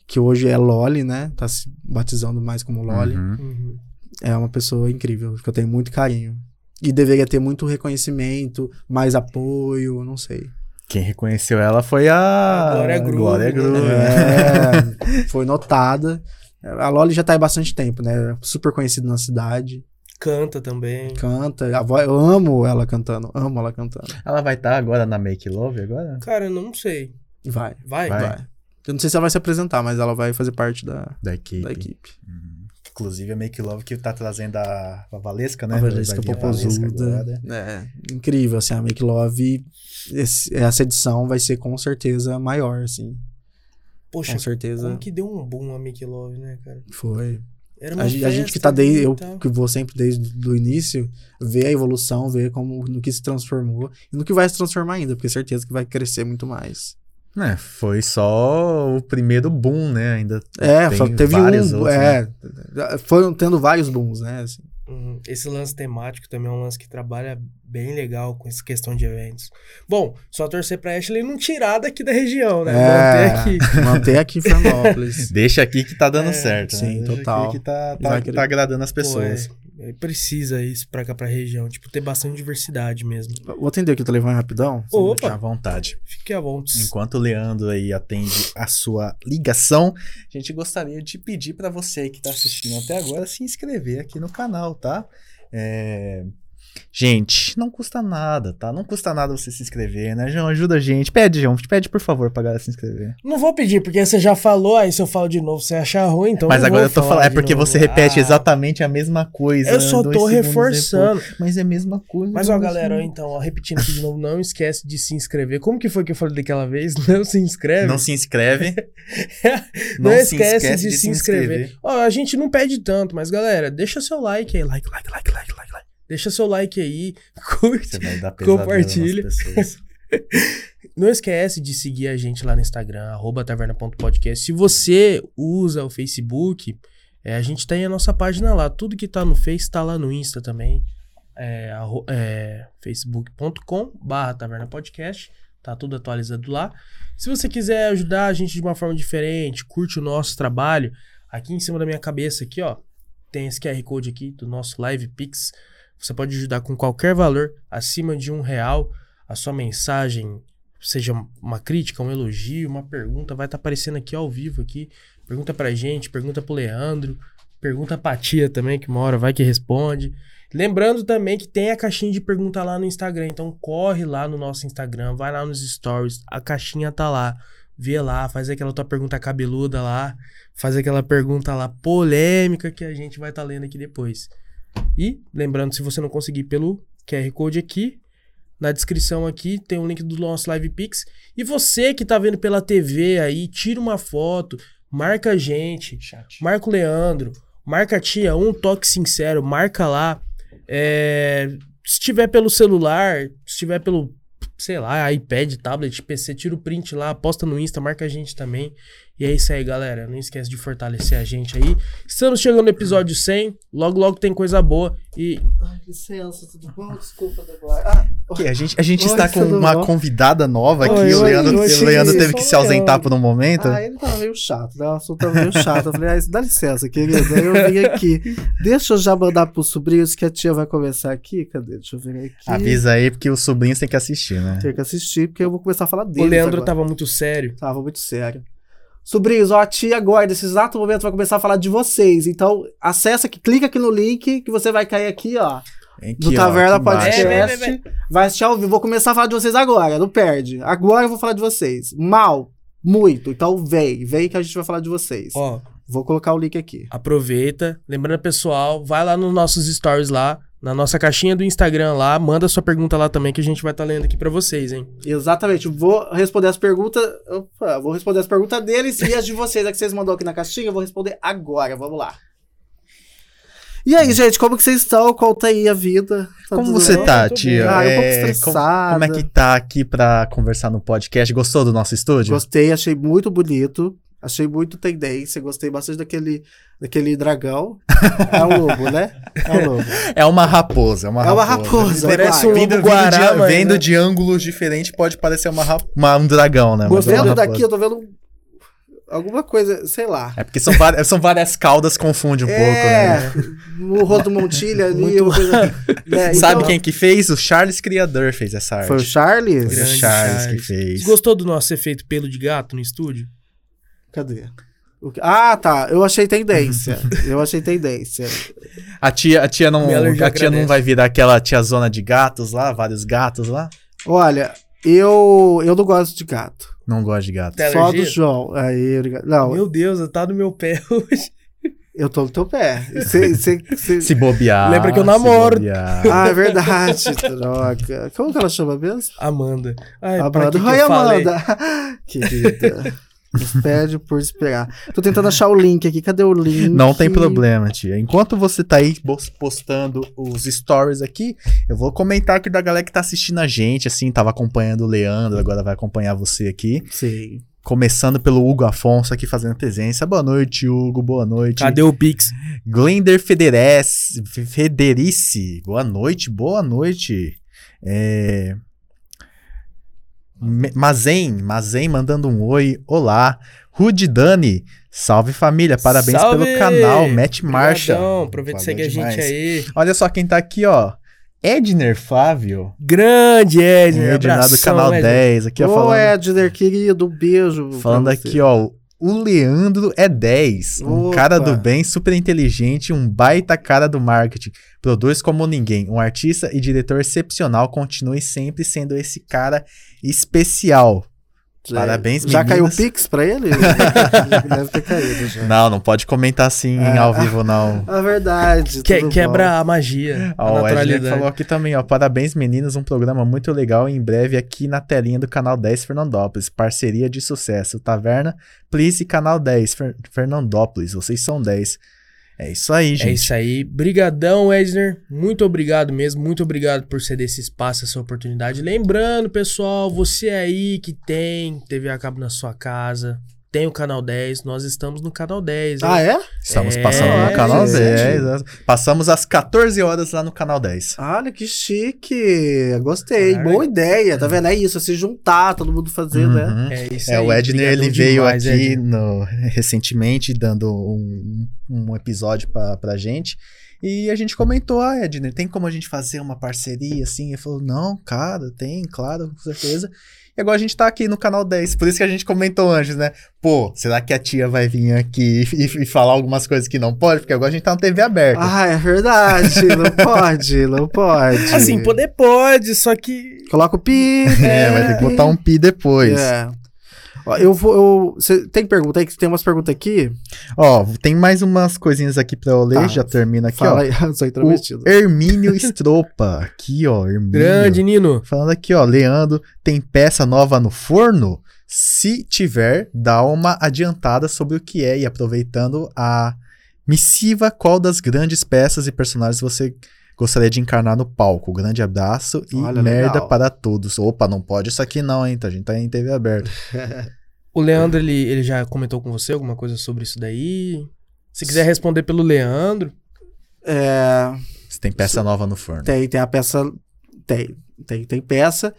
Que hoje é Loli, né? Tá se batizando mais como Loli.
Uhum.
Uhum.
É uma pessoa incrível, que eu tenho muito carinho. E deveria ter muito reconhecimento, mais apoio, não sei.
Quem reconheceu ela foi a.
Glória Groove,
Glória
né?
Groove.
É, [laughs] foi notada. A Loli já tá há bastante tempo, né? Super conhecida na cidade.
Canta também.
Canta. A voz, eu amo ela cantando. Amo ela cantando.
Ela vai estar agora na Make Love agora?
Cara, eu não sei.
Vai,
Vai?
Vai.
vai. Eu não sei se ela vai se apresentar, mas ela vai fazer parte da,
Da equipe.
da equipe.
Uhum. Inclusive a Make Love que tá trazendo a, a Valesca, né?
A Valesca Popozuda. É, incrível, assim, a Make Love, esse- essa edição vai ser com certeza maior, assim.
Poxa,
Com certeza.
como que deu um boom a Mickey Love, né, cara?
Foi.
Era uma
A, gente- a gente
festa
que tá desde,
e
eu que vou sempre desde o início, ver a evolução, ver como, no que se transformou e no que vai se transformar ainda, porque certeza que vai crescer muito mais.
É, foi só o primeiro boom, né? Ainda
É,
tem
só teve
vários
um,
outros,
é,
né?
foram tendo vários booms, né, assim.
Uhum. Esse lance temático também é um lance que trabalha bem legal com essa questão de eventos. Bom, só torcer pra Ashley não tirar daqui da região, né?
É,
Manter aqui.
Manter aqui em Florianópolis. [laughs]
Deixa aqui que tá dando
É,
certo. né?
sim,
Deixa
total.
Aqui que tá, tá, tá agradando as
Pô,
pessoas.
é, é, precisa isso pra cá, pra região. Tipo, ter bastante diversidade mesmo.
Vou atender aqui o telefone rapidão.
Opa.
Fica à vontade.
Fique à vontade.
Enquanto o Leandro aí atende a sua ligação, a gente gostaria de pedir para você aí que tá assistindo até agora se inscrever aqui no canal, tá? É, Gente, não custa nada, tá? Não custa nada você se inscrever, né, João? Ajuda a gente. Pede, João. Pede, por favor, pra galera se inscrever.
Não vou pedir, porque você já falou, aí se eu falo de novo, você achar ruim, então
Mas
não
agora
vou
eu tô
falar
falando. É
de
porque
novo.
você repete
Ah,
exatamente a mesma coisa.
Eu só
dois
tô reforçando.
depois. Mas é a mesma coisa.
Mas ó, galera, ó, então, ó, repetindo aqui de novo, não esquece de se inscrever. Como que foi que eu falei daquela vez? [laughs] Não se inscreve.
Não se inscreve. [laughs]
Não,
se
esquece, de, se inscrever. Ó, a gente não pede tanto, mas galera, deixa seu like aí. Like, like, like, like, like, like. Deixa seu like aí, [laughs] curte. Compartilha. [laughs] Não esquece de seguir a gente lá no Instagram, arroba taverna.podcast. Se você usa o Facebook, é, a gente tem a nossa página lá. Tudo que tá no Face tá lá no Insta também. É, é, facebook.com barra taverna podcast. Tá tudo atualizado lá. Se você quiser ajudar a gente de uma forma diferente, curte o nosso trabalho, aqui em cima da minha cabeça, aqui, ó, tem esse QR Code aqui do nosso Live Pix. Você pode ajudar com qualquer valor acima de um real. A sua mensagem, seja uma crítica, um elogio, uma pergunta, vai estar aparecendo aqui ao vivo aqui. Pergunta pra gente, pergunta pro Leandro, pergunta pra tia também, que uma hora vai que responde. Lembrando também que tem a caixinha de pergunta lá no Instagram, então corre lá no nosso Instagram, vai lá nos stories, a caixinha tá lá. Vê lá, faz aquela tua pergunta cabeluda lá, faz aquela pergunta lá polêmica que a gente vai estar lendo aqui depois. E lembrando, se você não conseguir pelo QR Code aqui, na descrição aqui tem um link do nosso Live Pix. E você que tá vendo pela TV aí, tira uma foto, marca a gente, marca o Leandro, marca a tia, um toque sincero, marca lá. É, se tiver pelo celular, se tiver pelo, sei lá, iPad, tablet, PC, tira o print lá, posta no Insta, marca a gente também. E é isso aí, galera. Não esquece de fortalecer a gente aí. Estamos chegando no episódio 100. Logo, logo tem coisa boa. E
Ai, licença, tudo bom? Desculpa, Débora. Ah,
a gente, a gente
Oi,
está com uma
bom?
convidada nova aqui.
Oi,
o Leandro,
oi,
o Leandro teve que se ausentar
Leandro.
por um momento.
Ah, ele tava meio chato, né? O assunto tava meio chato. Eu falei, ah, dá licença, querido. Aí eu vim [laughs] aqui. Deixa eu já mandar pros sobrinhos que a tia vai começar aqui. Cadê? Deixa eu ver aqui.
Avisa aí, porque os sobrinhos têm que assistir, né?
Tem que assistir, porque eu vou começar a falar dele.
o Leandro tava muito sério.
Tava muito sério. Sobrinhos, ó, a tia agora, nesse exato momento, vai começar a falar de vocês. Então, acessa aqui, clica aqui no link que você vai cair aqui, ó.
Aqui,
Do Taverna
embaixo.
Podcast.
É, vem, vem,
Vai assistir ao vivo. Vou começar a falar de vocês agora, não perde. Agora eu vou falar de vocês. Mal, muito. Então vem, vem que a gente vai falar de vocês.
Ó,
Vou colocar o link aqui.
aproveita. Lembrando, pessoal, vai lá nos nossos stories lá. Na nossa caixinha do Instagram lá, manda sua pergunta lá também que a gente vai estar lendo aqui pra vocês, hein?
Exatamente. Vou responder as perguntas. Opa, vou responder as perguntas deles e as de vocês, a que vocês mandou aqui na caixinha, eu vou responder agora. Vamos lá. E aí, gente, como que vocês estão? Conta aí a vida. Tá
Como você
bem?
tá, tia?
Ah, eu um pouco
É, como,
estressada.
como é que tá aqui pra conversar no podcast? Gostou do nosso estúdio?
Gostei, achei muito bonito. Achei muito tendência. Gostei bastante daquele, daquele dragão. [laughs] É um lobo, né? É um lobo.
É uma raposa, é uma
É uma
raposa.
raposa,
Parece um
Vindo,
lobo
vindo
guará,
de, vendo
né?
de ângulos diferentes, pode parecer uma, uma- um dragão, né? É
Vendo
raposa.
daqui, eu tô vendo um- alguma coisa, sei lá.
É porque são várias, são várias caudas, confunde um pouco,
é,
né?
no rosto do Montilha ali.
Muito-
uma coisa, né? [laughs]
Sabe
Então,
quem que fez? O Charles Criador fez essa arte.
Foi o Charles?
Foi o Charles,
Charles.
que fez.
Você gostou do nosso efeito pelo de gato no estúdio?
Cadê? O que- Ah, tá. Eu achei tendência. [laughs] Eu achei tendência.
A tia, a tia não, a tia não vai virar aquela tiazona de gatos lá, vários gatos lá.
Olha, eu, eu não gosto de gato.
Não gosto de gato.
Tem
Só
alergia?
do João. Aí, não,
Meu Deus, tá no meu pé [laughs] hoje.
eu tô no teu pé. Cê- cê- cê-
Se bobear.
Lembra que eu namoro.
Ah, é verdade. [laughs] Droga. Como que ela chama mesmo?
Amanda. Ai,
Amanda.
que que
Oi,
falei?
Amanda. Querida. Nos pede por esperar. Tô tentando achar o link aqui. Cadê o link?
Não tem problema, tia. Enquanto você tá aí postando os stories aqui, eu vou comentar aqui da galera que tá assistindo a gente, assim, tava acompanhando o Leandro, agora vai acompanhar você aqui.
Sim.
Começando pelo Hugo Afonso aqui fazendo presença. Boa noite, Hugo. Boa noite.
Cadê o Pix?
Glender Federes, Federici. Boa noite, boa noite. É... Mazen, Mazen mandando um oi. Olá. Rude Dani, salve família, parabéns
Salve!
pelo canal. Matt Marcha.
Obrigadão, Aproveita e segue a gente aí.
Olha só quem tá aqui, ó. Edner Flávio.
Grande Edner.
Edner do canal
Edner.
10. Aqui, ó,
Ô,
falando,
Edner, querido, um beijo.
falando aqui, ó. O Leandro é 10. Um
Opa.
cara do bem, super inteligente, um baita cara do marketing. Produz como ninguém. Um artista e diretor excepcional. Continue sempre sendo esse cara especial. Parabéns,
Já caiu o. Pix pra [laughs] ele? Deve ter caído já.
Não, não pode comentar assim
Ah.
ao vivo, não. [laughs]
É verdade.
Que- quebra a magia, a
Ó, o Edner
naturalidade.
falou aqui também, ó. Parabéns, meninas. Um programa muito legal. Em breve aqui na telinha do canal 10 Fernandópolis. Parceria de sucesso. Taverna, Please Canal 10 Fer- Fernandópolis. Vocês são 10. É isso aí, gente.
É isso aí. Brigadão, Edner. Muito obrigado mesmo. Muito obrigado por ceder esse espaço, essa oportunidade. Lembrando, pessoal, você aí que tem TV a cabo na sua casa, tem o canal 10, nós estamos no canal 10. hein?
Ah, é?
Estamos
É,
passando no canal
gente.
10. né? Passamos às 14 horas lá no canal 10.
Olha que chique. Gostei.
Caraca.
Boa ideia. Tá vendo? É isso. Se juntar, todo mundo fazer, né?
Uhum.
É isso
É,
aí.
o Edner ele veio
demais,
aqui
Edner.
no- recentemente dando um, um episódio pra, pra gente. E a gente comentou, ah, Edner, tem como a gente fazer uma parceria assim? Ele falou, não, cara, tem, claro, com certeza. E agora a gente tá aqui no canal 10, por isso que a gente comentou antes, né? Pô, será que a tia vai vir aqui e, e falar algumas coisas que não pode? Porque agora a gente tá na TV aberta.
Ah, é verdade. Não [laughs] pode, não pode.
Assim, poder pode, só que.
Coloca o pi.
é, vai ter que botar um pi depois.
É. Ó, Eu vou. Eu, cê tem pergunta aí? que Tem umas perguntas aqui?
Ó, tem mais umas coisinhas aqui pra eu ler,
Tá.
já termina aqui,
Fala
ó.
aí, [laughs] sou
O
intrometido.
Hermínio [laughs] Estropa. Aqui, ó. Hermínio.
Grande, Nino.
Falando aqui, ó. Leandro, tem peça nova no forno? Se tiver, dá uma adiantada sobre o que é. E aproveitando a missiva, qual das grandes peças e personagens você gostaria de encarnar no palco? Grande abraço e
Olha,
merda
legal.
para todos. Opa, não pode isso aqui não, hein? tá? A gente tá em TV aberta. [laughs]
O Leandro, ele, ele já comentou com você alguma coisa sobre isso daí? Se quiser responder pelo Leandro.
É,
Se tem peça nova no forno.
tem, tem a peça. Tem, tem, tem peça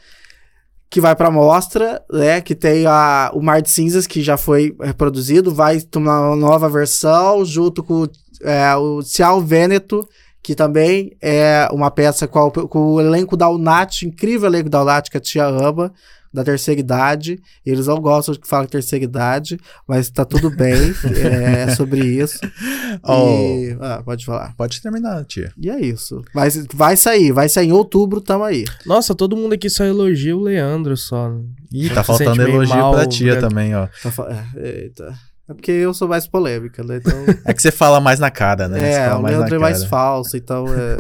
que vai pra mostra, né? Que tem a, o Mar de Cinzas, que já foi reproduzido, vai tomar uma nova versão, junto com é, o Cial Veneto, que também é uma peça com, a- com o elenco da Unat, incrível elenco da Unat, que a tia ama, da terceira idade. Eles não gostam de que fala terceira idade, mas tá tudo bem, [laughs] é sobre isso.
Ó,
E- ah, pode falar.
Pode terminar, tia.
E é isso. Mas vai sair, vai sair em outubro, tamo aí.
Nossa, todo mundo aqui só elogia o Leandro só.
Ih, tá faltando elogio
mal,
pra tia
Brad.
também, ó.
Tá fa- é, eita. É porque eu sou mais polêmica, né? Então. [laughs]
É que você fala mais na cara, né?
É,
fala
o
mais na
Leandro é mais
cara.
falso, então é.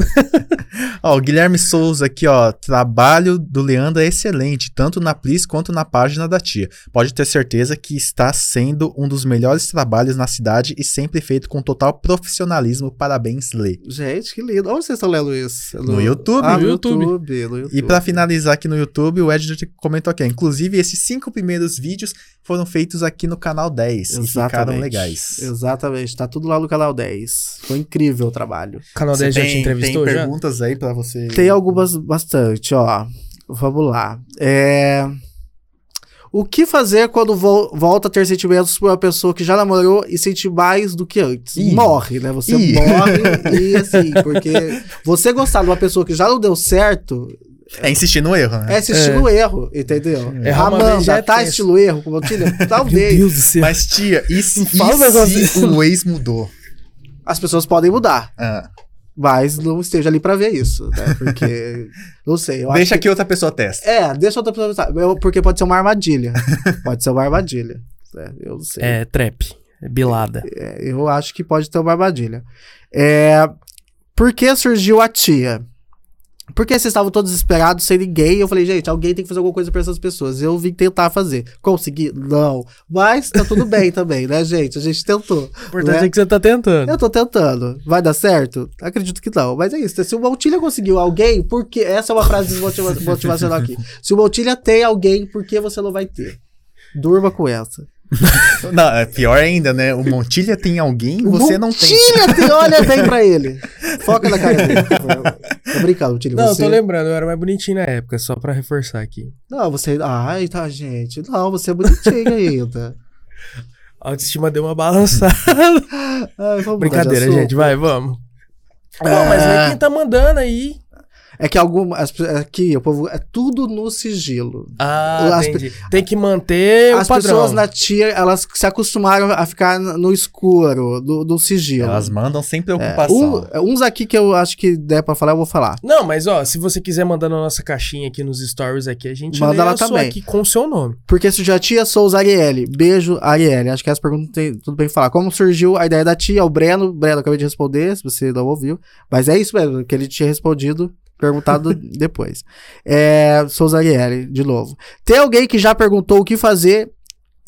[laughs]
Ó, o Guilherme Souza aqui, ó. Trabalho do Leandro é excelente, tanto na Plis quanto na página da tia. Pode ter certeza que está sendo um dos melhores trabalhos na cidade e sempre feito com total profissionalismo. Parabéns, Lê.
Gente, que lindo. Onde vocês estão lendo isso?
No YouTube.
Ah,
No
no
YouTube.
YouTube. no YouTube.
E pra finalizar aqui no YouTube, o Editor comentou aqui. ó, Inclusive, esses cinco primeiros vídeos foram feitos aqui no canal 10 e ficaram legais.
Exatamente. Tá tudo lá no canal 10. Foi incrível o trabalho.
O canal
Você
10 já te
tem,
entrevistou
tem
já?
perguntas aí pra você?
Tem algumas bastante, ó. Vamos lá. É... O que fazer quando vo- volta a ter sentimentos por uma pessoa que já namorou e sente mais do que antes?
Ih.
Morre, né? Você
Ih.
morre [laughs] e assim, porque você gostar de uma pessoa que já não deu certo
É insistir no erro, né?
é assistir no erro, entendeu?
Vez já
Amanda,
é
tá estilo erro com o Tilha? Talvez.
Deus do céu.
Mas, tia, e se, e se o ex mudou?
As pessoas podem mudar,
Ah,
mas não esteja ali pra ver isso, né? Porque, [laughs] não sei. Eu
deixa
acho
que outra pessoa testa.
É, deixa outra pessoa. Eu- Porque pode ser uma armadilha. [laughs] pode ser uma armadilha. É, eu não sei.
É, trap. É bilada.
É, eu acho que pode ter uma armadilha. É, por que surgiu a tia? Porque vocês estavam todos desesperados, sem ninguém. Eu falei, gente, alguém tem que fazer alguma coisa pra essas pessoas. Eu vim tentar fazer. Consegui? Não. Mas tá tudo bem [laughs] também, né, gente? A gente tentou.
O importante
né?
é que você tá tentando.
Eu tô tentando. Vai dar certo? Acredito que não. Mas é isso. Se o Montilha conseguiu alguém, por que? Essa é uma frase [laughs] motiva- motivacional aqui. Se o Montilha tem alguém, por que você não vai ter? Durma com essa. [laughs]
Não, é pior ainda, né? O Montilha tem alguém e você não tem.
Montilha tem, olha bem pra ele. [laughs] Foca na cara dele. Tô brincando, Montilha.
Não,
você...
tô lembrando, eu era mais bonitinho na época, só pra reforçar aqui.
Não, você. Ai, tá, gente. Não, você é bonitinho ainda.
A autoestima deu uma balançada. [laughs]
Ai,
Brincadeira, gente, vai, vamos.
É.
Não, mas é quem tá mandando aí.
É que algumas. Aqui, o povo. É tudo no sigilo.
Ah,
As
entendi. Tem que manter
As
o padrão.
pessoas na tia, elas se acostumaram a ficar no escuro, do, do sigilo.
Elas mandam sem
É,
preocupação.
um- uns aqui que eu acho que der pra falar, eu vou falar.
Não, mas ó, se você quiser mandar na nossa caixinha aqui nos stories aqui, a gente
Manda lá também.
aqui com o seu nome.
Porque se já tia Souza Arielle. Beijo, Arielle. Acho que essa pergunta tem tudo bem falar. Como surgiu a ideia da tia? O Breno. Breno, acabei de responder, se você não ouviu. Mas é isso mesmo, que ele tinha respondido, perguntado depois. É, Souza Arielle, de novo. Tem alguém que já perguntou o que fazer?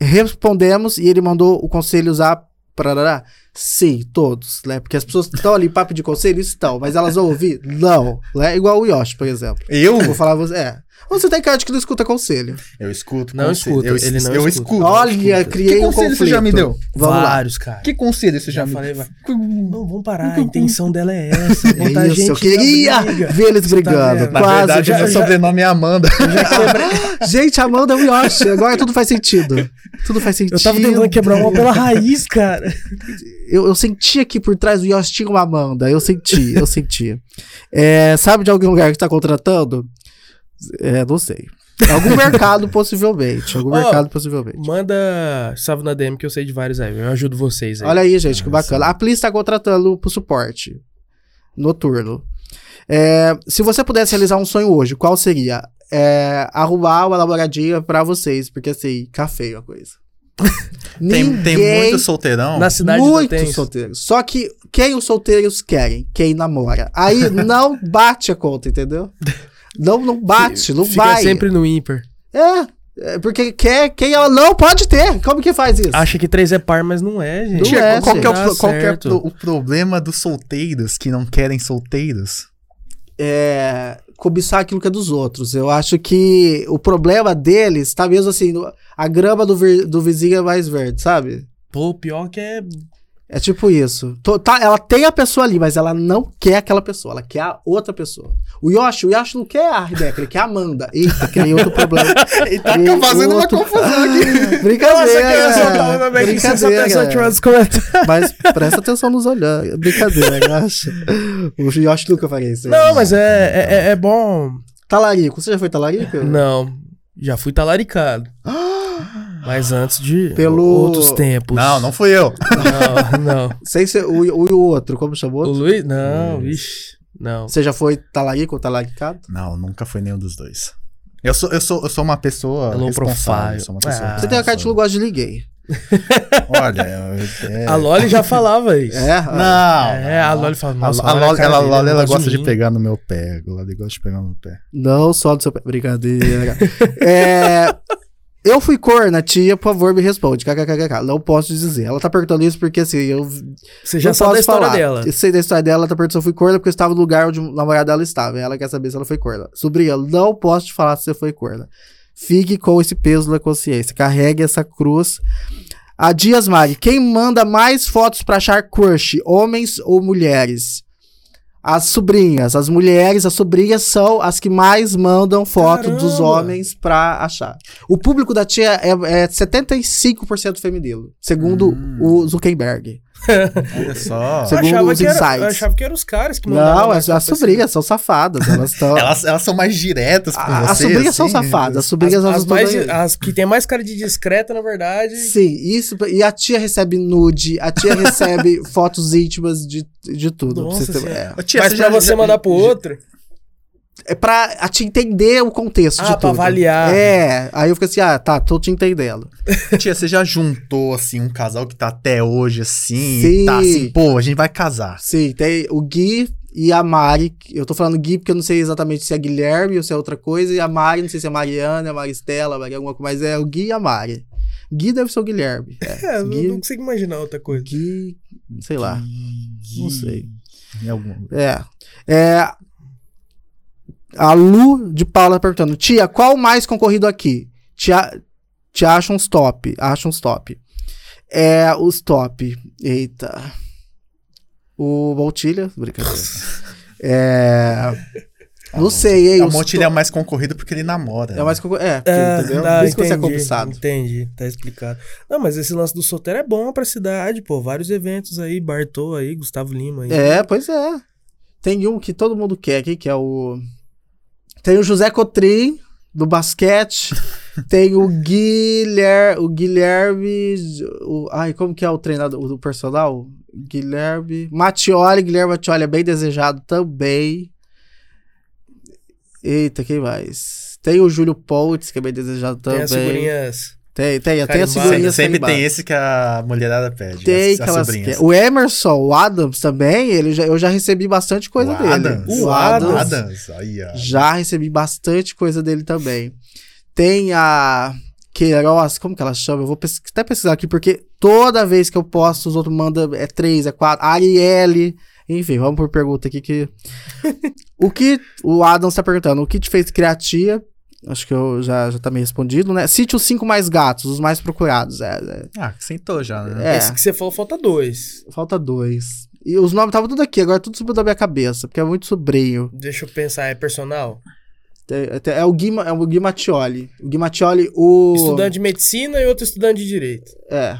Respondemos e ele mandou o conselho usar. Parará. Sim, todos, né? Porque as pessoas estão ali, papo de conselho, estão, mas elas vão ouvir? Não, né? Igual o Yoshi, por exemplo.
Eu?
Eu vou falar, você, é. Você tem cara de que não escuta conselho.
Eu escuto.
Não
conselho.
escuta,
Eu,
ele não
eu
escuta.
escuto.
Olha,
escuto.
criei
que
um
conselho
conflito.
você já me deu?
Vamos lá.
Vários, cara.
Que conselho você já,
Já
me
falei, vai.
deu?
Não, vamos parar. A intenção dela é [laughs] essa.
É isso,
gente
eu queria
na
ver eles
tá
brigando.
Na
Quase.
verdade,
já-
o meu
já-
sobrenome é Amanda. [laughs] [laughs]
Gente, Amanda é o Yoshi. Agora tudo faz sentido. Tudo faz sentido.
Eu tava tentando quebrar uma pela raiz, cara.
Eu, eu senti aqui por trás do Yoshi tinha uma Amanda. Eu senti, eu senti. É, sabe de algum lugar que tá contratando? É, não sei. Algum mercado, possivelmente. Algum [laughs]
Ó,
mercado, possivelmente.
Manda salve na DM que eu sei de vários aí. Eu ajudo vocês aí.
Olha aí, gente, que
Nossa.
bacana. A Plis está contratando pro suporte noturno. É, se você pudesse realizar um sonho hoje, qual seria? É, arrumar uma namoradinha pra vocês, porque assim, fica feio a coisa. [laughs]
Tem, tem muito solteirão.
Na cidade do
Muitos
Tens.
solteiros. Só que quem os solteiros querem? Quem namora. Aí [laughs] não bate a conta, entendeu? Não, não bate, não
Fica
vai.
sempre no ímpar.
É, é, porque quer, quem ela não pode ter. Como que faz isso?
Acha que três é par, mas não é, gente.
Não
Tia,
é,
qual, que é o, pro- qual que é o problema dos solteiros que não querem solteiros?
é, cobiçar aquilo que é dos outros. Eu acho que o problema deles tá mesmo assim, a grama do, do vizinho é mais verde, sabe?
Pô, pior que é.
É tipo isso. Tô- tá, ela tem a pessoa ali, mas ela não quer aquela pessoa, ela quer a outra pessoa. O Yoshi, o Yoshi não quer a Rebeca, ele quer a Amanda. Eita, criei outro problema. [laughs]
E tá fazendo uma
outro-
confusão aqui. [laughs]
Brincadeira.
nos comentários.
Mas presta atenção nos olhando. Brincadeira, relaxa. O Yoshi nunca faria isso.
Não, mas é, é, é- é bom.
Talarico, você já foi talarico?
Não, já fui talaricado. Mas antes de
Pelo-
outros tempos.
Não, não fui eu.
Não, não. [laughs]
Sem ser o, o, o outro, como chamou?
O Luiz? Não, vixi. Não.
Você já foi talarico ou talaricado?
Não, nunca foi nenhum dos dois. Eu sou, eu sou, eu sou uma pessoa
É low
responsável.
profile.
Sou uma pessoa
Ah,
Você tem a cara de que não gosta de ninguém. [laughs]
Olha, é...
A Loli já falava isso.
É?
Não.
É, a Loli fala,
A,
nossa,
a Loli,
cara
ela, Loli, ela
gosta
de
mim.
pegar no meu pé. A Loli gosta de pegar no meu pé.
Não só do seu pé. Brincadeira. [laughs] é, eu fui corna, tia, por favor, me responde. KKKK. Não posso dizer. Ela tá perguntando isso porque assim, eu.
Você já sabe da história
falar.
dela.
Eu sei da história dela, ela tá perguntando se eu fui corna porque eu estava no lugar onde o namorado dela estava. Ela quer saber se ela foi corna. Sobrinha, não posso te falar se você foi corna. Fique com esse peso na consciência. Carregue essa cruz. A Dias Mari, quem manda mais fotos pra achar crush, homens ou mulheres? As sobrinhas, as mulheres, as sobrinhas são as que mais mandam foto dos
Caramba!
homens pra achar. O público da tia é, é 75% feminino, segundo
Hum.
o Zuckerberg.
Olha só.
Segundo
eu, achava
os
que era,
insights.
eu achava que eram os caras que mandavam.
Não, as, as sobrinhas são safadas. Elas estão. [laughs]
Elas, elas são mais diretas com
A-
você.
as sobrinhas são
assim?
safadas. As
As,
sobrinhas elas
as,
estão.
mais, as que tem mais cara de discreta, na verdade.
Sim, isso. E a tia recebe nude, a tia recebe [laughs] fotos íntimas de, de tudo.
Nossa Senhora.
Ô, tia,
Mas
você
pra
já-
você
já-
mandar pro outro.
É pra a te entender o contexto
Ah,
de
pra
tudo.
avaliar.
É, aí eu fico assim, ah, tá, tô te entendendo. [laughs]
Tia, você já juntou, assim, um casal que tá até hoje, assim,
Sim.
e tá assim, pô, a gente vai casar.
Sim, tem o Gui e a Mari. Eu tô falando Gui porque eu não sei exatamente se é Guilherme ou se é outra coisa. E a Mari, não sei se é Mariana, é Maristela, Maria alguma coisa, mas é o Gui e a Mari. Gui deve ser o Guilherme. [laughs] É,
É, eu
Gui,
não consigo imaginar outra coisa.
Gui, sei lá. Não sei.
Em algum...
É. É. A Lu de Paula perguntando: Tia, qual o mais concorrido aqui? Te, a- te acha uns top. Acha uns top. É, os top. Eita. O Voltilha. Brincadeira. É. [laughs] Não sei, hein?
O
os
Monte ele é
to-
mais concorrido porque ele namora.
É o mais concorrido. É, porque,
Ah,
entendeu?
tá,
Por isso que você é
entendi,
cobiçado.
Entendi, tá explicado. Não, mas esse lance do solteiro é bom pra cidade, pô. Vários eventos aí, Bartô aí, Gustavo Lima aí.
É, pois é. Tem um que todo mundo quer aqui, que é o. Tem o José Cotrim, do basquete. [laughs] Tem o Guilherme. O Guilherme. O, ai, como que é o treinador, o personal? Guilherme. Mattioli, Guilherme Mattioli é bem desejado também. Eita, quem mais? Tem o Júlio Poutz, que é bem desejado
Tem
também.
as figurinhas.
Tem, tem, as
Carimbadas.
Sempre,
figurinhas
sempre tem esse que a mulherada pede.
Tem que- O Emerson, o Adams também, ele já, eu já recebi bastante coisa
O
dele.
Adams.
O Adams.
Adams. Aí, ó.
Já recebi bastante coisa dele também. Tem a Queiroz, como que ela chama? Eu vou pes- até pesquisar aqui, porque toda vez que eu posto, os outros mandam é três, é quatro. Arielle. Enfim, vamos por pergunta aqui que. [laughs] o que. O Adams tá perguntando, o que te fez criar tia? Acho que eu já, já tá meio respondido, né? Cite os cinco mais gatos, os mais procurados. É, é,
Ah, sentou já, né?
é.
Esse que você falou, falta dois.
Falta dois. E os nomes estavam tudo aqui, agora tudo subiu da minha cabeça, porque é muito sobrinho.
Deixa eu pensar, é personal?
É, é- o Gui, é o Gui Mattioli. O Gui Mattioli, o.
Estudante de medicina e outro estudante de direito.
É.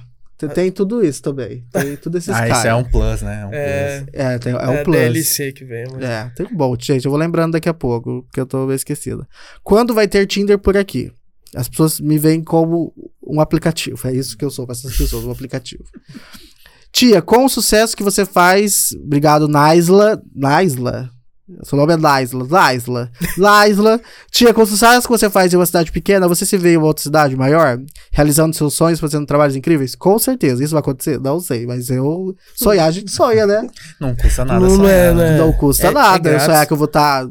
Tem, tem tudo isso também. Tem tudo esses [laughs]
Ah, isso é um plus, né? É um
É,
plus.
É, tem, é,
é,
um plus.
DLC que vem. Mas...
É, tem um bom, gente. Eu vou lembrando daqui a pouco, porque eu tô meio esquecido. Quando vai ter Tinder por aqui? As pessoas me veem como um aplicativo. É isso que eu sou com essas pessoas, um aplicativo. Tia, com o sucesso que você faz. Obrigado, Naisla. Naisla? Seu nome é Naisla. Naisla. Naisla. Tia, com o sucesso que você faz em uma cidade pequena, você se vê em uma outra cidade maior? Realizando seus sonhos, fazendo trabalhos incríveis? Com certeza. Isso vai acontecer? Não sei, mas eu. Sonhar, a gente sonha, né?
Não custa nada
Não
sonhar.
é, né?
Não custa
É- é
nada. eu
grátis.
sonhar que eu vou estar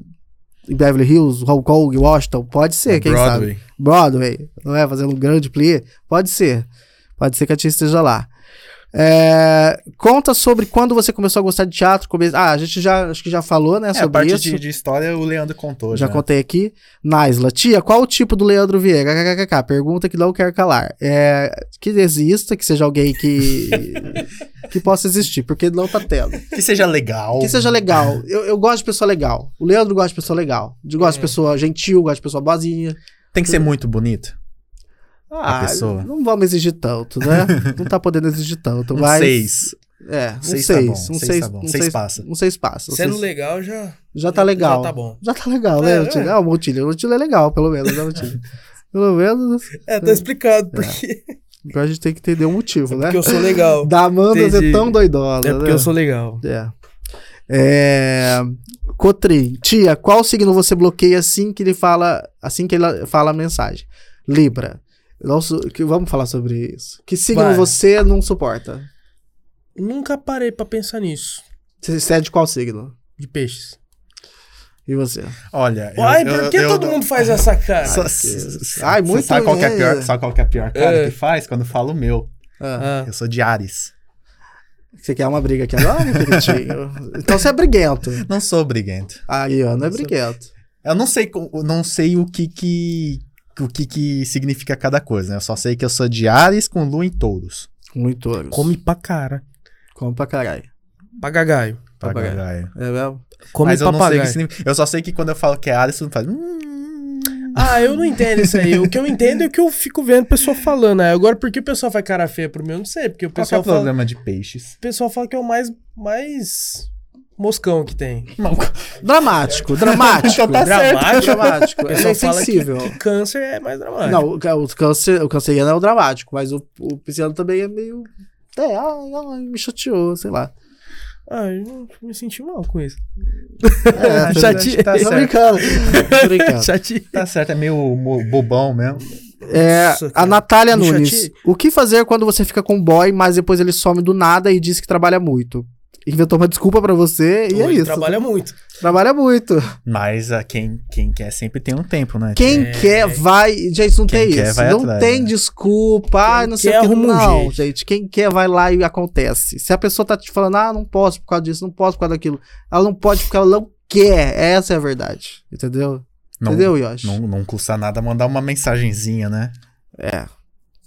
em Beverly Hills, Hong Kong, Washington. Pode ser, quem sabe.
Broadway.
Broadway, não é? Fazendo um grande plie? Pode ser. Pode ser que a tia esteja lá. É, conta sobre quando você começou a gostar de teatro. Come... Ah, a gente já, acho que já falou, né,
É, a
sobre
parte
isso.
de, de história o Leandro contou.
Já
Já,
contei aqui. Naisla, tia, qual o tipo do Leandro Vieira? KKKK, pergunta que não quer calar. É, que exista, que seja alguém que [laughs] que possa existir, porque não tá tendo.
Que seja legal.
Que seja legal. Eu, eu gosto de pessoa legal. O Leandro gosta de pessoa legal. Eu gosto de
Uhum.
pessoa gentil, gosto de pessoa boazinha.
Tem que ser muito bonito.
Ah,
pessoa.
não vamos exigir tanto, né? [laughs] não tá podendo exigir tanto,
Um
mas...
seis.
É, um
Seis
seis.
tá bom,
um
seis
seis,
tá bom,
um
seis
seis
passa.
Um seis passa. um
Sendo
seis-
legal, já.
Já tá legal.
Já tá bom.
Já tá legal, né?
É,
Montilho?
é.
Ah, o. O Montilho é legal, pelo menos, né, Montilho? [laughs] pelo menos,
É, tá explicado. Porque,
agora a gente tem que entender o motivo, né?
porque eu sou legal. [laughs]
Da Amanda ser
Entendi.
tão doidosa,
É porque
né?
eu sou legal.
É. É... Cotrim, tia, qual signo você bloqueia assim que ele fala, assim que ele fala a mensagem? Libra. Su- que, vamos falar sobre isso. Que signo
Vai.
você não suporta?
Nunca parei pra pensar nisso.
Você você é de qual signo?
De peixes.
E você?
Olha. eu-
Ai,
eu-
por que
eu-
todo mundo faz essa cara?
Só-
Deus. Ai, muito
Sabe qual, que é a pior, sabe qual que é a pior cara
É.
que faz? Quando fala o meu.
Ah,
Ah,
Eu sou de Ares.
Você quer uma briga aqui agora? [laughs] Então você é briguento.
Não sou briguento.
Aí, ó, não é briguento.
Eu não sei, não sei o que que o que que significa cada coisa, né? Eu só sei que eu sou de Ares com lua em touros.
Muito touros.
come pra cara.
Come pra caralho.
Papagaio.
Papagaio. É mesmo?
Come
Mas eu não sei o que significa. Eu só sei que quando eu falo que é Ares, todo mundo faz. "Hum".
Ah, eu não entendo isso aí. O que eu entendo é o que eu fico vendo o pessoal falando. Aí, agora, por que o pessoal faz cara feia pro meu? Eu não sei. Porque o
Qual que é
pessoal,
o
fala,
problema de peixes?
o pessoal fala que é o mais, mais moscão que tem. [laughs]
Dramático, dramático. [laughs]
Então tá certo.
Dramático.
dramático.
O
Ele é
fala
sensível.
que câncer é mais dramático.
Não, o, o, câncer, o canceriano é o dramático, mas o, o pisciano também é meio. É, ai, ai, me chateou, sei lá.
Ah, eu me senti mal com isso.
É,
Chate- [laughs]
tá
Tô
certo.
brincando. Tô brincando.
Chate.
Tá certo, é meio bobão mesmo.
É,
Nossa,
a. Natália
Me
Nunes. O que fazer quando você fica com um boy, mas depois ele some do nada e diz que trabalha muito? Inventou uma desculpa pra você e
Ou
é
ele
isso.
trabalha muito.
Trabalha muito.
Mas ah, quem, quem quer sempre tem um tempo, né?
Quem
É.
quer vai. Gente, não
Quem
tem
quer
isso.
vai
não
atrás,
tem
né?
desculpa. Ah,
Quem
não sei
quer
o que.
um
Não,
jeito.
gente. Quem quer vai lá e acontece. Se a pessoa tá te falando, ah, não posso por causa disso, não posso por causa daquilo. Ela não pode porque ela não quer. Essa é a verdade. Entendeu?
Não,
Entendeu, Yoshi?
não, não custa nada mandar uma mensagenzinha, né?
É.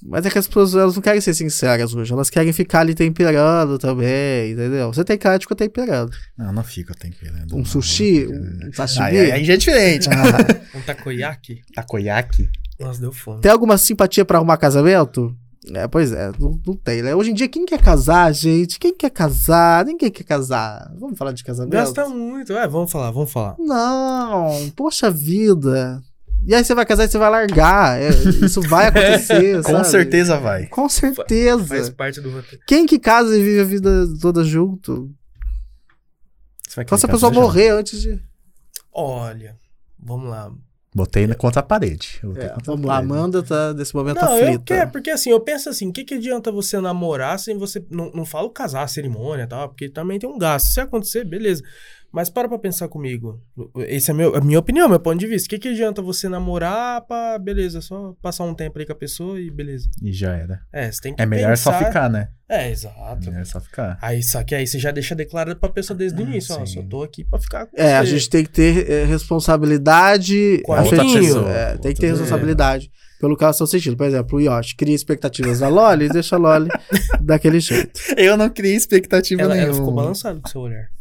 Mas é que as pessoas elas não querem ser sinceras hoje. Elas querem ficar ali temperando também, entendeu? Você tem cara de ficar temperando.
Não, não fica temperando.
Um
não.
sushi, um sashimi.
Aí, aí já é diferente.
Ah, [laughs]
Um takoyaki.
Takoyaki.
Nossa, deu fome.
tem alguma simpatia pra arrumar casamento? É, pois é, não, não tem, né? Hoje em dia, quem quer casar, gente? Quem quer casar? Ninguém quer casar. Vamos falar de casamento?
Gasta muito. É, vamos falar, vamos falar.
Não, poxa vida. E aí você vai casar e você vai largar. É, isso vai [laughs] acontecer,
Com
sabe?
certeza vai.
Com
Faz
certeza.
parte do roteiro.
Quem que casa e vive a vida toda junto?
Você vai
Só se a pessoa
já.
morrer antes de.
Olha, vamos lá.
Botei na contra a parede. Eu
É,
contra a
vamos lá. Amanda tá nesse momento
Não, eu
aflita.
quero, porque assim, eu penso assim, o que, que adianta você namorar sem você. Não, não falo casar, a cerimônia e tal, porque também tem um gasto. Se acontecer, beleza. Mas para pra pensar comigo. Essa é meu, a minha opinião, meu ponto de vista. O que, que adianta você namorar pra. Beleza, só passar um tempo aí com a pessoa e beleza.
E já era.
É, você tem que
É melhor só
pensar-
ficar, né?
É,
É
exato.
melhor só ficar.
Aí, só que aí você já deixa declarado pra pessoa desde o
Ah,
início, ó, só tô aqui pra ficar com
É, a
você.
gente tem que ter é, responsabilidade.
Com a outra pessoa.
É, tem que ter
Outra
responsabilidade pelo que elas estão sentindo. Por exemplo, o Yoshi cria expectativas da Loli e deixa a Loli [laughs] daquele jeito.
Eu não criei expectativa
Ela,
nenhuma.
ela ficou balançada com o seu olhar.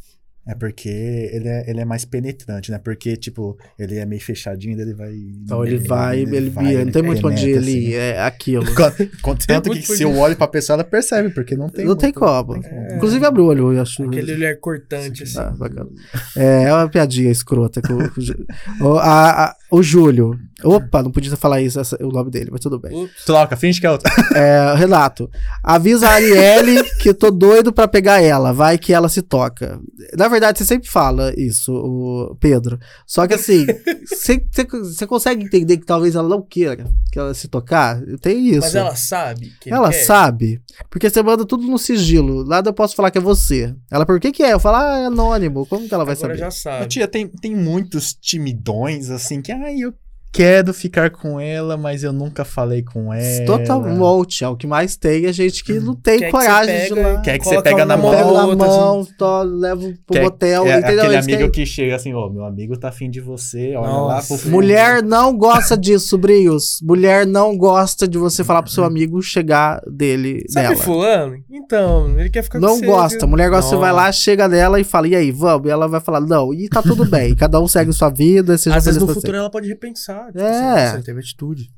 É porque ele é, ele é mais penetrante, né? Porque, tipo, ele é meio fechadinho, daí ele vai.
Então ele vai, ele,
vai,
não tem muito pra onde ir,
assim.
é aquilo. [laughs]
Contanto que se eu olho pra pessoa, ela percebe, porque não tem.
não tem
muito-
como.
não tem como.
Inclusive abre o olho, eu acho.
Aquele olhar cortante, assim.
Ah, bacana. É, é uma piadinha escrota. Com, com [laughs] o a- a- o Júlio. Opa, não podia falar isso, essa- o nome dele, mas tudo bem.
Ups.
Troca, finge que é outra. [laughs]
É, Renato, avisa a Arielle que tô doido pra pegar ela, vai que ela se toca. Na verdade, você sempre fala isso, o Pedro. Só que assim, [laughs] você- consegue entender que talvez ela não queira que ela se tocar? Tem isso.
Mas ela sabe que ele
Ela
quer?
sabe, porque você manda tudo no sigilo. Nada eu posso falar que é você. Ela, por que que é? Eu falo, ah, é anônimo. Como que ela vai
Agora
saber?
já sabe.
Tia, tem, tem muitos timidões, assim, que, ai, eu quero ficar com ela, mas eu nunca falei com ela.
Totalmente. É o que mais tem, é gente que não tem
Quer que
coragem
você
de
pega
lá.
Quer que você pega na
na
mão
Pega
do
na
outro,
mão,
assim.
to, leva pro
Quer-
motel,
é,
entendeu?
aquele amigo
querem-
que chega assim, ó, meu amigo tá afim de você, olha lá
Nossa.
pro
Mulher não gosta disso, sobrinhos. Mulher não gosta de você falar pro seu amigo chegar dele
Sabe
nela.
fulano? Então, ele quer ficar com
Não
você.
gosta.
viu?
Mulher gosta, você
Não.
vai lá, chega nela e fala, e aí, vamos? E ela vai falar, não, e tá tudo bem. Cada um segue sua vida, seja
Às vezes no futuro
você.
ela pode repensar. Tipo,
É.
assim, você teve atitude.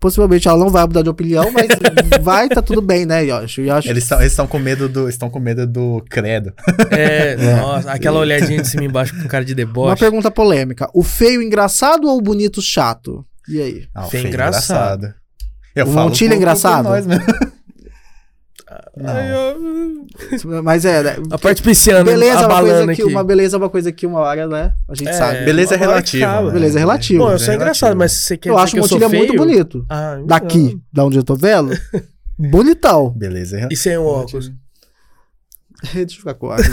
Possivelmente ela não vai mudar de opinião, mas [laughs] vai, tá tudo bem, né, Yoshi? Yoshi
Eles estão com medo do estão com medo do credo. [laughs]
É, nossa, aquela olhadinha de cima e embaixo com cara de
Uma
deboche.
pergunta polêmica. O feio engraçado ou o bonito chato? E aí?
Ah, o
Feio
feio
engraçado.
engraçado. Eu
O
falo
Montilho engraçado?
nós mesmo. Não.
Ó,
Mas é, né,
a parte pisciana
beleza é uma coisa que
aqui.
uma beleza é uma coisa que uma hora, né? A gente
É,
sabe.
Beleza é
uma hora que
relativa, né?
Beleza é relativo.
Bom, eu
é
sou
relativo.
engraçado, mas se você quer
eu
dizer
acho
que
o
eu sou
Montilha muito bonito.
Ah,
Daqui, da onde eu tô vendo, [laughs] bonitão.
Beleza é
E
relativa.
sem o óculos. [laughs]
Deixa eu ficar com óculos.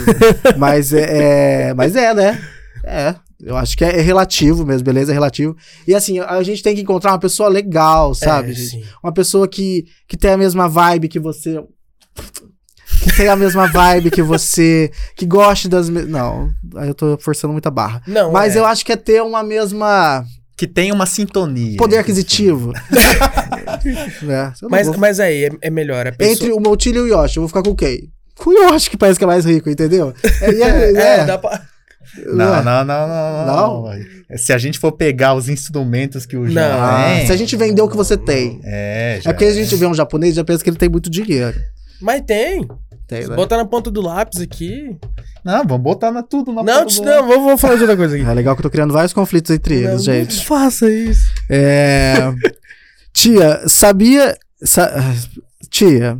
mas é, é- Mas é, né? É. Eu acho que é, é relativo mesmo, beleza? É relativo. E assim, a gente tem que encontrar uma pessoa legal, sabe?
É.
Uma pessoa que, que tem a mesma vibe que você. Que tem a mesma vibe que você. Que goste das. Me... Não, aí eu tô forçando muita barra.
Não,
Mas
é.
eu acho que é ter uma mesma.
Que tem uma sintonia.
Poder aquisitivo. [laughs] não
Mas,
vou-
mas aí, é, é melhor. A pessoa...
Entre o Montilho e o Yoshi, eu vou ficar com quem? Com o Yoshi, que parece que é mais rico, entendeu? É, é- [laughs]
É,
é,
dá pra...
Não, não, não, não,
Não?
não. Se a gente for pegar os instrumentos que o
Não.
Ah,
tem.
se a gente vender o que você tem.
É, já
É porque a gente vê um japonês e já pensa que ele tem muito dinheiro.
Mas tem.
Tem, né?
botar na ponta do lápis aqui.
Não, vamos botar na, tudo na
Não,
ponta do-
não, vamos, vamos falar de outra coisa [laughs] aqui.
É legal que eu tô criando vários conflitos entre eles,
Não,
gente.
Não faça isso.
É... Tia, sabia. sa- Tia,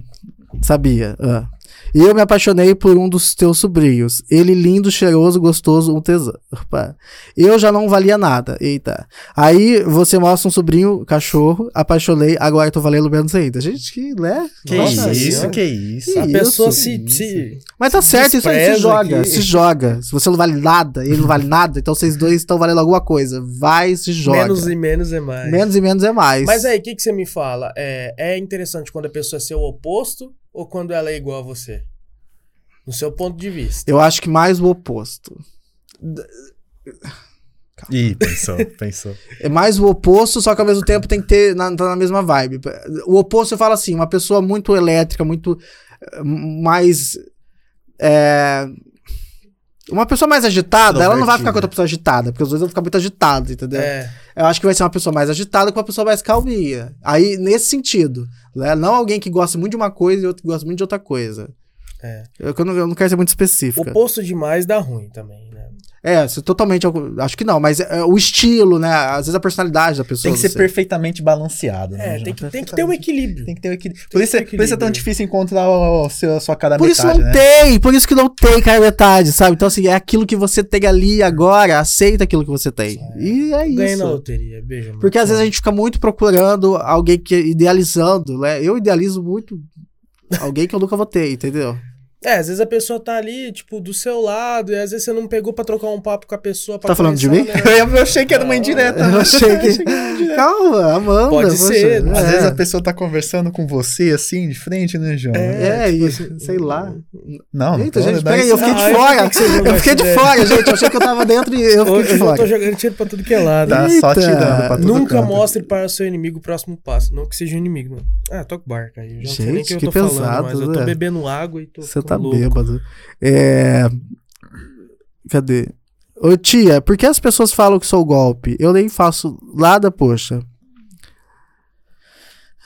sabia. ah. Eu me apaixonei por um dos teus sobrinhos. Ele lindo, cheiroso, gostoso, um tesão. Opa. Eu já não valia nada. Eita. Aí você mostra um sobrinho, cachorro, apaixonei, agora tô valendo menos ainda. Gente, que, né?
Que
Nossa
isso,
Senhora.
que isso.
Que
A
isso,
pessoa se,
isso.
se.
Mas tá certo, isso aí se joga,
aqui.
se joga. Se você não vale nada, ele não vale nada, então vocês dois estão valendo alguma coisa. Vai, se joga.
Menos e menos é mais.
Menos e menos é mais.
Mas aí, o que, que você me fala? É, é interessante quando a pessoa é seu oposto ou quando ela é igual a você? No seu ponto de vista.
Eu acho que mais o oposto.
Ih, pensou, pensou.
É mais o oposto, só que ao mesmo tempo tem que ter na, tá na mesma vibe. O oposto eu falo assim, uma pessoa muito elétrica, muito eh, mais. é, uma pessoa mais agitada, ela não vai ficar com outra pessoa agitada, porque os dois vão ficar muito agitados, entendeu?
É.
Eu acho que vai ser uma pessoa mais agitada com uma pessoa mais calminha. Aí, nesse sentido. Né? Não alguém que gosta muito de uma coisa e outro que gosta muito de outra coisa.
É.
Eu, eu não, eu não quero ser muito específica.
Oposto demais dá ruim também?
É, totalmente. Acho que não, mas é, o estilo, né? Às vezes a personalidade da pessoa.
Tem que ser
sei.
perfeitamente balanceado, né?
É, tem que, tem que ter um equilíbrio.
Tem que ter o equilíbrio.
Tem
Por isso,
que
é- por isso é tão
equilíbrio.
difícil encontrar o, seu, a sua cara
Por isso
metade,
não
né?
tem, por isso que não tem cara metade, sabe? Então, assim, é aquilo que você tem ali agora, aceita aquilo que você tem. E é
Ganha na
isso.
loteria. Beijo.
Porque às vezes a gente fica muito procurando alguém que idealizando, né? Eu idealizo muito alguém que eu nunca vou ter, entendeu?
É, às vezes a pessoa tá ali, tipo, do seu lado, e às vezes você não pegou pra trocar um papo com a pessoa. Pra
Tá falando de mim?
né? [laughs] [laughs]
Eu achei que era uma indireta.
Eu achei que. Calma, Amanda.
Pode ser,
é.
Às vezes a pessoa tá conversando com você assim, de frente, né, João?
É,
tipo
e,
assim,
sei lá.
Não, não
Eita,
tô-
gente,
não,
peraí,
isso
eu fiquei
não,
de fora. Eu fiquei de [laughs] fora, gente. Eu achei que eu tava dentro e eu fiquei
Hoje
de
eu tô
fora.
jogando tiro pra tudo que é lado.
Tá
Eita.
só tirando pra todo
Nunca
canto.
mostre para o seu inimigo o próximo passo. Não que seja um inimigo. Não. Ah, toca barca aí. Eu já não sei nem o
Gente,
que eu tô falando,
pesado,
mas eu tô
né?
bebendo água e tô
Você tá
louco.
bêbado. É. Cadê? Ô tia, por que as pessoas falam que sou golpe? Eu nem faço nada, poxa.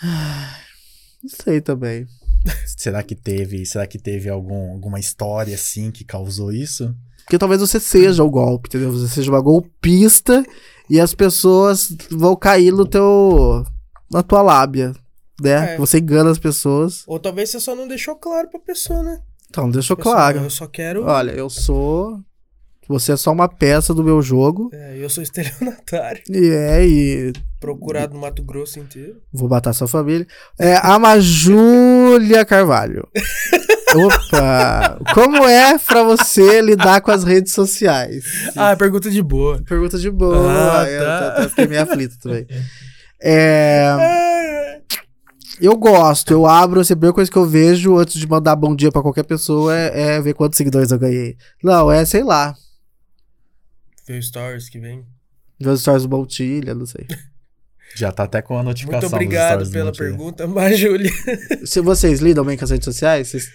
Não sei também. [laughs]
Será que teve, será que teve algum, alguma história assim que causou isso?
Porque talvez você seja o golpe, entendeu? Você seja uma golpista e as pessoas vão cair no teu. na tua lábia, né?
É.
Você engana as pessoas.
Ou talvez você só não deixou claro pra pessoa, né?
Então, deixou
Pessoa,
claro.
Eu só quero.
Olha, eu sou. Você é só uma peça do meu jogo.
É, eu sou estelionatário. [laughs]
E é, e
Procurado no Mato Grosso inteiro.
Vou matar sua família. É a Majúlia Carvalho. [laughs] Opa! Como é pra você lidar com as redes sociais?
Ah, pergunta de boa.
Pergunta de boa.
Ah,
eu
tá.
tô- tô- fiquei meio aflito também. [laughs] É,
Ah,
eu gosto, eu abro, assim, a primeira coisa que eu vejo antes de mandar bom dia pra qualquer pessoa é, é ver quantos seguidores eu ganhei. Não, é, sei lá.
Ver stories que vem.
Ver os stories do Montilha, não sei. [laughs]
Já tá até com a notificação.
Muito obrigado pela pergunta, [laughs] mas Júlia.
Se vocês lidam bem com as redes sociais, vocês-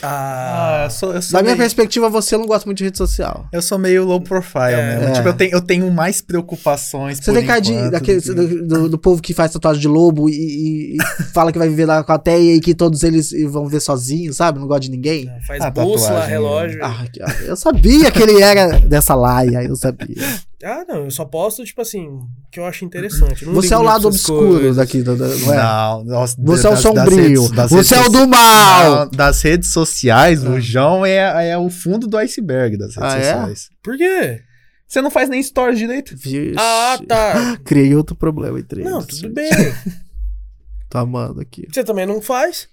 Ah,
Ah,
eu sou, eu sou
da minha
meio,
perspectiva, você não gosta muito de rede social.
eu sou meio low profile
É.
mesmo.
É.
Tipo, eu tenho, eu tenho mais preocupações
Você tem cara de, daquele,
que-
do, do- do povo que faz tatuagem de lobo e, e- [laughs] fala que vai viver lá com a teia e que todos eles vão viver sozinhos, sabe? Não gosta de ninguém.
faz
Ah,
bússola,
tatuagem.
relógio.
Ah, eu sabia que ele era dessa laia, eu sabia. [laughs]
Ah, não, eu só posto, tipo assim, o que eu acho interessante. Não
Você é o lado obscuro
coisas.
daqui, do, do, não é?
Não, nossa,
Você é o
das- das
sombrio.
redes- das
Você é
redes
o do mal.
Não, das redes sociais,
Ah.
o João é, é o fundo do iceberg das redes
Ah, é?
sociais.
Por quê?
Você não faz nem stories direito.
Vixe.
Ah, tá. [laughs]
Criei outro problema entre
Não,
eles.
tudo bem. [laughs]
Tô amando aqui.
Você também não faz?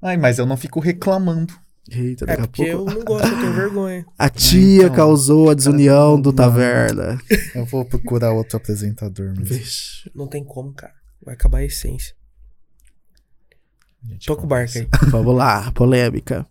Ai, mas eu não fico reclamando.
Eita,
É
daqui a
porque
pouco.
eu não gosto, eu tenho [laughs] vergonha.
A tia
então.
causou a desunião
Cara,
do
não.
taverna.
Eu vou procurar outro apresentador mesmo.
Vixe.
Não tem como, cara. Vai acabar a essência. Toca o barco aí.
Vamos lá, polêmica.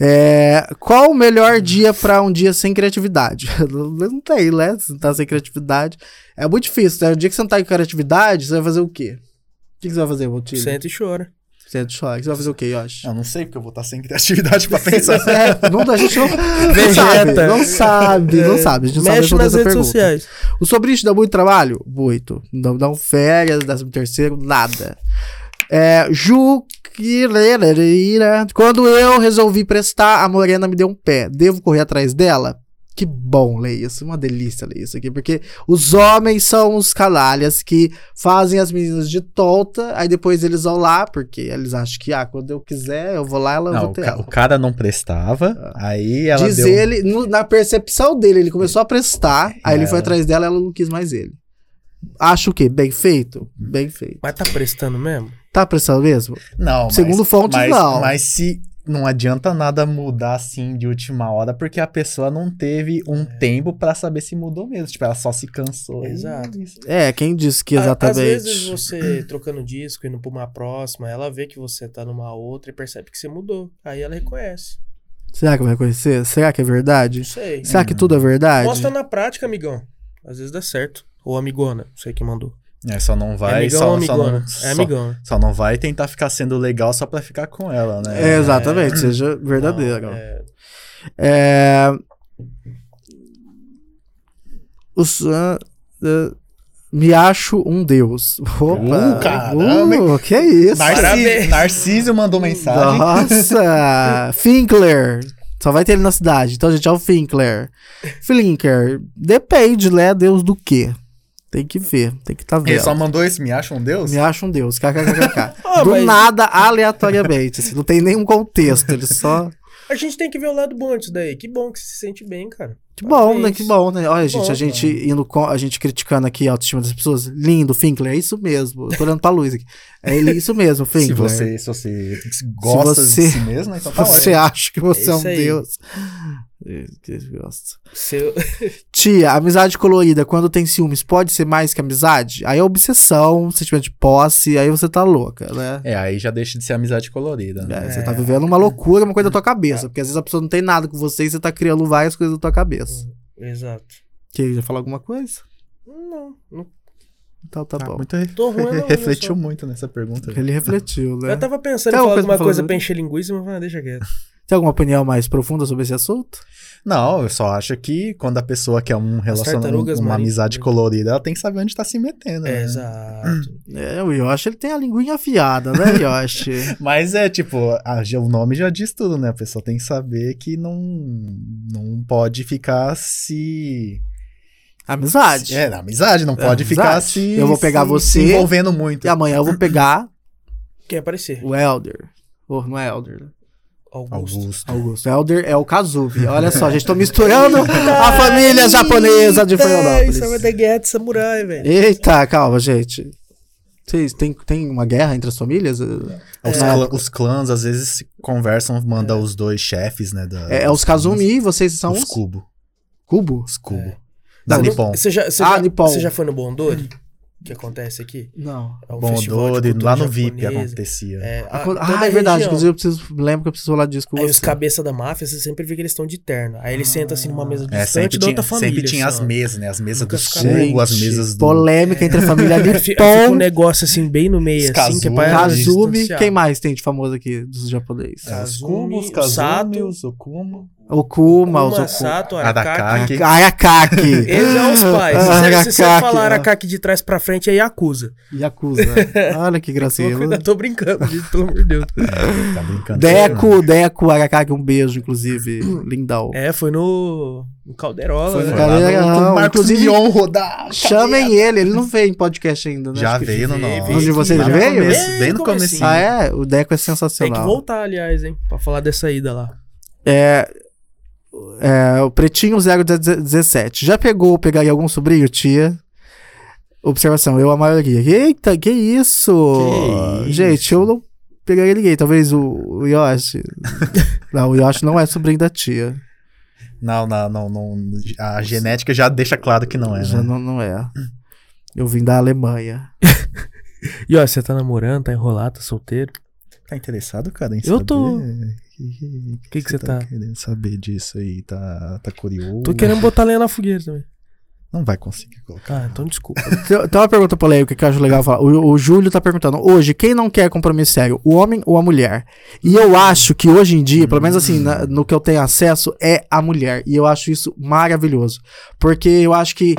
É, qual o melhor dia pra um dia sem criatividade? [laughs] Não tem, né? Se não tá sem criatividade. É muito difícil, né? O dia que você não tá com criatividade, você vai fazer o quê? O que, que você vai fazer, Valtinho?
Senta e chora.
Senta e chora. Você vai fazer o quê, Yoshi?
Eu não sei, porque eu vou estar sem criatividade pra pensar. [laughs]
É, não, a gente não, [laughs] não sabe, não sabe, não sabe. A gente não sabe
Mexe
responder
nas redes
pergunta.
sociais.
O sobrinho dá muito trabalho? Muito. Não dão férias, décimo terceiro, nada. É, Juquileira. Quando eu resolvi prestar, a morena me deu um pé. Devo correr atrás dela? Que bom ler isso, uma delícia ler isso aqui, porque os homens são os canalhas que fazem as meninas de tonta, aí depois eles vão lá, porque eles acham que, ah, quando eu quiser, eu vou lá, ela
Não,
vou
o,
ter
ca-
ela.
o cara não prestava, aí ela
Diz
deu...
ele, no- na percepção dele, ele começou a prestar, aí ele
É.
foi atrás dela, ela não quis mais ele. Acho o quê? Bem feito? Bem feito.
Mas tá prestando mesmo?
Tá prestando mesmo?
Não,
Segundo
mas,
fontes,
mas,
não.
Mas se não adianta nada mudar assim de última hora, porque a pessoa não teve um tempo pra saber se mudou mesmo. Tipo, ela só se cansou.
Exato.
isso.
É, quem disse que
A-
exatamente?
Às vezes você [clears throat] trocando disco, indo pra uma próxima, ela vê que você tá numa outra e percebe que você mudou. Aí ela reconhece.
Será que vai conhecer? Será que é
Não
verdade?
sei.
Será que tudo é verdade?
Mostra na prática, amigão. Às vezes dá certo. Ou amigona, não sei quem mandou.
É, só não
é
vai.
amigão
só, só não,
é
só-
amigona.
só não vai tentar ficar sendo legal só pra ficar com ela, né?
É, exatamente, seja verdadeiro.
Não, é-
É... O Sam- é, Me acho um deus. Opa!
Uh, caramba,
Uh, que isso?
Narciso. Narciso mandou mensagem.
Nossa! [laughs] Finkler! Só vai ter ele na cidade. Então, gente, é o Finkler. Flinker. Depende, né? Deus do quê? Tem que ver. Tem que tá
Ele
vendo.
só mandou esse, me acha um deus?
Me acha um deus. KKKK. [laughs]
Ah,
do
mas-
nada, aleatoriamente. assim, não tem nenhum contexto. Ele só.
A gente tem que ver o lado bom disso daí. Que bom que você se sente bem, cara.
Que bom, né? Que bom, né? Olha,
Que
gente,
bom,
a gente indo com, a gente criticando aqui a autoestima das pessoas. Lindo, Finkler, é isso mesmo. Eu tô olhando pra luz aqui. É ele- isso mesmo, [laughs]
Se
Finkler.
você, se você gosta
você-
de si mesmo, então tá [laughs]
Você
ótimo.
acha que você
É
é, um
aí.
deus. É, gosto.
Seu... [laughs]
Tia, amizade colorida, quando tem ciúmes, pode ser mais que amizade? Aí é obsessão, sentimento de posse, aí você tá louca, né?
É, aí já deixa de ser amizade colorida, né?
É, Você tá vivendo uma loucura, uma coisa da tua cabeça. Porque às vezes a pessoa não tem nada com você e você tá criando várias coisas da tua cabeça.
Exato.
Quer já falar alguma coisa?
Não, não
Então tá
Ah,
bom.
muito re-
tô ruim, não. [laughs]
refletiu
só.
muito nessa pergunta.
Ele refletiu, né?
Eu tava pensando
Tem
em
alguma
falar
coisa pra
alguma coisa
falar?
pra encher linguiça, mas ah, deixa quieto.
Tem alguma opinião mais profunda sobre esse assunto?
Não, eu só acho que quando a pessoa quer um relacionamento, uma amizade colorida, ela tem que saber onde tá se metendo.
É,
né?
exato. [clears throat]
É, o Yoshi ele tem a linguinha afiada, né, [laughs] Yoshi?
Mas é tipo, a- já- o nome já diz tudo, né? A pessoa tem que saber que não, não pode ficar se.
Amizade.
É, na amizade, não
É,
pode
amizade.
ficar se.
Eu vou pegar
se-
você
Se envolvendo muito.
E amanhã eu vou pegar [laughs]
Quer aparecer?
o Elder. Oh, não é Elder, né?
Augusto.
Augusto.
Augusto. Elder é o Kazubi. Olha só, a gente tá [laughs] misturando a família japonesa de Florianópolis.
Isso é uma guerra de samurai, velho.
Eita, calma, gente. Vocês tem, tem uma guerra entre as famílias?
Os,
É.
clã- os clãs às vezes se conversam, manda os dois chefes, né? Da,
É, é os Kazumi, vocês são
Os
os
Cubo.
Cubo?
Os Cubo.
É.
Da Nippon.
Você já, você,
Ah,
já,
Nippon.
você já foi no Bondori? Que acontece aqui?
Não.
É um de
lá no VIP
japonesa.
acontecia.
É, a-
Ah,
toda
é verdade.
região.
Inclusive, eu preciso, lembro que eu preciso falar disso com
Aí
você.
os cabeça da máfia, você sempre vê que eles estão de terno. Aí eles sentam assim numa mesa
É,
distante
sempre
da
tinha,
outra família.
sempre tinha
assim,
as mesas, né? As mesas
ficaram-
Cubo, as mesas do...
Polêmica entre a [laughs] família
aí fica um negócio assim, bem no meio,
Os
assim, que é pra
Kazumi. Quem mais tem de famoso aqui dos japoneses?
É, os
Kazumi,
Cubo, os
o
Kazumi, Os.
O Kuma, os
Kuma,
Oku-
Sato, Arakaki.
Arakaki. [laughs]
Eles são os pais. Se- Se, você falar. Arakaki de trás pra frente, é Yakuza.
Yakuza. [laughs] Olha que gracinha.
Eu [laughs] tô brincando, gente, pelo amor de Deus.
Tá brincando.
Deco, Deco, Arakaki, um beijo, inclusive. [clears throat] Lindão.
É, foi no, no Calderola,
Foi
né?
no
Galera,
Galera,
não,
Marcos
inclusive-
Mion rodar.
Chamem ele, ele não veio em podcast ainda, né?
Já
Acho
veio no
veio,
nosso.
veio
Onde você
no
veio?
começo,
Bem
Bem no comecinho.
Ah, é? O Deco é
Tem
sensacional.
que voltar, aliás, hein? Pra falar dessa ida lá.
É, é, o Pretinho 017. Já pegou, pegaria algum sobrinho, tia? Observação, eu a maioria. Eita, que isso?
Que
Gente,
isso?
eu não pegaria ninguém. Talvez o, o Yoshi. [laughs] não, o Yoshi não é sobrinho da tia.
Não, não, não, não. A genética já deixa claro que não é,
Já
né?
não, não é. Eu vim da Alemanha. [laughs]
E ó, você tá namorando, tá enrolado, tá solteiro?
Tá interessado, cara, em
Eu
saber?
tô.
O
que que você tá?
querendo saber disso aí? Tá, tá curioso?
Tô querendo botar lenha na fogueira também.
Não vai conseguir colocar.
Ah, então desculpa. [laughs]
Tem, tem uma pergunta polêmica que eu acho legal falar. O, o Júlio tá perguntando: hoje, quem não quer compromisso sério, o homem ou a mulher? E eu acho que hoje em dia, pelo menos assim, na- no que eu tenho acesso, é a mulher. E eu acho isso maravilhoso. Porque eu acho que,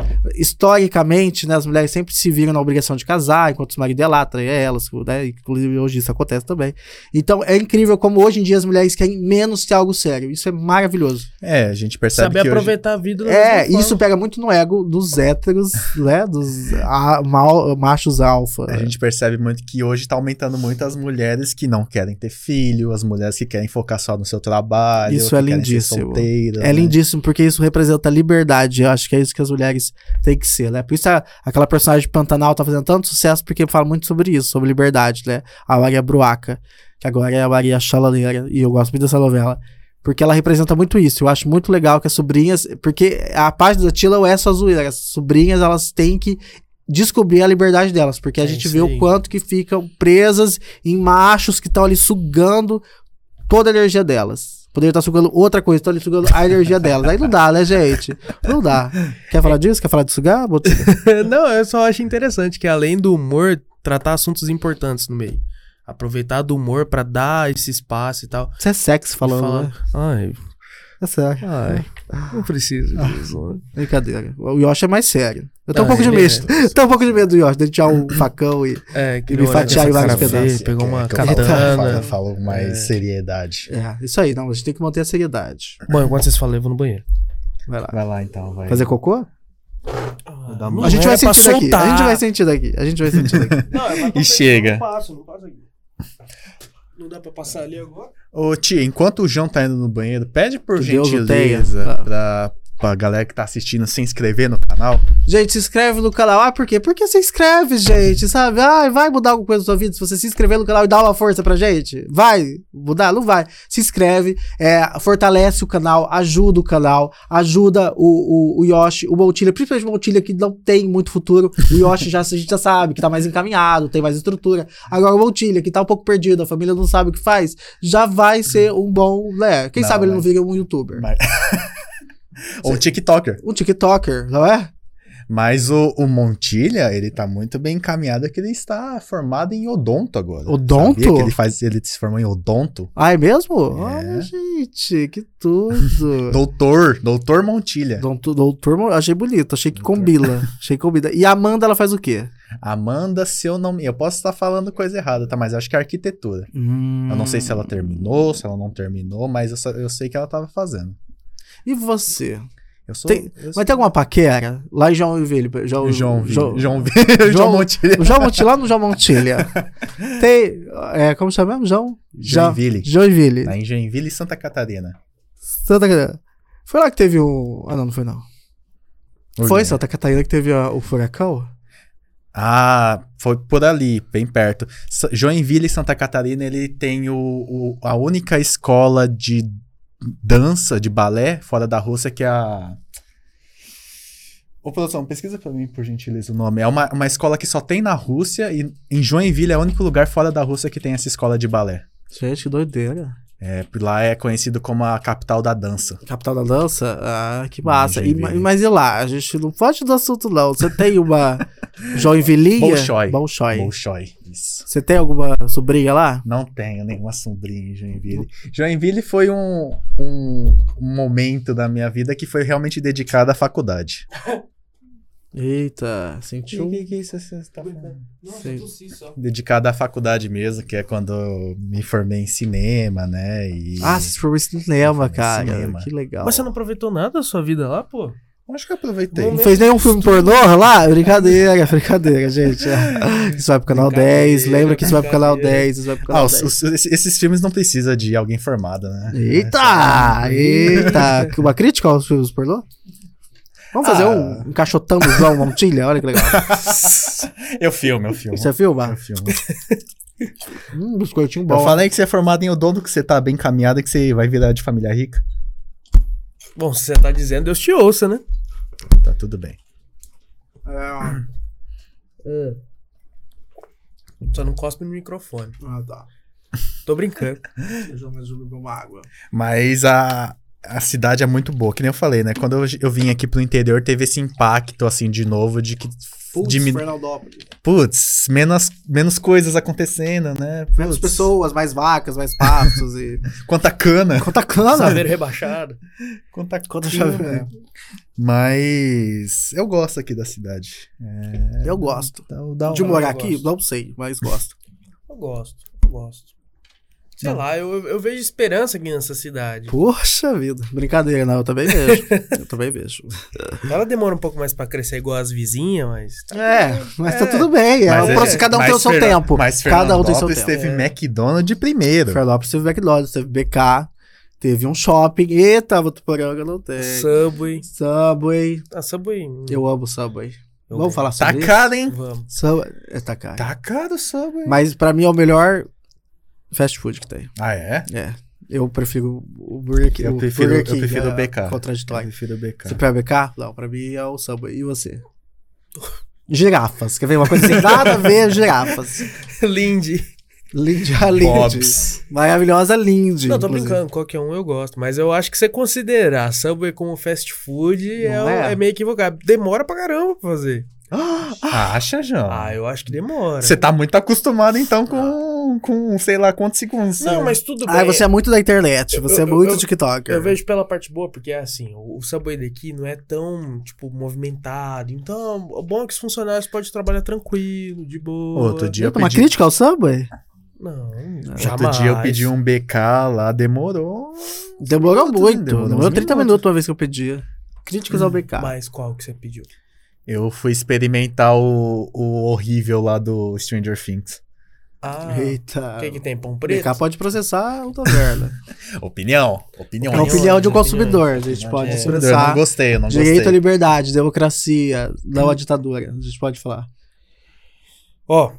historicamente, né, as mulheres sempre se viram na obrigação de casar, enquanto os maridos delatram elas, né? Inclusive hoje isso acontece também. Então é incrível como hoje em dia as mulheres querem menos ter algo sério. Isso é maravilhoso.
É, a gente percebe
Saber
que hoje...
aproveitar a vida da
É, isso pega muito no ego dos héteros, né? Dos a- mal- machos alfa.
A gente percebe muito que hoje tá aumentando muito as mulheres que não querem ter filho, as mulheres que querem focar só no seu trabalho.
Isso é lindíssimo.
solteiras,
É
né?
lindíssimo porque isso representa liberdade. Eu acho que é isso que as mulheres têm que ser, né? Por isso a- aquela personagem de Pantanal tá fazendo tanto sucesso porque fala muito sobre isso, sobre liberdade, né? A Maria Bruaca, que agora é a Maria Chalaneira, e eu gosto muito dessa novela. Porque ela representa muito isso. Eu acho muito legal que as sobrinhas. Porque a página da Tila é só zoeira. As sobrinhas, elas têm que descobrir a liberdade delas. Porque a
É
gente vê
aí.
o quanto que ficam presas em machos que estão ali sugando toda a energia delas. Poderia estar sugando outra coisa, estão ali sugando a energia delas. Aí não dá, né, gente? Não dá. Quer falar disso? Quer falar de sugar? [laughs]
Não, eu só acho interessante que além do humor, tratar assuntos importantes no meio. Aproveitar do humor pra dar esse espaço e tal.
Isso é sexo falando, né?
Ai,
É sério.
ai, não preciso disso. né?
Brincadeira. O Yoshi é mais sério. Eu tenho um
Ah,
pouco de medo.
é-
tenho [laughs] um pouco de medo do Yoshi, de tirar um facão e.
É, que
E me fatiar em vários pedaços.
Pegou uma
É, falo-
katana.
Eu falo mais
É.
seriedade.
É, isso aí, não. A gente tem que manter a seriedade.
Bom, enquanto vocês falam, eu vou no banheiro.
Vai lá.
Vai lá então, vai.
Fazer cocô?
Não
a gente
é
vai sentir daqui. A gente vai sentir daqui. A gente vai sentir daqui.
Não, é
E chega.
Não passo, não passo aqui. Não dá pra passar ali agora?
Ô, tia, enquanto o João tá indo no banheiro, pede por
Que
gentileza.
Ah.
pra, pra galera que tá assistindo se inscrever no canal.
Gente, se inscreve no canal. Ah, por quê? Porque se inscreve, gente, sabe? Ah, vai mudar alguma coisa na sua vida se você se inscrever no canal e dar uma força pra gente? Vai mudar? Não vai. Se inscreve, é, fortalece o canal, ajuda o canal, ajuda o, o, o Yoshi, o Montilha, principalmente o Montilha que não tem muito futuro. O Yoshi já, [laughs] a gente já sabe que tá mais encaminhado, tem mais estrutura. Agora o Montilha, que tá um pouco perdido, a família não sabe o que faz, já vai ser um bom, né? Quem
Não,
sabe ele não
mas-
vira um youtuber.
Mas- [laughs] Ou um TikToker.
Um TikToker, não é?
Mas o, o Montilha, ele tá muito bem encaminhado que ele está formado em odonto agora.
Odonto?
Sabia que ele, faz, ele se formou em odonto?
Ah, é mesmo?
É.
Olha, gente, que tudo. [laughs]
Doutor, doutor Montilha.
Doutor, doutor, achei bonito, achei que
Doutor.
combina. Achei que combina. E a Amanda, ela faz o quê?
Amanda, se eu não me... Eu posso estar falando coisa errada, tá? Mas acho que é arquitetura.
Hum.
Eu não sei se ela terminou, se ela não terminou, mas eu, eu sei que ela tava fazendo.
E você?
Eu sou...
Tem-
eu sou-
Mas tem alguma paquera? Lá em João Vilho. João,
João,
João, [laughs]
João,
João-
Montilha.
João Montilha, lá no João Montilha. [laughs] tem. É, como chama mesmo? João?
Joinville.
Joinville.
Lá em Joinville e Santa Catarina.
Santa Catarina. Foi lá que teve o. Ah, não, não foi não. Foi Santa Catarina que teve a- o furacão?
Ah, foi por ali, bem perto. Joinville e Santa Catarina, ele tem o, o- a única escola de dança, de balé, fora da Rússia, que é a... Ô, produção, pesquisa pra mim, por gentileza, o nome. É uma, uma escola que só tem na Rússia e em Joinville é o único lugar fora da Rússia que tem essa escola de balé.
Gente, que doideira.
É, lá é conhecido como a capital da dança.
Capital da dança? Ah, que massa. E, mas e lá? A gente não foge do assunto, não. Você tem uma [laughs] Joinville?
Bolshoi.
Bolshoi.
Bolshoi, isso.
Você tem alguma sobrinha lá?
Não tenho nenhuma sombrinha em Joinville. Joinville foi um, um momento da minha vida que foi realmente dedicado à faculdade. [laughs]
Eita, sentiu?
que, que isso você tá falando?
Nossa,
Sei.
tossi só.
Dedicado à faculdade mesmo, que é quando eu me formei em cinema, né? E...
Ah, você se formou em cinema, cara.
cinema.
Que legal.
Mas você não aproveitou nada da sua vida lá, pô?
Acho que eu aproveitei.
Não
Não fez nenhum filme pornô lá? Brincadeira, [laughs] brincadeira, gente. [laughs] Isso vai pro canal
Brincadeira,
10. Lembra que isso vai pro canal
brincadeira.
10. Isso vai pro
Ah,
canal
os-
10.
os- esses- esses filmes não precisam de alguém formado, né?
Eita! Eita! Uma crítica aos filmes pornô? Vamos fazer
Ah.
um encaixotamos João Montilha? Olha que legal. [laughs]
Eu filmo, eu filmo.
Você filma?
Eu filmo.
Hum, [laughs] biscoitinho
Eu
bom.
falei que você é formado em odonto, que você tá bem caminhado, que você vai virar de família rica.
Bom, se você tá dizendo, Deus te ouça, né?
Tá tudo bem.
É.
Só não cospe no microfone.
Ah, tá.
Tô brincando.
Deixa eu mais beber uma água.
Mas a, a cidade é muito boa, que nem eu falei, né? Quando eu, eu vim aqui pro interior, teve esse impacto, assim, de novo, de que.
Putz,
diminu-. Putz, menos, menos coisas acontecendo, né? Putz,
Menos pessoas, mais vacas, mais pastos e... [laughs]
Quanta cana.
Quanta cana!
Saber rebaixado.
Quanta,
Quanta
cana.
chave...
Mas eu gosto aqui da cidade. É,
Eu gosto.
dá, dá
De morar aqui?
gosto.
Não sei, mas gosto.
Eu gosto, eu gosto. Sei
Não.
lá, eu, eu vejo esperança aqui nessa cidade.
Poxa vida. Brincadeira, não. Eu também vejo. eu também vejo. [laughs]
Ela demora um pouco mais pra crescer igual as vizinhas, mas. tá
É, mas tá
É.
tudo bem. É,
Mas é-
cada um tem o seu tempo.
Mas
Cada um tem seu tempo.
teve
É.
McDonald's de primeiro.
Fernandópolis teve McDonald's, teve BK, teve um shopping. Eita, Votuporanga não tem.
Subway.
Subway.
Ah, Subway.
Eu amo Subway.
eu
Vamos falar
Tá
sobre isso?
caro, hein?
Vamos.
Subway. É, tá caro.
Tá caro o Subway.
Mas pra mim é o melhor fast food que tem.
Ah, é?
É. Eu prefiro o Burger King.
Eu
o
prefiro-
Burger
eu
King,
prefiro
é
o BK. Eu
Contraditório.
prefiro o BK.
Você prefere BK? Não, pra mim é o Subway. E você? Girafas. Quer ver uma coisa assim? Nada a ver, girafas. [laughs]
Lindy.
Lindy, a Lindy.
Bob's.
Maravilhosa Lindy.
Não, tô
inclusive.
brincando, qualquer um eu gosto. Mas eu acho que você considerar Subway como fast food é,
é?
é meio equivocado. Demora pra caramba pra fazer.
Acha, João?
Ah, eu acho que demora.
Você tá muito acostumado, então, com, com sei lá quantos segundos.
Não, mas tudo bem.
Ah, você é muito da internet. Você
Eu-
é muito
eu-
TikToker.
Eu vejo pela parte boa, porque é assim, o o Subway daqui não é tão, tipo, movimentado. Então, o bom é que os funcionários podem trabalhar tranquilo, de boa.
Outro dia eu
Uma
pedi,
crítica ao Subway?
Não,
outro
jamais.
dia eu pedi um BK lá, demorou.
Demorou muito.
demorou
Demorou
uns
30
minutos.
minutos uma vez que eu pedi. Críticas ao BK.
Mas qual que você pediu?
Eu fui experimentar o, o horrível lá do Stranger Things.
Ah,
Eita.
o que que tem? Pão
O
preto?
BK pode processar o taverna. [laughs]
Opinião. Opinião.
É opinião de um consumidor. A gente pode
É.
Eu não
expressar.
gostei, eu não
Direito à
gostei.
liberdade, democracia, não à ditadura. A gente pode falar.
Ó,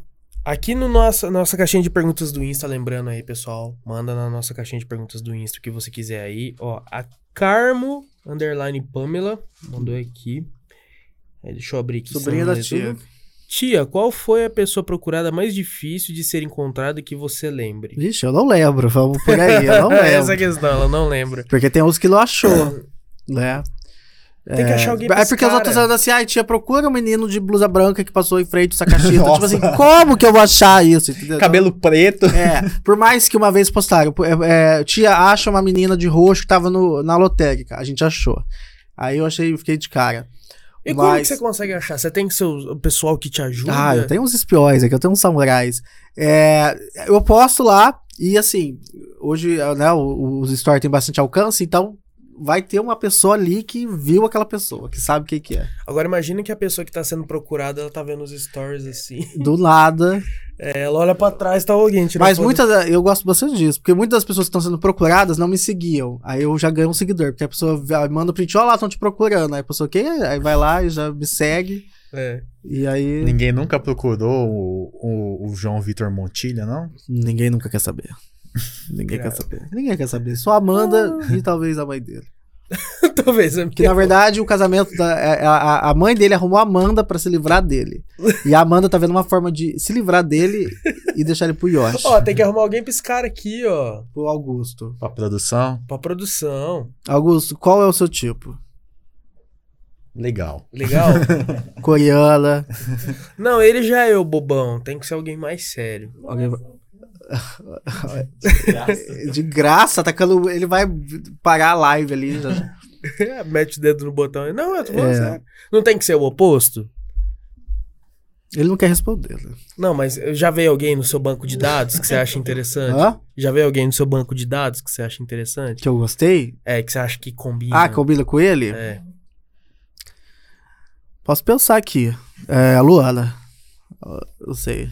aqui no nossa, nossa caixinha de perguntas do Insta, lembrando aí, pessoal, manda na nossa caixinha de perguntas do Insta o que você quiser aí. Ó, a Carmo, underline Pamela, mandou aqui. Aí, deixa eu abrir aqui.
Sobrinha da tia.
tudo. Tia, qual foi a pessoa procurada mais difícil de ser encontrada que você lembre?
Vixe, eu não lembro. Vamos por aí, eu não [laughs]
Essa é a
lembro.
questão, ela não lembra.
Porque tem uns que não achou, [coughs] né?
Tem que achar alguém pra
É porque os
cara.
outros andam assim, ai, tia, procura um menino de blusa branca que passou em frente do Sacaxita. tipo [laughs]
Nossa.
assim, como que eu vou achar isso? Entendeu?
Cabelo preto.
É, por mais que uma vez postaram, é, é, tia acha uma menina de roxo que tava no, na lotérica. A gente achou. Aí eu achei, fiquei de cara.
E como que
Mas-
você consegue achar? Você tem seu o pessoal que te ajuda?
Ah, eu tenho uns espiões aqui, eu tenho uns samurais. É, eu posto lá e assim, hoje né, o- os stories têm bastante alcance, então vai ter uma pessoa ali que viu aquela pessoa, que sabe o que, que é.
Agora imagina que a pessoa que tá sendo procurada, ela tá vendo os stories assim. [laughs]
Do nada.
É, ela olha pra trás, tá alguém tirando
Mas muitas, eu gosto bastante disso, porque muitas das pessoas que estão sendo procuradas não me seguiam. Aí eu já ganho um seguidor, porque a pessoa manda o print, ó lá, estão te procurando. Aí a pessoa, quem? Aí vai lá e já me segue.
É.
E aí
Ninguém nunca procurou o, o, o João Vitor Montilha, não?
ninguém nunca quer saber. [laughs] Ninguém quer saber. Ninguém quer saber. Só a Amanda e talvez a mãe dele. [laughs]
Talvez a
Que na verdade o casamento da. A, a- a mãe dele arrumou a Amanda pra se livrar dele. E a Amanda tá vendo uma forma de se livrar dele e deixar ele pro Yoshi.
Ó, tem que arrumar alguém pra esse cara aqui, ó.
Pro Augusto.
Pra produção,
Pra produção.
Augusto, qual é o seu tipo?
legal.
Legal? [laughs]
Coreana.
Não, ele já é o bobão. Tem que ser alguém mais sério.
Alguém... De graça, atacando. Ele vai parar a live ali. [laughs]
Mete o dedo no botão. Não, eu tô falando
É.
sério. Não tem que ser o oposto?
Ele não quer responder. Né?
Não, mas já veio alguém no seu banco de dados que você acha [laughs] interessante?
Hã?
Já veio alguém no seu banco de dados que você acha interessante?
Que eu gostei?
É, que você acha que combina.
Ah, combina com ele?
É.
Posso pensar aqui. É, a Luana. Eu sei.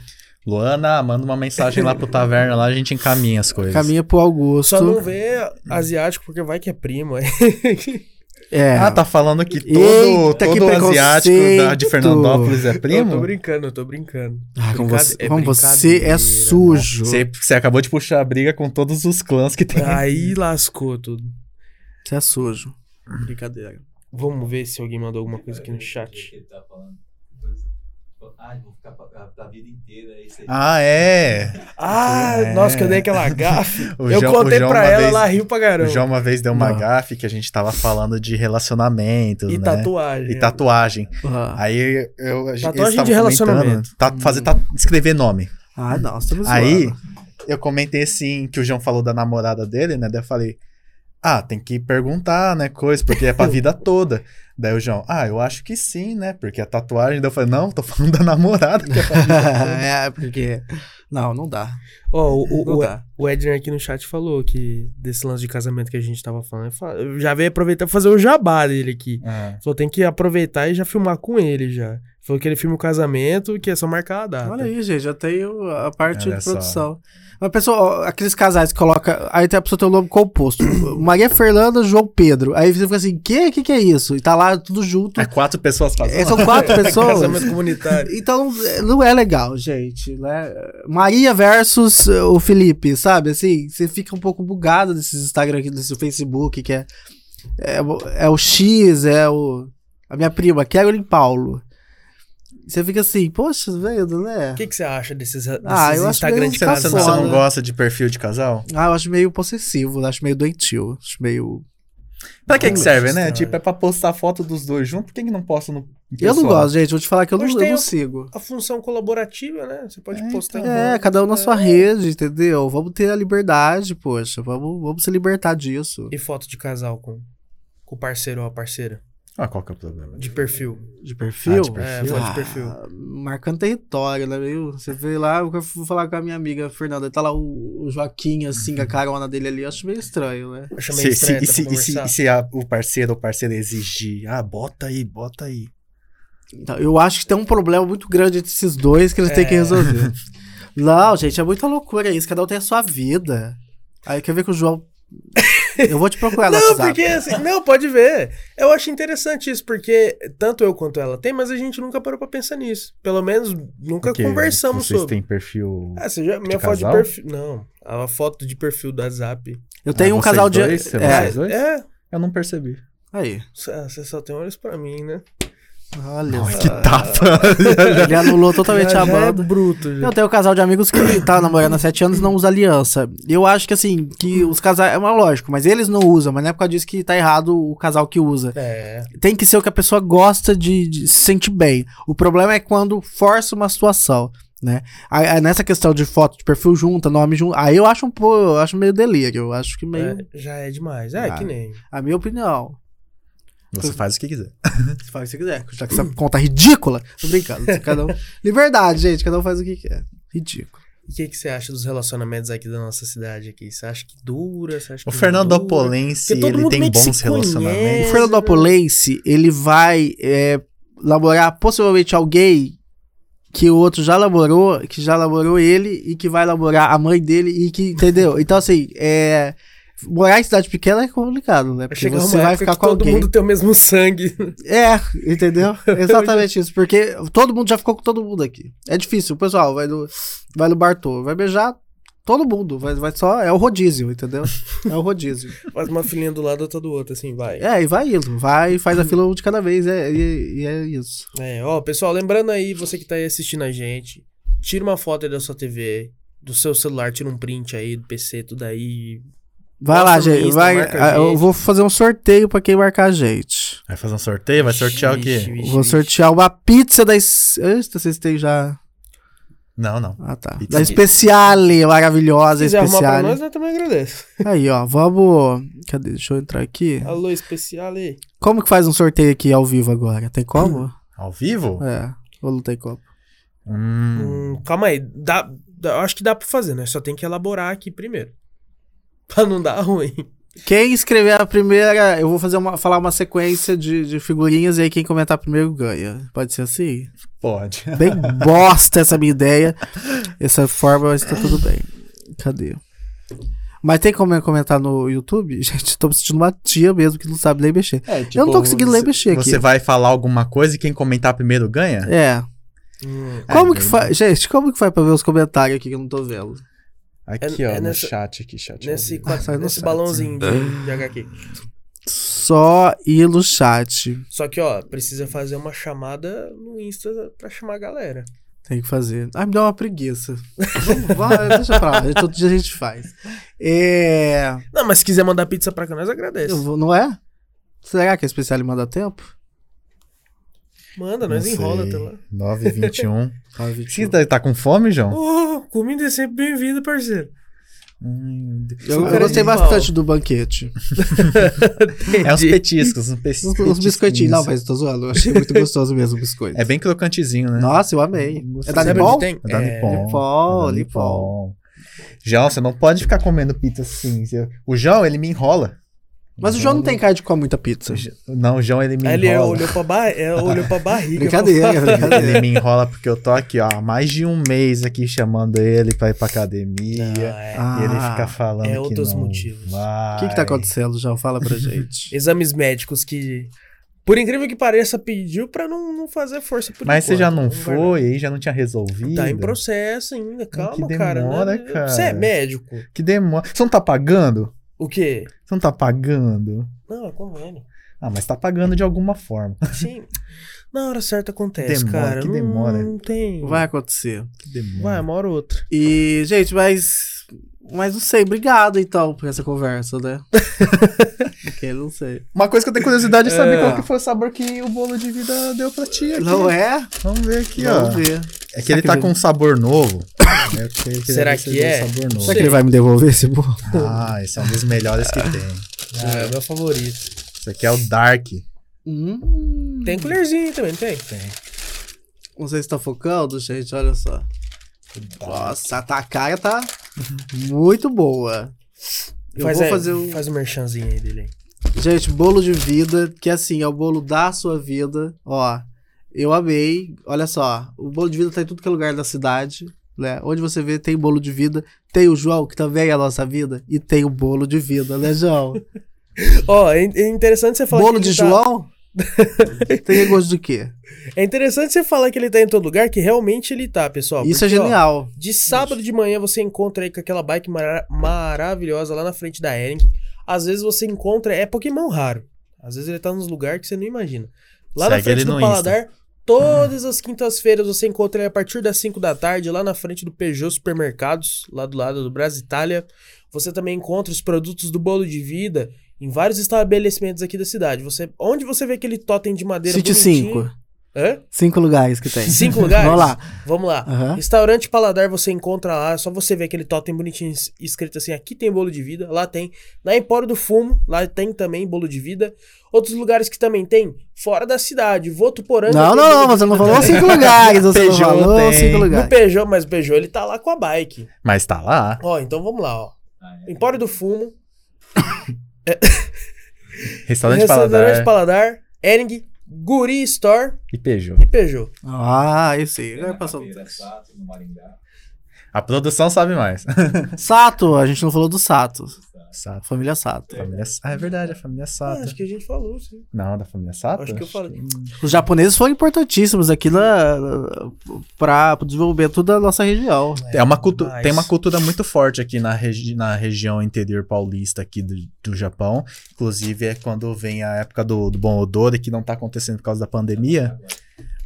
Luana, manda uma mensagem lá pro Taverna, lá a gente encaminha as coisas.
Caminha pro Augusto.
Só não vê asiático porque vai que é primo. é.
Ah, tá falando que todo,
Eita, que
todo asiático da, de. Fernandópolis é
Eu tô
primo?
brincando, eu tô brincando.
Ah, como você,
é
como você é sujo.
Você, você acabou de puxar a briga com todos os clãs que tem.
Aí lascou tudo.
Você é sujo. Brincadeira.
Vamos ver se alguém mandou alguma coisa aqui no chat.
que ele tá falando. Ah, vou ficar pra, pra vida inteira.
Ah, é.
Ah,
É.
nossa, que eu dei aquela [laughs] gafe.
O
eu
João-
contei
o João
pra ela,
vez-
ela riu pra
O
caramba.
João uma vez deu uma
Não.
gafe que a gente tava falando de relacionamentos,
E
né?
tatuagem.
E tatuagem.
Ah,
Aí eu. a gente-
Tatuagem de relacionamento.
comentando, Tá, fazer, tá, escrever nome.
ah não, tá me
Aí
zoando.
eu comentei assim que o João falou da namorada dele, né? Daí eu falei, ah, tem que perguntar, né? Coisa, porque é pra [laughs] vida toda. Daí o João, ah, eu acho que sim, né? Porque a tatuagem. Daí eu falei, não, tô falando da namorada. Que é pra vida [laughs] toda.
é, porque. Não, não dá.
Ó, o,
Não
o,
dá.
o Edner aqui no chat falou que desse lance de casamento que a gente tava falando. Eu já veio aproveitar pra fazer o jabá dele aqui.
Ah,
Falou, tem que aproveitar e já filmar com ele já. Falou que ele filma o casamento, que é só marcar a data.
Olha aí, gente, já tem a parte
Olha
de
só.
produção. Uma pessoa, aqueles casais que coloca. Aí tem a pessoa tem o nome composto. [coughs] Maria Fernanda, João Pedro. Aí você fica assim, que? Que que é isso? E tá lá tudo junto.
é quatro pessoas casando.
É, são quatro [laughs] pessoas.
Casamento comunitário. [laughs]
Então não é legal, gente, né? Maria versus uh, o Felipe, sabe? Assim, você fica um pouco bugado desses Instagram aqui, desse Facebook, que é, é, o- é o X, é o. A minha prima, Carolyn Paulo. Você fica assim, poxa, velho, né?
O que, que você acha desses, desses
Ah, eu acho
Instagram
meio
de casal?
você não
né?
gosta de perfil de casal?
Ah, eu acho meio possessivo, acho meio doentio, acho meio.
Pra que, que serve, né? Tipo, é pra postar foto dos dois juntos. Por que, que não posta no.
Eu não
pessoal?
gosto, gente, vou te falar que eu não,
Hoje
eu
tem
não sigo.
A função colaborativa, né? Você pode
É,
postar
É, cada um na
é.
sua rede, entendeu? Vamos ter a liberdade, poxa, vamos, vamos se libertar disso.
E foto de casal com, com o parceiro ou a parceira.
Ah, qual que é o problema?
De perfil.
De perfil?
Ah, de perfil.
É, foto de perfil.
Ah, marcando território, né? Meio, você vê lá, eu fui falar com a minha amiga Fernanda, tá lá o, o Joaquim, assim, com a carona dele ali, eu acho meio estranho, né?
Acha meio
Se,
estranho
e se, e se,
conversar.
e se a- o parceiro ou parceira exigir, ah, bota aí, bota aí.
Então, eu acho que tem um problema muito grande entre esses dois que eles têm que
É.
resolver. [laughs] Não, gente, é muita loucura isso, cada um tem a sua vida. Aí quer ver que o João. Eu vou te procurar no
Não,
WhatsApp.
porque assim, não, pode ver. Eu acho interessante isso, porque tanto eu quanto ela tem, mas a gente nunca parou pra pensar nisso. Pelo menos nunca
Porque
conversamos
vocês
sobre.
têm perfil.
Ah, você já, minha
de
foto de
casal?
perfil. Não, a foto de perfil do WhatsApp.
Eu tenho
Ah,
um
vocês
casal de.
dois? Você
É,
vocês dois?
É,
Eu não percebi.
aí.
você você só tem olhos pra mim, né?
Olha.
Ai,
só.
que tapa! [laughs]
Ele anulou totalmente
já,
a
é
banda.
bruto. Já.
Eu tenho um casal de amigos que tá namorando há sete anos e não usa aliança. Eu acho que assim, que os casais. É uma lógico, mas eles não usam, mas não é por causa disso que tá errado o casal que usa.
É.
Tem que ser o que a pessoa gosta de, de se sentir bem. O problema é quando força uma situação. Né? Aí nessa questão de foto de perfil junta, nome junto, aí eu acho um pô, eu acho meio delírio, eu acho que meio,
é, já é demais. É,
Ah.
que nem.
a minha opinião. [laughs]
Você faz o que quiser.
Você faz o que você quiser, já que essa conta é ridícula. Tô brincando. [laughs] Cada um... Liberdade, gente, cada um faz o que quer. Ridículo.
E o que, que você acha dos relacionamentos aqui da nossa cidade aqui? Você acha que dura? Você acha que
O Fernando
dura? Todo
ele
mundo
tem bons relacionamentos.
conhece.
O Fernandópolense, ele vai é, namorar possivelmente alguém que o outro já namorou, que já namorou ele e que vai namorar a mãe dele e que, entendeu? Então, assim, é, morar em cidade pequena é complicado, né? Porque
Chega
você vai ficar com
todo
alguém.
mundo tem o mesmo sangue.
É, entendeu? [laughs] Exatamente isso. Porque todo mundo já ficou com todo mundo aqui. É difícil. O pessoal vai no, vai no Bartô, vai beijar todo mundo. Vai, vai só. É o rodízio, entendeu? É o rodízio. [laughs]
Faz uma filhinha do lado, outra do outro, assim, vai.
É, e vai indo. Vai, faz a fila um de cada vez. É, e, e é isso.
É, ó, pessoal, lembrando aí, você que tá aí assistindo a gente, tira uma foto aí da sua TV, do seu celular, tira um print aí, do PC, tudo aí.
Vai lá, gente.
Insta,
Vai, ah, eu
gente.
vou fazer um sorteio pra quem marcar a gente.
Vai fazer um sorteio? Vai sortear o quê?
vixe,
Vou sortear uma pizza da. Eita, vocês têm já.
Não, não.
Ah, tá.
Pizza
Da Speciale,
Se
maravilhosa
quiser arrumar pra
Speciale.
nós, nós também agradecemos.
Aí, ó, vamos. Cadê? Deixa eu entrar aqui.
Alô, especial aí.
Como que faz um sorteio aqui ao vivo agora? Tem como? [clears throat]
Ao vivo?
É, ou não tem como?
Hum.
Hum, calma aí. Dá, dá- eu acho que dá pra fazer, né? Só tem que elaborar aqui primeiro. [laughs] Pra não dar ruim.
Quem escrever a primeira, eu vou fazer uma, falar uma sequência de, de figurinhas e aí quem comentar primeiro ganha. Pode ser assim?
Pode. [laughs]
Bem bosta essa minha ideia. Essa forma, mas tá tudo bem. Cadê? Mas tem como eu comentar no YouTube? [laughs] Gente, tô me sentindo uma tia mesmo que não sabe nem mexer.
É,
Eu não tô conseguindo nem mexer aqui.
Você vai falar alguma coisa e quem comentar primeiro ganha?
É.
Hum,
Como
É,
que faz? Gente, como que faz pra ver os comentários aqui que eu não tô vendo?
Aqui,
É-
ó,
é
no
nessa-
chat aqui, chat.
nesse
no
nesse balãozinho de, [laughs] de HQ.
Só ir no chat.
Só que, ó, precisa fazer uma chamada no Insta pra chamar a galera.
Tem que fazer. Ai, me dá uma preguiça. Vamos, [laughs] deixa pra lá. Todo dia a gente faz. É.
Não, mas se quiser mandar pizza pra cá, nós agradece.
eu vou- não é? Será que a especial manda tempo?
Manda,
Não
nós enrola até lá.
9 h 21
Ah,
Você tá, tá com fome, João?
Oh, comida é sempre bem-vinda, parceiro.
Deus.
Eu, eu gostei bastante do banquete. [laughs]
É uns petiscos, uns pes- petisquinhos.
biscoitinhos. Não, mas tô zoando. Eu achei muito gostoso mesmo o biscoito.
É bem crocantezinho, né?
Nossa, eu amei. É da Nippon?
tem?
É da
É,
Nippon. É. João, você não pode ficar comendo pizza assim. O João, ele me enrola.
Mas o João não tem cara de comer muita pizza.
Não, o João, ele me
ele
enrola.
olhou pra, ba... é, olhou pra barriga.
Brincadeira,
Ele
brincadeira.
me enrola porque eu tô aqui, ó, há mais de um mês aqui chamando ele pra ir pra academia.
Ah, é.
Ah,
E ele fica falando
é
que
outros
não
motivos.
vai.
O que que tá acontecendo, João? Fala pra gente. [laughs]
Exames médicos que, por incrível que pareça, pediu pra não, não fazer força por
Mas você já não
guardar.
foi, aí já não tinha resolvido.
Tá em processo ainda, calma,
que
cara.
demora,
né?
cara.
Você é médico.
Que demora. Você não tá pagando?
O quê?
Você não tá pagando?
Não, é convênio.
Ah, mas tá pagando de alguma forma. [laughs]
Sim. Na hora certa acontece,
Demora,
cara.
que
Não-
demora.
Não, tem.
Vai acontecer.
Que demora.
Vai, uma hora ou outra.
E, gente, mas. Mas não sei, obrigado então por essa conversa, né? [laughs] Porque não sei.
Uma coisa que eu tenho curiosidade é saber
É.
qual que foi o sabor que o bolo de vida deu pra ti aqui.
Não é?
Vamos ver aqui,
Vamos
ó.
ver.
É que ele tá com um sabor novo. É que ele
Será que é?
Sabor novo.
Será que ele vai me devolver esse bolo?
Ah, esse é um dos melhores que tem. [laughs]
É, meu favorito.
Esse aqui é o Dark.
Hum.
Tem colherzinha também, não tem?
Tem.
Não sei se tá focando, gente, olha só. Nossa, a cara tá muito boa. Eu
faz,
vou
aí,
fazer um.
faz um merchanzinho aí dele.
Gente, bolo de vida, que assim, é o bolo da sua vida. Ó, eu amei. Olha só, o bolo de vida tá em tudo que é lugar da cidade. Né? Onde você vê, tem bolo de vida. Tem o João, que também é a nossa vida. E tem o bolo de vida, né, João? [laughs]
Ó, é in- é interessante você falar
bolo de
tá-
João? [laughs] tem gosto de quê?
É interessante você falar que ele tá em todo lugar, que realmente ele tá, pessoal.
Isso é
Porque, ó,
genial.
de sábado de manhã você encontra aí com aquela bike mara- maravilhosa lá na frente da Ering. Às vezes você encontra, é Pokémon raro. Às vezes ele tá nos lugares que você não imagina. Lá na
Segue
frente
ele
do
no
Paladar, todas as quintas-feiras você encontra ele a partir das 5 da tarde, lá na frente do Peugeot Supermercados, lá do lado do Brasil Itália. Você também encontra os produtos do bolo de vida em vários estabelecimentos aqui da cidade. Você, onde você vê aquele totem de madeira
Cite
bonitinho...
cinco.
Hã?
Cinco lugares que tem.
Cinco [laughs] lugares?
Vamos lá.
Vamos lá.
Aham.
Restaurante Paladar você encontra lá, é só você ver aquele totem bonitinho es- escrito assim, aqui tem bolo de vida, lá tem. Na Empório do Fumo, lá tem também bolo de vida. Outros lugares que também tem, fora da cidade, Votuporanga.
Não, não, não, você não falou
também.
cinco lugares. Você não
Peugeot
falou
tem.
cinco
No
lugares.
Peugeot, mas o Peugeot ele tá lá com a bike.
Mas tá lá.
Ó, então vamos lá, ó.
Ah, é.
Empório do Fumo, [laughs] [laughs]
Restaurante
Restaurante
Paladar
Paladar, Ering, Guri Store
e Peugeot.
e Peugeot.
Ah, eu sei. Agora passou.
Caveira, Sato, no Maringá.
A produção sabe mais. [laughs]
Sato, a gente não falou do Sato.
Sato.
Família Sato.
Família... Ah, é verdade, a família
Ah,
Sato.
acho que a gente falou, sim.
Não, da família Sato?
Acho que eu falei.
Os japoneses foram importantíssimos aqui na, para o desenvolvimento da nossa região.
É uma cultu...
Mas-
Tem uma cultura muito forte aqui na, regi... na região interior paulista aqui do, do Japão. Inclusive, é quando vem a época do, do Bom Odor, que não tá acontecendo por causa da pandemia.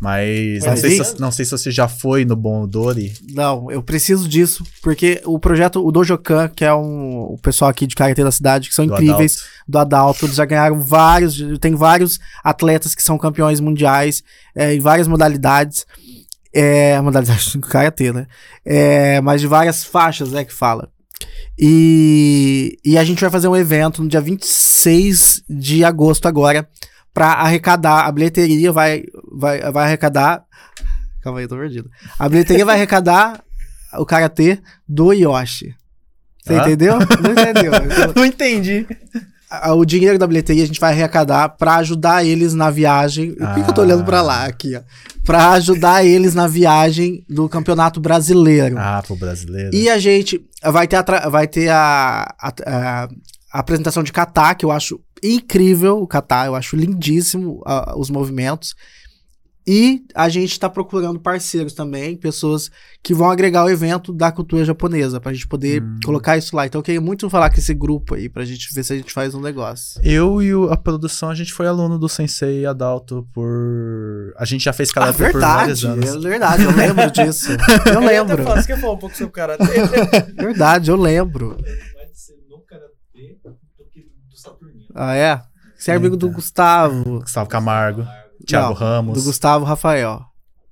Mas não sei, se, não sei se você já foi no Bom Odori.
Não, eu preciso disso, porque o projeto, o Dojokan, que é um, o pessoal aqui de Karatê da cidade, que são
do
incríveis,
Adalto.
do Adalto, eles já ganharam vários, tem vários atletas que são campeões mundiais é, em várias modalidades, é, modalidades [laughs] do Karatê, né? É, mas de várias faixas, né, que fala. E, e a gente vai fazer um evento no dia 26 de agosto agora, pra arrecadar, a bilheteria vai, vai, vai arrecadar, calma aí, eu tô perdido. A bilheteria vai arrecadar o Karatê do Yoshi. Você
Ah?
entendeu? [laughs] Não entendeu?
Não entendi.
o dinheiro da bilheteria a gente vai arrecadar pra ajudar eles na viagem. Por que, que eu tô olhando pra lá aqui, ó? Pra ajudar eles na viagem do Campeonato Brasileiro.
Ah, pro brasileiro.
E a gente vai ter a, vai ter a- a- a apresentação de kata, que eu acho incrível o kata, eu acho lindíssimo ah, os movimentos. E a gente tá procurando parceiros também, pessoas que vão agregar o evento da cultura japonesa, pra gente poder
Hum.
colocar isso lá. Então eu queria muito falar com esse grupo aí, pra gente ver se a gente faz um negócio.
Eu e o- a produção, a gente foi aluno do Sensei Adalto por. A gente já fez
Ah,
karatê por vários
verdade,
anos.
é verdade, eu lembro [laughs] disso. Eu lembro,
Você quer falar um pouco sobre o karatê? [laughs]
verdade, eu lembro.
Mais de ser no karatê do que do Saturnino.
Ah, é? Você é amigo do. Gustavo,
Gustavo Camargo, Thiago
Não,
Ramos.
do Gustavo Rafael.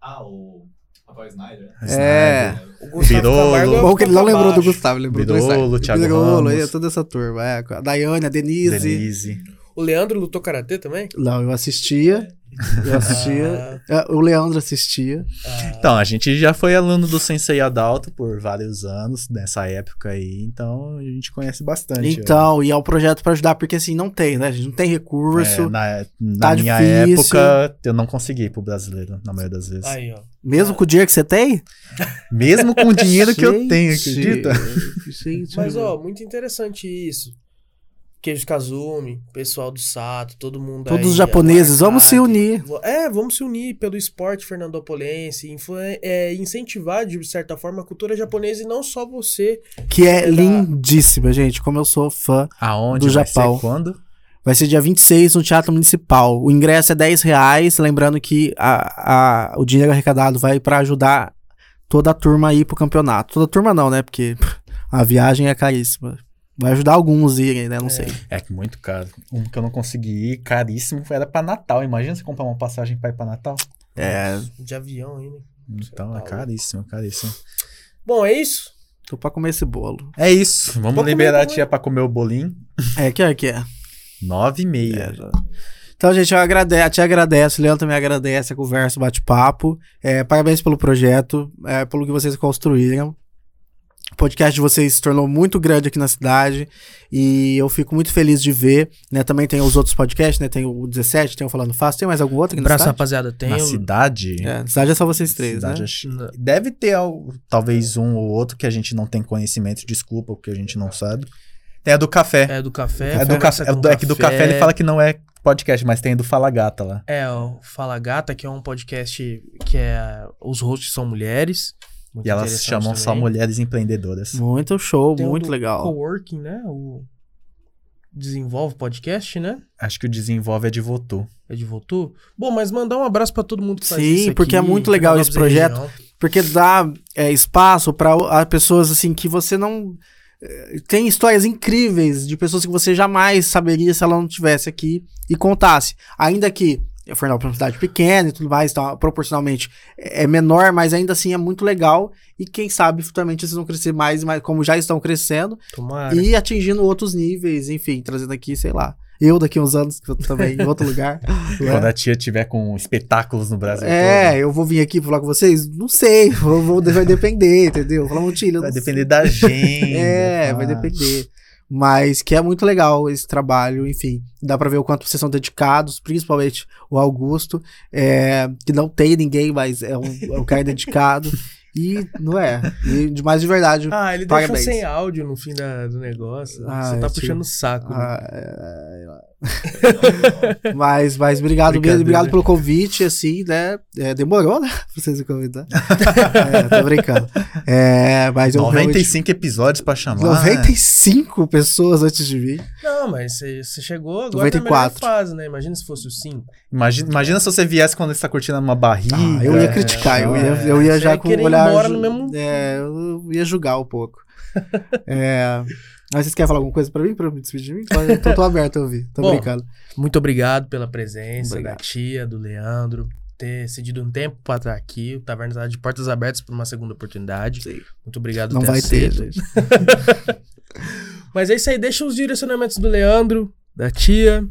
Ah, o Rafael Snyder.
É.
Snyder.
O Gustavo
Birolo.
Camargo é
Bom que ele não lembrou do. Gustavo, lembrou do
Birolo,
Gustavo.
Thiago
Birolo,
Ramos.
é, toda essa turma. É, a Daiane, a Denise.
Denise.
O Leandro lutou karatê também?
Não, eu assistia. Eu assistia. É, O Leandro assistia.
Então, a gente já foi aluno do Sensei Adalto por vários anos, nessa época aí, então a gente conhece bastante.
Então, e é um projeto pra ajudar, porque assim, não tem, né? A gente não tem recurso.
É, na na
tá
minha
difícil.
época, eu não consegui ir pro brasileiro, na maioria das vezes.
Aí, ó.
Mesmo com o dinheiro que você tem?
Mesmo com o dinheiro que eu [laughs] tenho, acredita?
gente,
Mas, ó, muito interessante isso. Queijo Kazumi, pessoal do Sato, todo mundo
Todos
aí,
os japoneses, vamos se unir.
É, vamos se unir pelo esporte fernandopolense, é, incentivar, de certa forma, a cultura japonesa e não só você.
Que é
Pegar-
lindíssima, gente. Como eu sou fã.
Aonde
Do
vai
Japão.
ser quando?
Vai ser dia 26 no Teatro Municipal. O ingresso é 10 reais. Lembrando que a, a- o dinheiro arrecadado vai pra ajudar toda a turma a ir pro campeonato. Toda a turma não, né? Porque [laughs] a viagem é caríssima. Vai ajudar alguns a irem, né? Não sei.
É que muito caro. Um que eu não consegui ir, caríssimo, era pra Natal. Imagina você comprar uma passagem pra ir pra Natal.
É,
De avião ainda.
Então
tá
é caríssimo, caríssimo.
Bom, é isso.
tô pra comer esse bolo.
É isso. Vamos liberar a tia pra comer o bolinho.
É, que hora que é?
Nove e meia.
É, já. Então, gente, eu agradeço, te agradeço, o Leandro também agradece a conversa, o bate-papo. É, parabéns pelo projeto, é, pelo que vocês construíram. O podcast de vocês se tornou muito grande aqui na cidade e eu fico muito feliz de ver. Né? Também tem os outros podcasts, né? Tem o 17, tem o Falando Fácil, tem mais algum outro aqui na
Abraço,
cidade?
rapaziada. Tem
Na
o-
cidade.
É, na cidade é só vocês três,
cidade
né?
acho-
Não.
Deve ter talvez um ou outro que a gente não tem conhecimento, desculpa, porque a gente não sabe. Tem a do café.
É do café.
É, do café. É, do, é que do café ele fala que não é podcast, mas tem do Fala Gata lá.
É, o Fala Gata, que é um podcast que é. Os hosts são mulheres. Muito
E elas chamam só
também.
mulheres empreendedoras.
Muito show,
Tem o
muito
do
legal.
Coworking, né? O Desenvolve Podcast, né?
Acho que o desenvolve é de Votu.
É de Votu. Bom, mas mandar um abraço pra todo mundo que faz isso
Sim,
aqui,
porque é muito legal esse projeto.
região.
Porque dá é, espaço para pessoas assim que você não. eh, Tem histórias incríveis de pessoas que você jamais saberia se ela não tivesse aqui e contasse. Ainda que Fernando é uma cidade pequena e tudo mais, então proporcionalmente é menor, mas ainda assim é muito legal. E quem sabe futuramente vocês vão crescer mais, mais como já estão crescendo,
Tomara.
e atingindo outros níveis, enfim, trazendo aqui, sei lá. Eu daqui a uns anos que eu também em outro lugar. [laughs] né?
Quando a tia tiver com espetáculos no Brasil
É,
todo.
eu vou vir aqui falar com vocês? Não sei, vou, vou- vai depender, entendeu? Falar um tio,
Vai depender da gente. [laughs]
É, vai depender. Mas que é muito legal esse trabalho, enfim. Dá pra ver o quanto vocês são dedicados, principalmente o Augusto, é, que não tem ninguém, mas é um, é um cara dedicado. E não é. E demais de verdade.
Ah, ele
Parabéns.
deixou sem áudio no fim da- do negócio.
Ah,
Você tá puxando o saco. né?
Ah, é, é, [laughs] Mas, mas obrigado mesmo, obrigado pelo convite, assim, né? É, demorou, né? [laughs] Pra vocês me convidar. [laughs] é, tô brincando. É, mas eu realmente-
95 episódios pra chamar.
95 pessoas antes de mim.
Não, mas você chegou agora
94.
na fase, né? Imagina se fosse o 5.
Imagina, imagina se você viesse quando você tá curtindo uma barriga.
Ah, eu ia criticar, eu ia, eu ia já com o
ir
olhar.
embora
ju-
no mesmo-
É, eu ia julgar um pouco. é, mas vocês querem falar alguma coisa pra mim, pra eu me despedir de mim? Pode- Então tô aberto a ouvir, tô [laughs]
Bom,
brincando.
Muito obrigado pela presença
Obrigado.
da tia, do Leandro, ter cedido um tempo pra estar aqui. O Taverna está de portas abertas para uma segunda oportunidade.
Sim.
Muito obrigado
Não
ter
vai ter,
aceito.
gente. [laughs]
Mas é isso aí, deixa os direcionamentos do Leandro, da tia,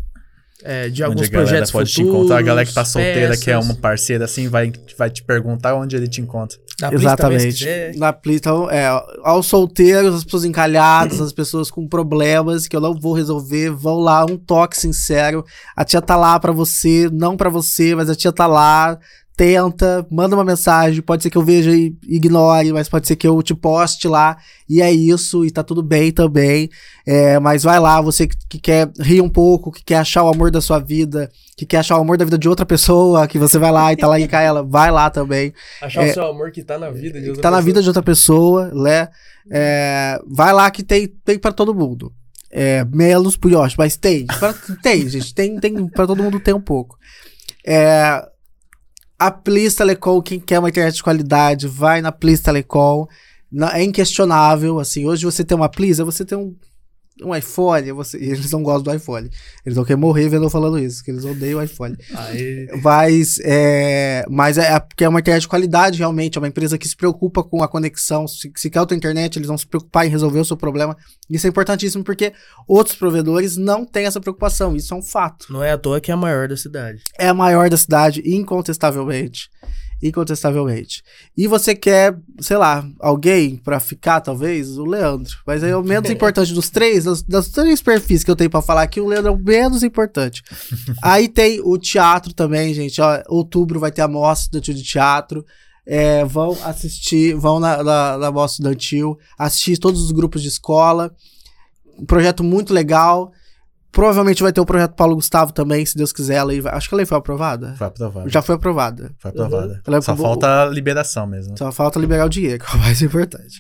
é, de alguns
onde a
projetos
pode
futuros,
te encontrar. A galera que tá solteira, que é
peças,
uma parceira assim, vai, vai te perguntar onde ele te encontra.
Também, se
Exatamente.
quiser.
Na Plis, então, é, aos solteiros, as pessoas encalhadas, as pessoas com problemas que eu não vou resolver, vão lá, um toque sincero. A tia tá lá pra você, não pra você, mas a tia tá lá. Tenta, manda uma mensagem. Pode ser que eu veja e ignore, mas pode ser que eu te poste lá. E é isso, e tá tudo bem também. É, mas vai lá, você que, que quer rir um pouco, que quer achar o amor da sua vida, que quer achar o amor da vida de outra pessoa, que você vai lá e tá lá e cai ela, vai lá também
Achar
É,
o seu amor que tá na vida de
que
outra
tá na
pessoa.
vida de outra pessoa, né? É, vai lá que tem, tem para todo mundo. É, menos pro Yoshi, mas tem. Pra- tem, gente. Tem, tem, pra todo mundo tem um pouco. É, a Plis Telecom, quem quer uma internet de qualidade, vai na Plis Telecom. É inquestionável, assim. Hoje você tem uma Plis, é você ter um, um iPhone. Você, e [laughs] eles não gostam do iPhone. Eles não querem morrer vendo eu falando isso, que eles odeiam o iPhone.
Aí,
Mas é, mas é, é porque é uma internet de qualidade, realmente. É uma empresa que se preocupa com a conexão. Se, se quer a tua internet, eles vão se preocupar em resolver o seu problema. Isso é importantíssimo porque outros provedores não têm essa preocupação. Isso é um fato.
não é à toa que é a maior da cidade.
É a maior da cidade, incontestavelmente. Incontestavelmente. E você quer, sei lá, alguém pra ficar, talvez? O Leandro. Mas aí é o menos [laughs] importante dos três, das, das três perfis que eu tenho pra falar aqui, o Leandro é o menos importante. [laughs] aí tem o teatro também, gente. Ó, outubro vai ter a mostra de teatro. É, vão assistir, vão na, na, na mostra estudantil, assistir todos os grupos de escola. Um projeto muito legal. Provavelmente vai ter o projeto Paulo Gustavo também, se Deus quiser. A lei vai- acho que a lei foi aprovada.
Foi aprovado.
Já foi aprovada.
Foi aprovada.
Ela é
Só falta a liberação mesmo.
Só falta liberar o dinheiro, [laughs] que é o mais importante.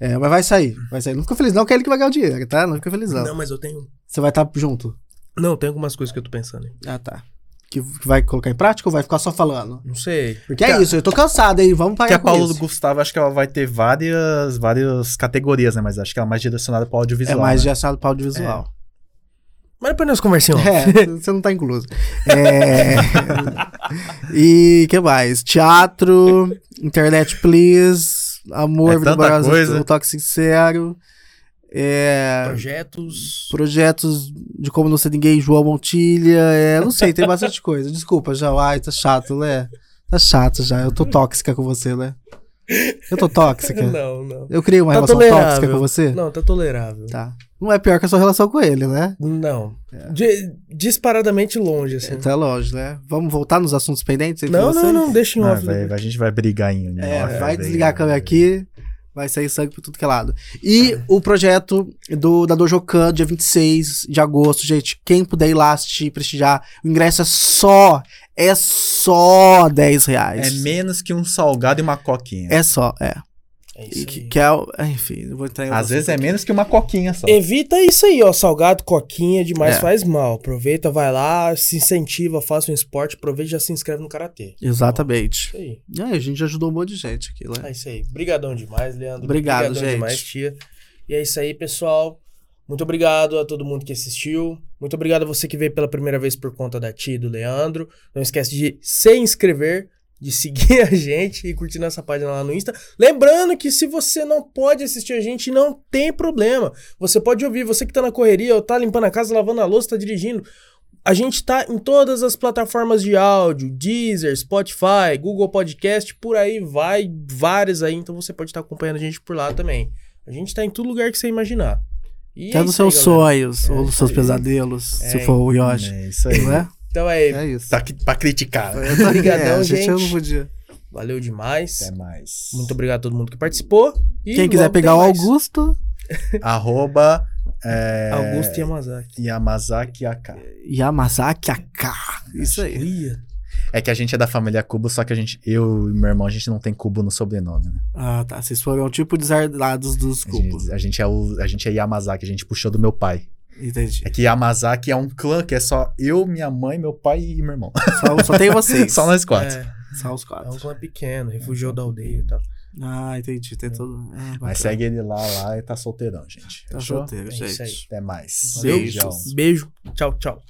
É, mas vai sair, vai sair. Não fica feliz, não, que é ele que vai ganhar o dinheiro, tá? Não fica feliz, não.
Não, mas eu tenho.
Você vai estar junto.
Não, tem algumas coisas que eu tô pensando. hein?
Ah, tá. Que, que vai colocar em prática ou vai ficar só falando?
Não sei.
Porque é isso, eu tô cansado, hein? Vamos
Porque
parar
a
com
Paulo
isso.
Gustavo, acho que ela vai ter várias, várias categorias, né? Mas acho que ela é mais direcionada para
É
audiovisual.
mais
né?
direcionado para audiovisual.
Mas depois nós conversamos.
É, [laughs] você não tá incluso. É... [laughs] e que mais? Teatro, internet please, amor,
É
vida
coisa.
um toque sincero. É...
Projetos.
Projetos de como não ser ninguém, João Montilha. É, não sei, tem bastante [laughs] coisa. Desculpa, já. Ai, tá chato, né? Tá chato já. Eu tô tóxica com você, né? Eu tô tóxica. [laughs]
Não, não.
Eu criei uma
Tá
relação
tolerável.
tóxica com você?
Não, tá tolerável.
Tá. Não é pior que a sua relação com ele, né?
Não. De- disparadamente longe, assim.
Tá longe, né? Vamos voltar nos assuntos pendentes entre
não, não, não, deixa em
Ah,
off.
vai- a gente vai brigar em. em
É,
off,
vai desligar a câmera aqui, vai sair sangue por tudo que é lado. E o projeto do, da Dojokan, dia 26 de agosto, gente, quem puder ir lá assistir, prestigiar, o ingresso é só, é só 10
É
reais.
menos que um salgado e uma coquinha.
É só, é.
É
E
isso
que,
aí.
que é, o- enfim, não vou entrar em
Às vezes é
assunto
menos que uma coquinha só.
Evita isso aí, ó. Salgado, coquinha, demais
É.
faz mal. Aproveita, vai lá, se incentiva, faça um esporte, aproveita e já se inscreve no Karatê.
aqui. Exatamente.
Isso aí.
Aí, a gente ajudou um monte de gente aqui, né?
É isso aí. Obrigadão demais, Leandro.
Obrigado,
Obrigadão
gente.
demais, tia. E é isso aí, pessoal. Muito obrigado a todo mundo que assistiu. Muito obrigado a você que veio pela primeira vez por conta da tia e do Leandro. Não esquece de se inscrever, de seguir [laughs] a gente e curtir nossa página lá no Insta. Lembrando que se você não pode assistir a gente, não tem problema. Você pode ouvir, você que tá na correria, ou tá limpando a casa, lavando a louça, tá dirigindo. A gente tá em todas as plataformas de áudio, Deezer, Spotify, Google Podcast, por aí vai, várias aí, então você pode estar acompanhando a gente por lá também. A gente tá em todo lugar que você imaginar. E
Até
é aí,
seus
galera.
sonhos,
É
ou nos
isso
seus
aí.
pesadelos, se
É,
for o Yoshi.
É isso aí.
Não é?
Então é,
É isso.
Tá aqui pra criticar. né? [laughs]
Obrigadão,
É, a gente. Eu
gente.
não podia.
valeu demais.
Até mais.
Muito obrigado a todo mundo que participou. E
Quem quiser pegar o. Augusto, [laughs]
Arroba É...
Augusto Yamazaki.
Yamazaki AK.
Yamazaki AK. Isso aí.
É que a gente é da família Cubo, só que a gente, eu e meu irmão, a gente não tem Cubo no sobrenome, né?
Ah, tá. Vocês foram tipo desardados dos
A
cubos.
gente, a gente é o, a gente é Yamazaki, a gente puxou do meu pai.
Entendi.
É que Yamazaki é um clã que é só eu, minha mãe, meu pai e meu irmão.
Só, só tem vocês. [laughs]
só nós quatro.
É,
Só os
é um
quatro.
clã pequeno, refugiou da aldeia e tal.
Ah, entendi. Tem todo. Ah.
Mas segue ele lá, lá e tá solteirão, gente.
Tá
Fechou?
solteiro,
É isso
gente.
aí.
Até mais. Beijão.
Beijo. Tchau, tchau.